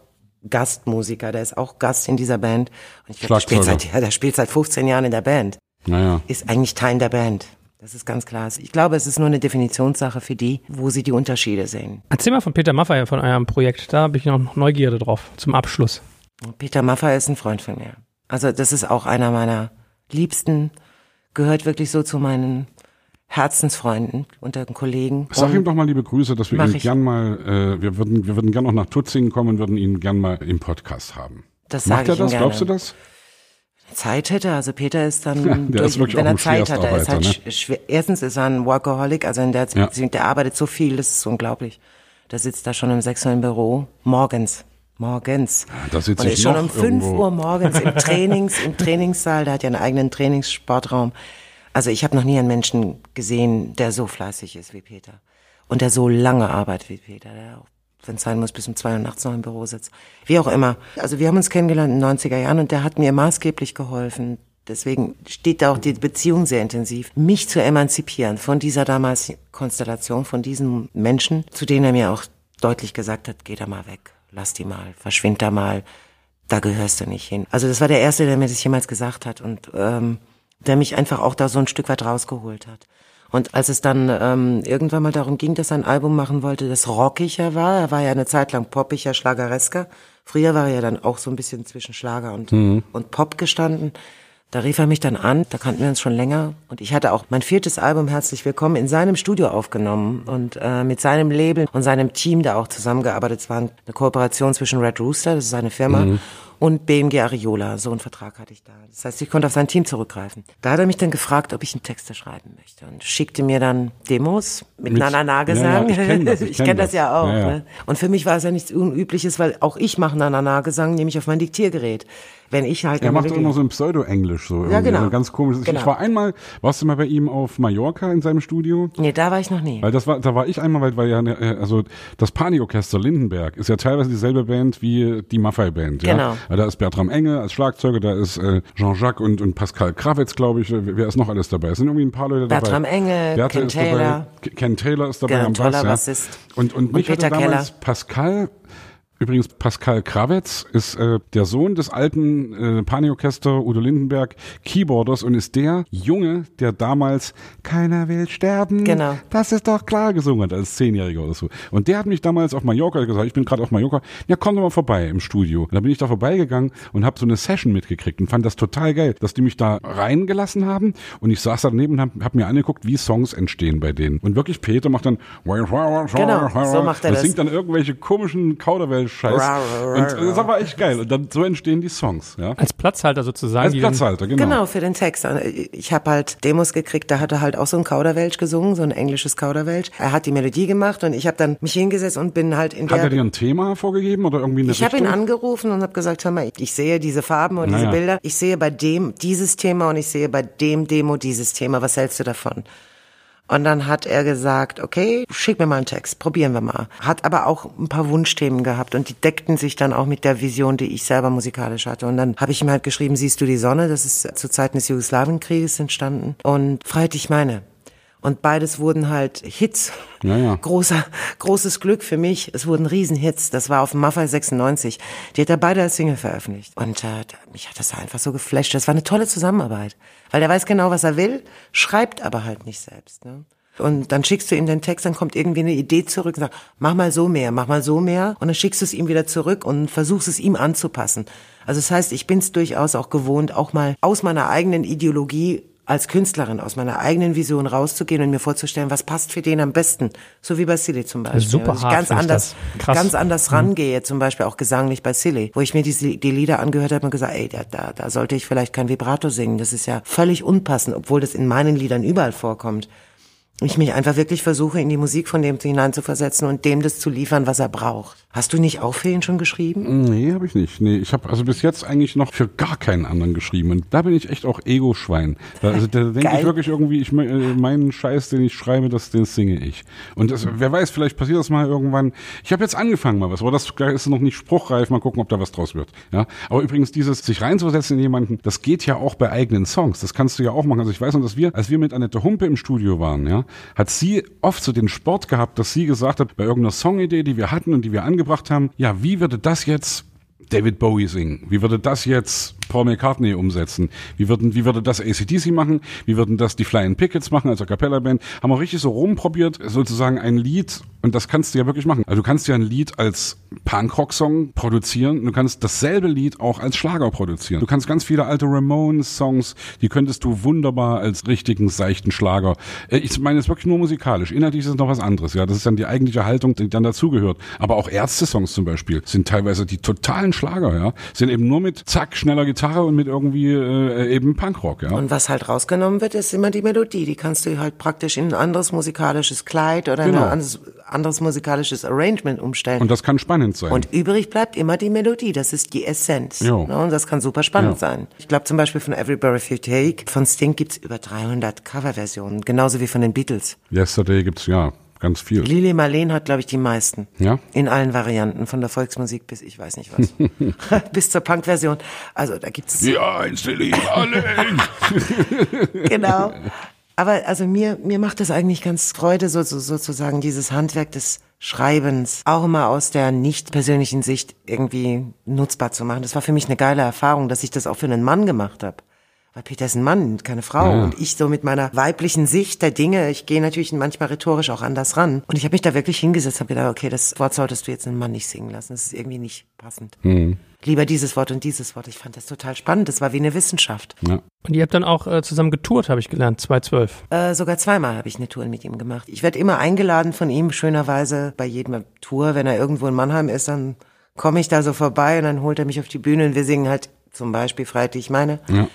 Gastmusiker, der ist auch Gast in dieser Band. Und ich glaube, der spielt seit, ja, der spielt seit 15 Jahren in der Band. Naja. Ist eigentlich Teil der Band. Das ist ganz klar. Ich glaube, es ist nur eine Definitionssache für die, wo sie die Unterschiede sehen. Erzähl mal von Peter Maffay von eurem Projekt. Da habe ich noch Neugierde drauf, zum Abschluss. Peter Maffay ist ein Freund von mir. Also das ist auch einer meiner Liebsten, gehört wirklich so zu meinen Herzensfreunden unter den Kollegen. Sag ihm doch mal liebe Grüße, dass wir ihn ich. gern mal, äh, wir würden, wir würden gern noch nach Tutzingen kommen und würden ihn gern mal im Podcast haben. Das Macht sage er das? gerne. Glaubst du das? Zeit hätte. Also Peter ist dann, (laughs) der durch, ist wenn er Zeit hat, er ist halt sch- schwer, erstens ist er ein Workaholic, also in der Ja. Beziehung, der arbeitet so viel, das ist unglaublich. Der sitzt da schon um 6 Uhr im Büro, morgens. Morgens. da sitze Und er ist schon um 5 irgendwo. Uhr morgens im (laughs) Trainings, im Trainingssaal, der hat ja einen eigenen Trainingssportraum. Also ich habe noch nie einen Menschen gesehen, der so fleißig ist wie Peter. Und der so lange arbeitet wie Peter, der auch, wenn es sein muss, bis um zwei Uhr nachts noch im Büro sitzt. Wie auch immer. Also wir haben uns kennengelernt in den 90er Jahren und der hat mir maßgeblich geholfen. Deswegen steht da auch die Beziehung sehr intensiv, mich zu emanzipieren von dieser damals Konstellation, von diesen Menschen, zu denen er mir auch deutlich gesagt hat, geh da mal weg, lass die mal, verschwind da mal. da gehörst du nicht hin. Also das war der Erste, der mir das jemals gesagt hat und ähm, der mich einfach auch da so ein Stück weit rausgeholt hat. Und als es dann ähm, irgendwann mal darum ging, dass er ein Album machen wollte, das rockiger war, er war ja eine Zeit lang poppiger, schlageresker. Früher war er ja dann auch so ein bisschen zwischen Schlager und, mhm. und Pop gestanden. Da rief er mich dann an, da kannten wir uns schon länger. Und ich hatte auch mein viertes Album Herzlich Willkommen in seinem Studio aufgenommen und äh, mit seinem Label und seinem Team da auch zusammengearbeitet. Es war eine Kooperation zwischen Red Rooster, das ist seine Firma, mhm und BMG Ariola. So einen Vertrag hatte ich da. Das heißt, ich konnte auf sein Team zurückgreifen. Da hat er mich dann gefragt, ob ich einen Texte schreiben möchte und schickte mir dann Demos mit, mit Nana-Gesang. Ja, ja, ich kenne das, (laughs) kenn kenn das. das. ja auch. Ja, ne? Und für mich war es ja nichts Unübliches, weil auch ich mache Nana-Gesang, nämlich auf mein Diktiergerät wenn ich halt. Er macht immer so ein Pseudo-Englisch, so. Ja, genau. So ganz komisch. Genau. Ich war einmal, warst du mal bei ihm auf Mallorca in seinem Studio? Nee, da war ich noch nie. Weil das war, da war ich einmal, weil, weil ja, äh, also das Panik-Orchester Lindenberg ist ja teilweise dieselbe Band wie die Maffei-Band, ja. Genau. Weil da ist Bertram Enge als Schlagzeuger, da ist äh, Jean-Jacques und, und Pascal Krawitz, glaube ich. Wer ist noch alles dabei? Es sind irgendwie ein paar Leute dabei. Bertram Enge, Bertha Ken Taylor. Dabei, Ken Taylor ist dabei genau, am Bass, ja. Bassist. Und, und, und mich Peter hatte damals Keller. Pascal Übrigens, Pascal Krawetz ist äh, der Sohn des alten äh, Paniorchester Udo Lindenberg Keyboarders und ist der Junge, der damals Keiner will sterben. Genau. Das ist doch klar gesungen hat, als Zehnjähriger oder so. Und der hat mich damals auf Mallorca gesagt, ich bin gerade auf Mallorca, ja komm doch mal vorbei im Studio. Und da bin ich da vorbeigegangen und habe so eine Session mitgekriegt und fand das total geil, dass die mich da reingelassen haben und ich saß daneben und habe hab mir angeguckt, wie Songs entstehen bei denen. Und wirklich Peter macht dann genau, so macht er das. singt dann irgendwelche komischen Kauderwelsch Scheiß. Und das war echt geil. Und dann so entstehen die Songs. Ja? Als Platzhalter sozusagen. Als Platzhalter, genau. Genau, für den Text. Ich habe halt Demos gekriegt, da hat er halt auch so ein Kauderwelsch gesungen, so ein englisches Kauderwelsch. Er hat die Melodie gemacht und ich habe dann mich hingesetzt und bin halt in der... Hat er dir ein Thema vorgegeben oder irgendwie eine Ich habe ihn angerufen und habe gesagt, hör mal, ich sehe diese Farben und naja. diese Bilder. Ich sehe bei dem dieses Thema und ich sehe bei dem Demo dieses Thema. Was hältst du davon? Und dann hat er gesagt, okay, schick mir mal einen Text, probieren wir mal. Hat aber auch ein paar Wunschthemen gehabt und die deckten sich dann auch mit der Vision, die ich selber musikalisch hatte. Und dann habe ich ihm halt geschrieben, siehst du die Sonne? Das ist zu Zeiten des Jugoslawienkrieges entstanden. Und Freiheit, ich meine. Und beides wurden halt Hits. Ja, ja. Großer, großes Glück für mich. Es wurden Riesenhits. Das war auf Maffei 96. Die hat er beide als Single veröffentlicht. Und äh, mich hat das einfach so geflasht. Das war eine tolle Zusammenarbeit. Weil der weiß genau, was er will, schreibt aber halt nicht selbst. Ne? Und dann schickst du ihm den Text, dann kommt irgendwie eine Idee zurück und sagt, mach mal so mehr, mach mal so mehr. Und dann schickst du es ihm wieder zurück und versuchst es ihm anzupassen. Also das heißt, ich bin es durchaus auch gewohnt, auch mal aus meiner eigenen Ideologie als Künstlerin aus meiner eigenen Vision rauszugehen und mir vorzustellen, was passt für den am besten. So wie bei Silly zum Beispiel. Super ich ganz anders, ganz anders mhm. rangehe, zum Beispiel auch gesanglich bei Silly, wo ich mir die, die Lieder angehört habe und gesagt, ey, da, da, da sollte ich vielleicht kein Vibrato singen. Das ist ja völlig unpassend, obwohl das in meinen Liedern überall vorkommt ich mich einfach wirklich versuche, in die Musik von dem hineinzuversetzen und dem das zu liefern, was er braucht. Hast du nicht auch für ihn schon geschrieben? Nee, habe ich nicht. Nee, ich habe also bis jetzt eigentlich noch für gar keinen anderen geschrieben. Und da bin ich echt auch Ego-Schwein. Da, also, da denke ich wirklich irgendwie, ich äh, meinen Scheiß, den ich schreibe, das, den singe ich. Und das, wer weiß, vielleicht passiert das mal irgendwann. Ich habe jetzt angefangen mal was, aber das ist noch nicht spruchreif. Mal gucken, ob da was draus wird. Ja. Aber übrigens dieses sich reinzusetzen in jemanden, das geht ja auch bei eigenen Songs. Das kannst du ja auch machen. Also ich weiß noch, dass wir, als wir mit Annette Humpe im Studio waren, ja, hat sie oft so den Sport gehabt, dass sie gesagt hat, bei irgendeiner Songidee, die wir hatten und die wir angebracht haben, ja, wie würde das jetzt David Bowie singen? Wie würde das jetzt Paul McCartney umsetzen? Wie würden, wie würde das ACDC machen? Wie würden das die Flying Pickets machen, also Capella Band? Haben wir richtig so rumprobiert, sozusagen ein Lied, und das kannst du ja wirklich machen. Also du kannst ja ein Lied als Punkrock-Song produzieren, du kannst dasselbe Lied auch als Schlager produzieren. Du kannst ganz viele alte Ramones-Songs, die könntest du wunderbar als richtigen, seichten Schlager. Äh, ich meine es wirklich nur musikalisch. Inhaltlich ist es noch was anderes, ja. Das ist dann die eigentliche Haltung, die dann dazugehört. Aber auch Ärzte-Songs zum Beispiel sind teilweise die totalen Schlager, ja. Sind eben nur mit zack, schneller Gitarre Gitarre und mit irgendwie äh, eben Punkrock, ja. Und was halt rausgenommen wird, ist immer die Melodie. Die kannst du halt praktisch in ein anderes musikalisches Kleid oder genau. ein anderes, anderes musikalisches Arrangement umstellen. Und das kann spannend sein. Und übrig bleibt immer die Melodie. Das ist die Essenz. Jo. Ne? Und das kann super spannend jo. sein. Ich glaube zum Beispiel von Every Breath You Take von Sting gibt's über 300 Coverversionen. Genauso wie von den Beatles. Yesterday gibt's ja ganz viel. Lili Marleen hat, glaube ich, die meisten. Ja. In allen Varianten, von der Volksmusik bis ich weiß nicht was. (laughs) bis zur Punk-Version. Also da gibt's. Ja, Lili Marleen. genau. Aber also mir, mir macht das eigentlich ganz Freude, so, so, sozusagen dieses Handwerk des Schreibens auch immer aus der nicht persönlichen Sicht irgendwie nutzbar zu machen. Das war für mich eine geile Erfahrung, dass ich das auch für einen Mann gemacht habe. Weil Peter ist ein Mann, keine Frau. Ja. Und ich so mit meiner weiblichen Sicht der Dinge, ich gehe natürlich manchmal rhetorisch auch anders ran. Und ich habe mich da wirklich hingesetzt, habe gedacht, okay, das Wort solltest du jetzt einen Mann nicht singen lassen. Das ist irgendwie nicht passend. Lieber dieses Wort und dieses Wort. Ich fand das total spannend. Das war wie eine Wissenschaft. Ja. Und ihr habt dann auch äh, zusammen getourt, habe ich gelernt, 2012. Äh, sogar zweimal habe ich eine Tour mit ihm gemacht. Ich werde immer eingeladen von ihm, schönerweise bei jedem Tour. Wenn er irgendwo in Mannheim ist, dann komme ich da so vorbei und dann holt er mich auf die Bühne und wir singen halt zum Beispiel Freiheit, ich meine. Ja.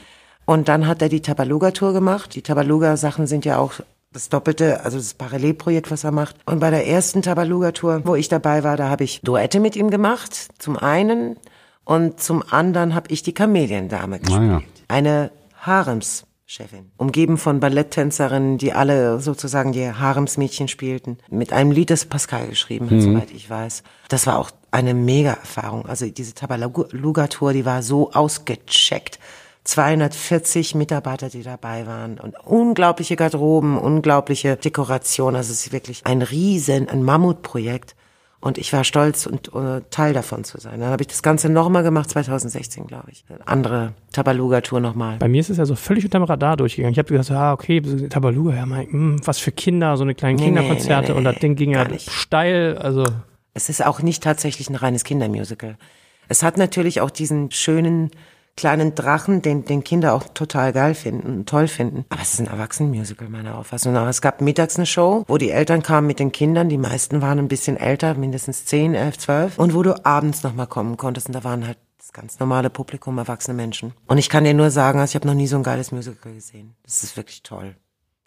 Und dann hat er die Tabaluga-Tour gemacht. Die Tabaluga-Sachen sind ja auch das Doppelte, also das Parallelprojekt, was er macht. Und bei der ersten Tabaluga-Tour, wo ich dabei war, da habe ich Duette mit ihm gemacht, zum einen. Und zum anderen habe ich die Kameliendame gespielt. Ah, ja. Eine Haremschefin. Umgeben von Balletttänzerinnen, die alle sozusagen die Haremsmädchen spielten. Mit einem Lied, das Pascal geschrieben hat, soweit ich weiß. Das war auch eine Mega-Erfahrung. Also diese Tabaluga-Tour, die war so ausgecheckt. 240 Mitarbeiter, die dabei waren und unglaubliche Garderoben, unglaubliche Dekoration. Also es ist wirklich ein riesen, ein Mammutprojekt. Und ich war stolz und äh, Teil davon zu sein. Dann habe ich das Ganze nochmal gemacht, 2016, glaube ich. Andere Tabaluga-Tour nochmal. Bei mir ist es ja so völlig unterm Radar durchgegangen. Ich habe gedacht, ah, okay, Tabaluga, ja, mein, mh, was für Kinder, so eine kleine Nee, Kinderkonzerte nee, nee, und das Ding ging ja nicht. steil, also Es ist auch nicht tatsächlich ein reines Kindermusical. Es hat natürlich auch diesen schönen kleinen Drachen, den, den Kinder auch total geil finden toll finden. Aber es ist ein Erwachsenenmusical, meiner Auffassung. Aber es gab mittags eine Show, wo die Eltern kamen mit den Kindern. Die meisten waren ein bisschen älter, mindestens 10, 11, 12. Und wo du abends nochmal kommen konntest. Und da waren halt das ganz normale Publikum, erwachsene Menschen. Und ich kann dir nur sagen, also ich habe noch nie so ein geiles Musical gesehen. Das ist wirklich toll.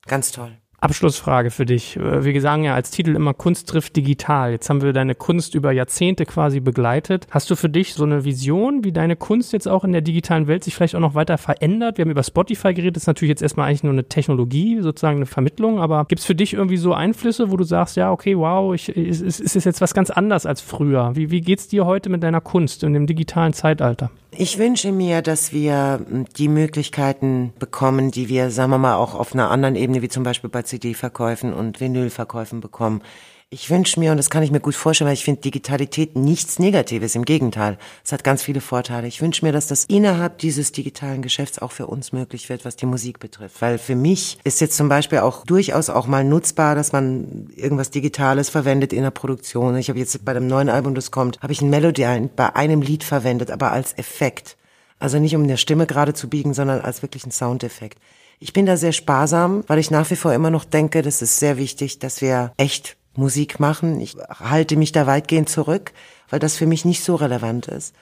Ganz toll. Abschlussfrage für dich. Äh, Wir sagen ja als Titel immer Kunst trifft digital. Jetzt haben wir deine Kunst über Jahrzehnte quasi begleitet. Hast du für dich so eine Vision, wie deine Kunst jetzt auch in der digitalen Welt sich vielleicht auch noch weiter verändert? Wir haben über Spotify geredet, das ist natürlich jetzt erstmal eigentlich nur eine Technologie, sozusagen eine Vermittlung, aber gibt es für dich irgendwie so Einflüsse, wo du sagst, ja, okay, wow, ich, es, es ist jetzt was ganz anders als früher. Wie, wie geht's dir heute mit deiner Kunst in dem digitalen Zeitalter? Ich wünsche mir, dass wir m, die Möglichkeiten bekommen, die wir, sagen wir mal, auch auf einer anderen Ebene, wie zum Beispiel bei CD-Verkäufen und Vinylverkäufen bekommen. Ich wünsche mir, und das kann ich mir gut vorstellen, weil ich finde Digitalität nichts Negatives, im Gegenteil. Es hat ganz viele Vorteile. Ich wünsche mir, dass das innerhalb dieses digitalen Geschäfts auch für uns möglich wird, was die Musik betrifft. Weil für mich ist jetzt zum Beispiel auch durchaus auch mal nutzbar, dass man irgendwas Digitales verwendet in der Produktion. Ich habe jetzt bei dem neuen Album, das kommt, habe ich ein Melody bei einem Lied verwendet, aber als Effekt. Also nicht um der Stimme gerade zu biegen, sondern als wirklich ein Soundeffekt. Ich bin da sehr sparsam, weil ich nach wie vor immer noch denke, das ist sehr wichtig, dass wir echt Musik machen. Ich halte mich da weitgehend zurück, weil das für mich nicht so relevant ist.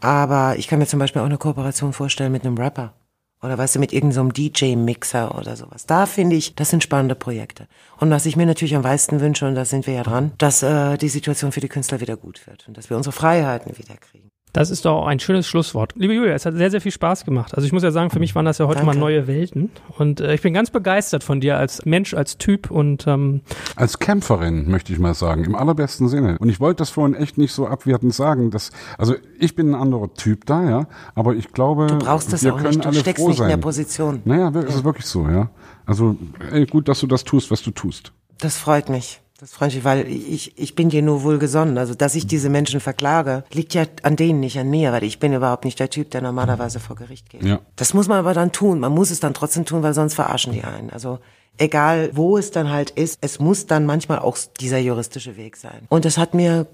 Aber ich kann mir zum Beispiel auch eine Kooperation vorstellen mit einem Rapper. Oder weißt du, mit irgendeinem so DJ-Mixer oder sowas. Da finde ich, das sind spannende Projekte. Und was ich mir natürlich am meisten wünsche, und da sind wir ja dran, dass äh, die Situation für die Künstler wieder gut wird und dass wir unsere Freiheiten wieder kriegen. Das ist doch ein schönes Schlusswort. Liebe Julia, es hat sehr, sehr viel Spaß gemacht. Also ich muss ja sagen, für mich waren das ja heute Danke. mal neue Welten. Und äh, ich bin ganz begeistert von dir als Mensch, als Typ und ähm, Als Kämpferin, möchte ich mal sagen, im allerbesten Sinne. Und ich wollte das vorhin echt nicht so abwertend sagen, dass, also ich bin ein anderer Typ da, ja, aber ich glaube, Du brauchst das wir auch können nicht, du alle steckst froh nicht sein. in der Position. Naja, es ist wirklich so, ja. Also ey, gut, dass du das tust, was du tust. Das freut mich. Das freut mich, weil ich, ich bin dir nur wohlgesonnen. Also, dass ich diese Menschen verklage, liegt ja an denen, nicht an mir, weil ich bin überhaupt nicht der Typ, der normalerweise vor Gericht geht. Ja. Das muss man aber dann tun. Man muss es dann trotzdem tun, weil sonst verarschen die einen. Also, egal wo es dann halt ist, es muss dann manchmal auch dieser juristische Weg sein. Und das hat mir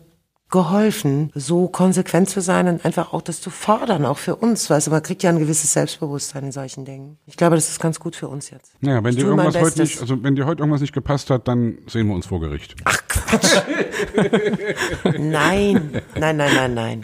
geholfen, so konsequent zu sein und einfach auch das zu fordern, auch für uns. Weißt du, man kriegt ja ein gewisses Selbstbewusstsein in solchen Dingen. Ich glaube, das ist ganz gut für uns jetzt. Naja, wenn Ich dir irgendwas heute nicht, also wenn dir heute irgendwas nicht gepasst hat, dann sehen wir uns vor Gericht. (laughs) Nein, nein, nein, nein, nein.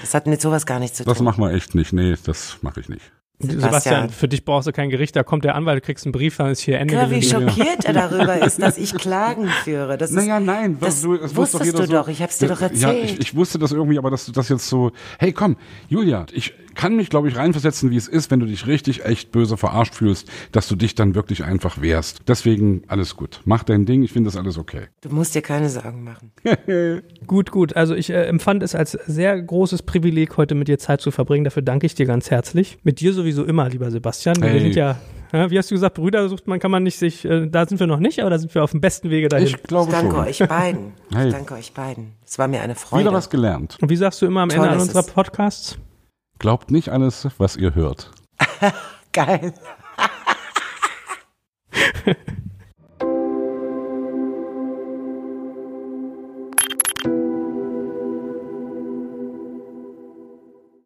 Das hat mit sowas gar nichts zu Das tun. machen wir echt nicht. Nee, das mache ich nicht. Sebastian. Sebastian. für dich brauchst du kein Gericht, da kommt der Anwalt, du kriegst einen Brief, dann ist hier Ende Guck, wie schockiert er darüber (laughs) ist, dass ich Klagen führe. Das ist, Naja, nein, das du, das wusstest jeder du so, doch. Ich hab's dir doch Ja, erzählt. ich, ich wusste das irgendwie, aber dass du das jetzt so, hey komm, Julia, ich kann mich, glaube ich, reinversetzen, wie es ist, wenn du dich richtig echt böse verarscht fühlst, dass du dich dann wirklich einfach wehrst. Deswegen alles gut. Mach dein Ding, ich finde das alles okay. du musst dir keine Sorgen machen. (laughs) Gut, gut. Also ich äh, empfand es als sehr großes Privileg, heute mit dir Zeit zu verbringen. Dafür danke ich dir ganz herzlich. Mit dir sowieso immer, lieber Sebastian. Wir Hey. sind ja Ja, wie hast du gesagt, Brüder sucht man, kann man nicht sich, äh, da sind wir noch nicht, aber da sind wir auf dem besten Wege dahin. Ich glaube Ich danke schon. euch beiden. (laughs) Hey. Ich danke euch beiden. Es war mir eine Freude. Wieder was gelernt. Und wie sagst du immer am Toll Ende an unserer. Podcasts? Glaubt nicht alles, was ihr hört. (laughs) Geil. (laughs)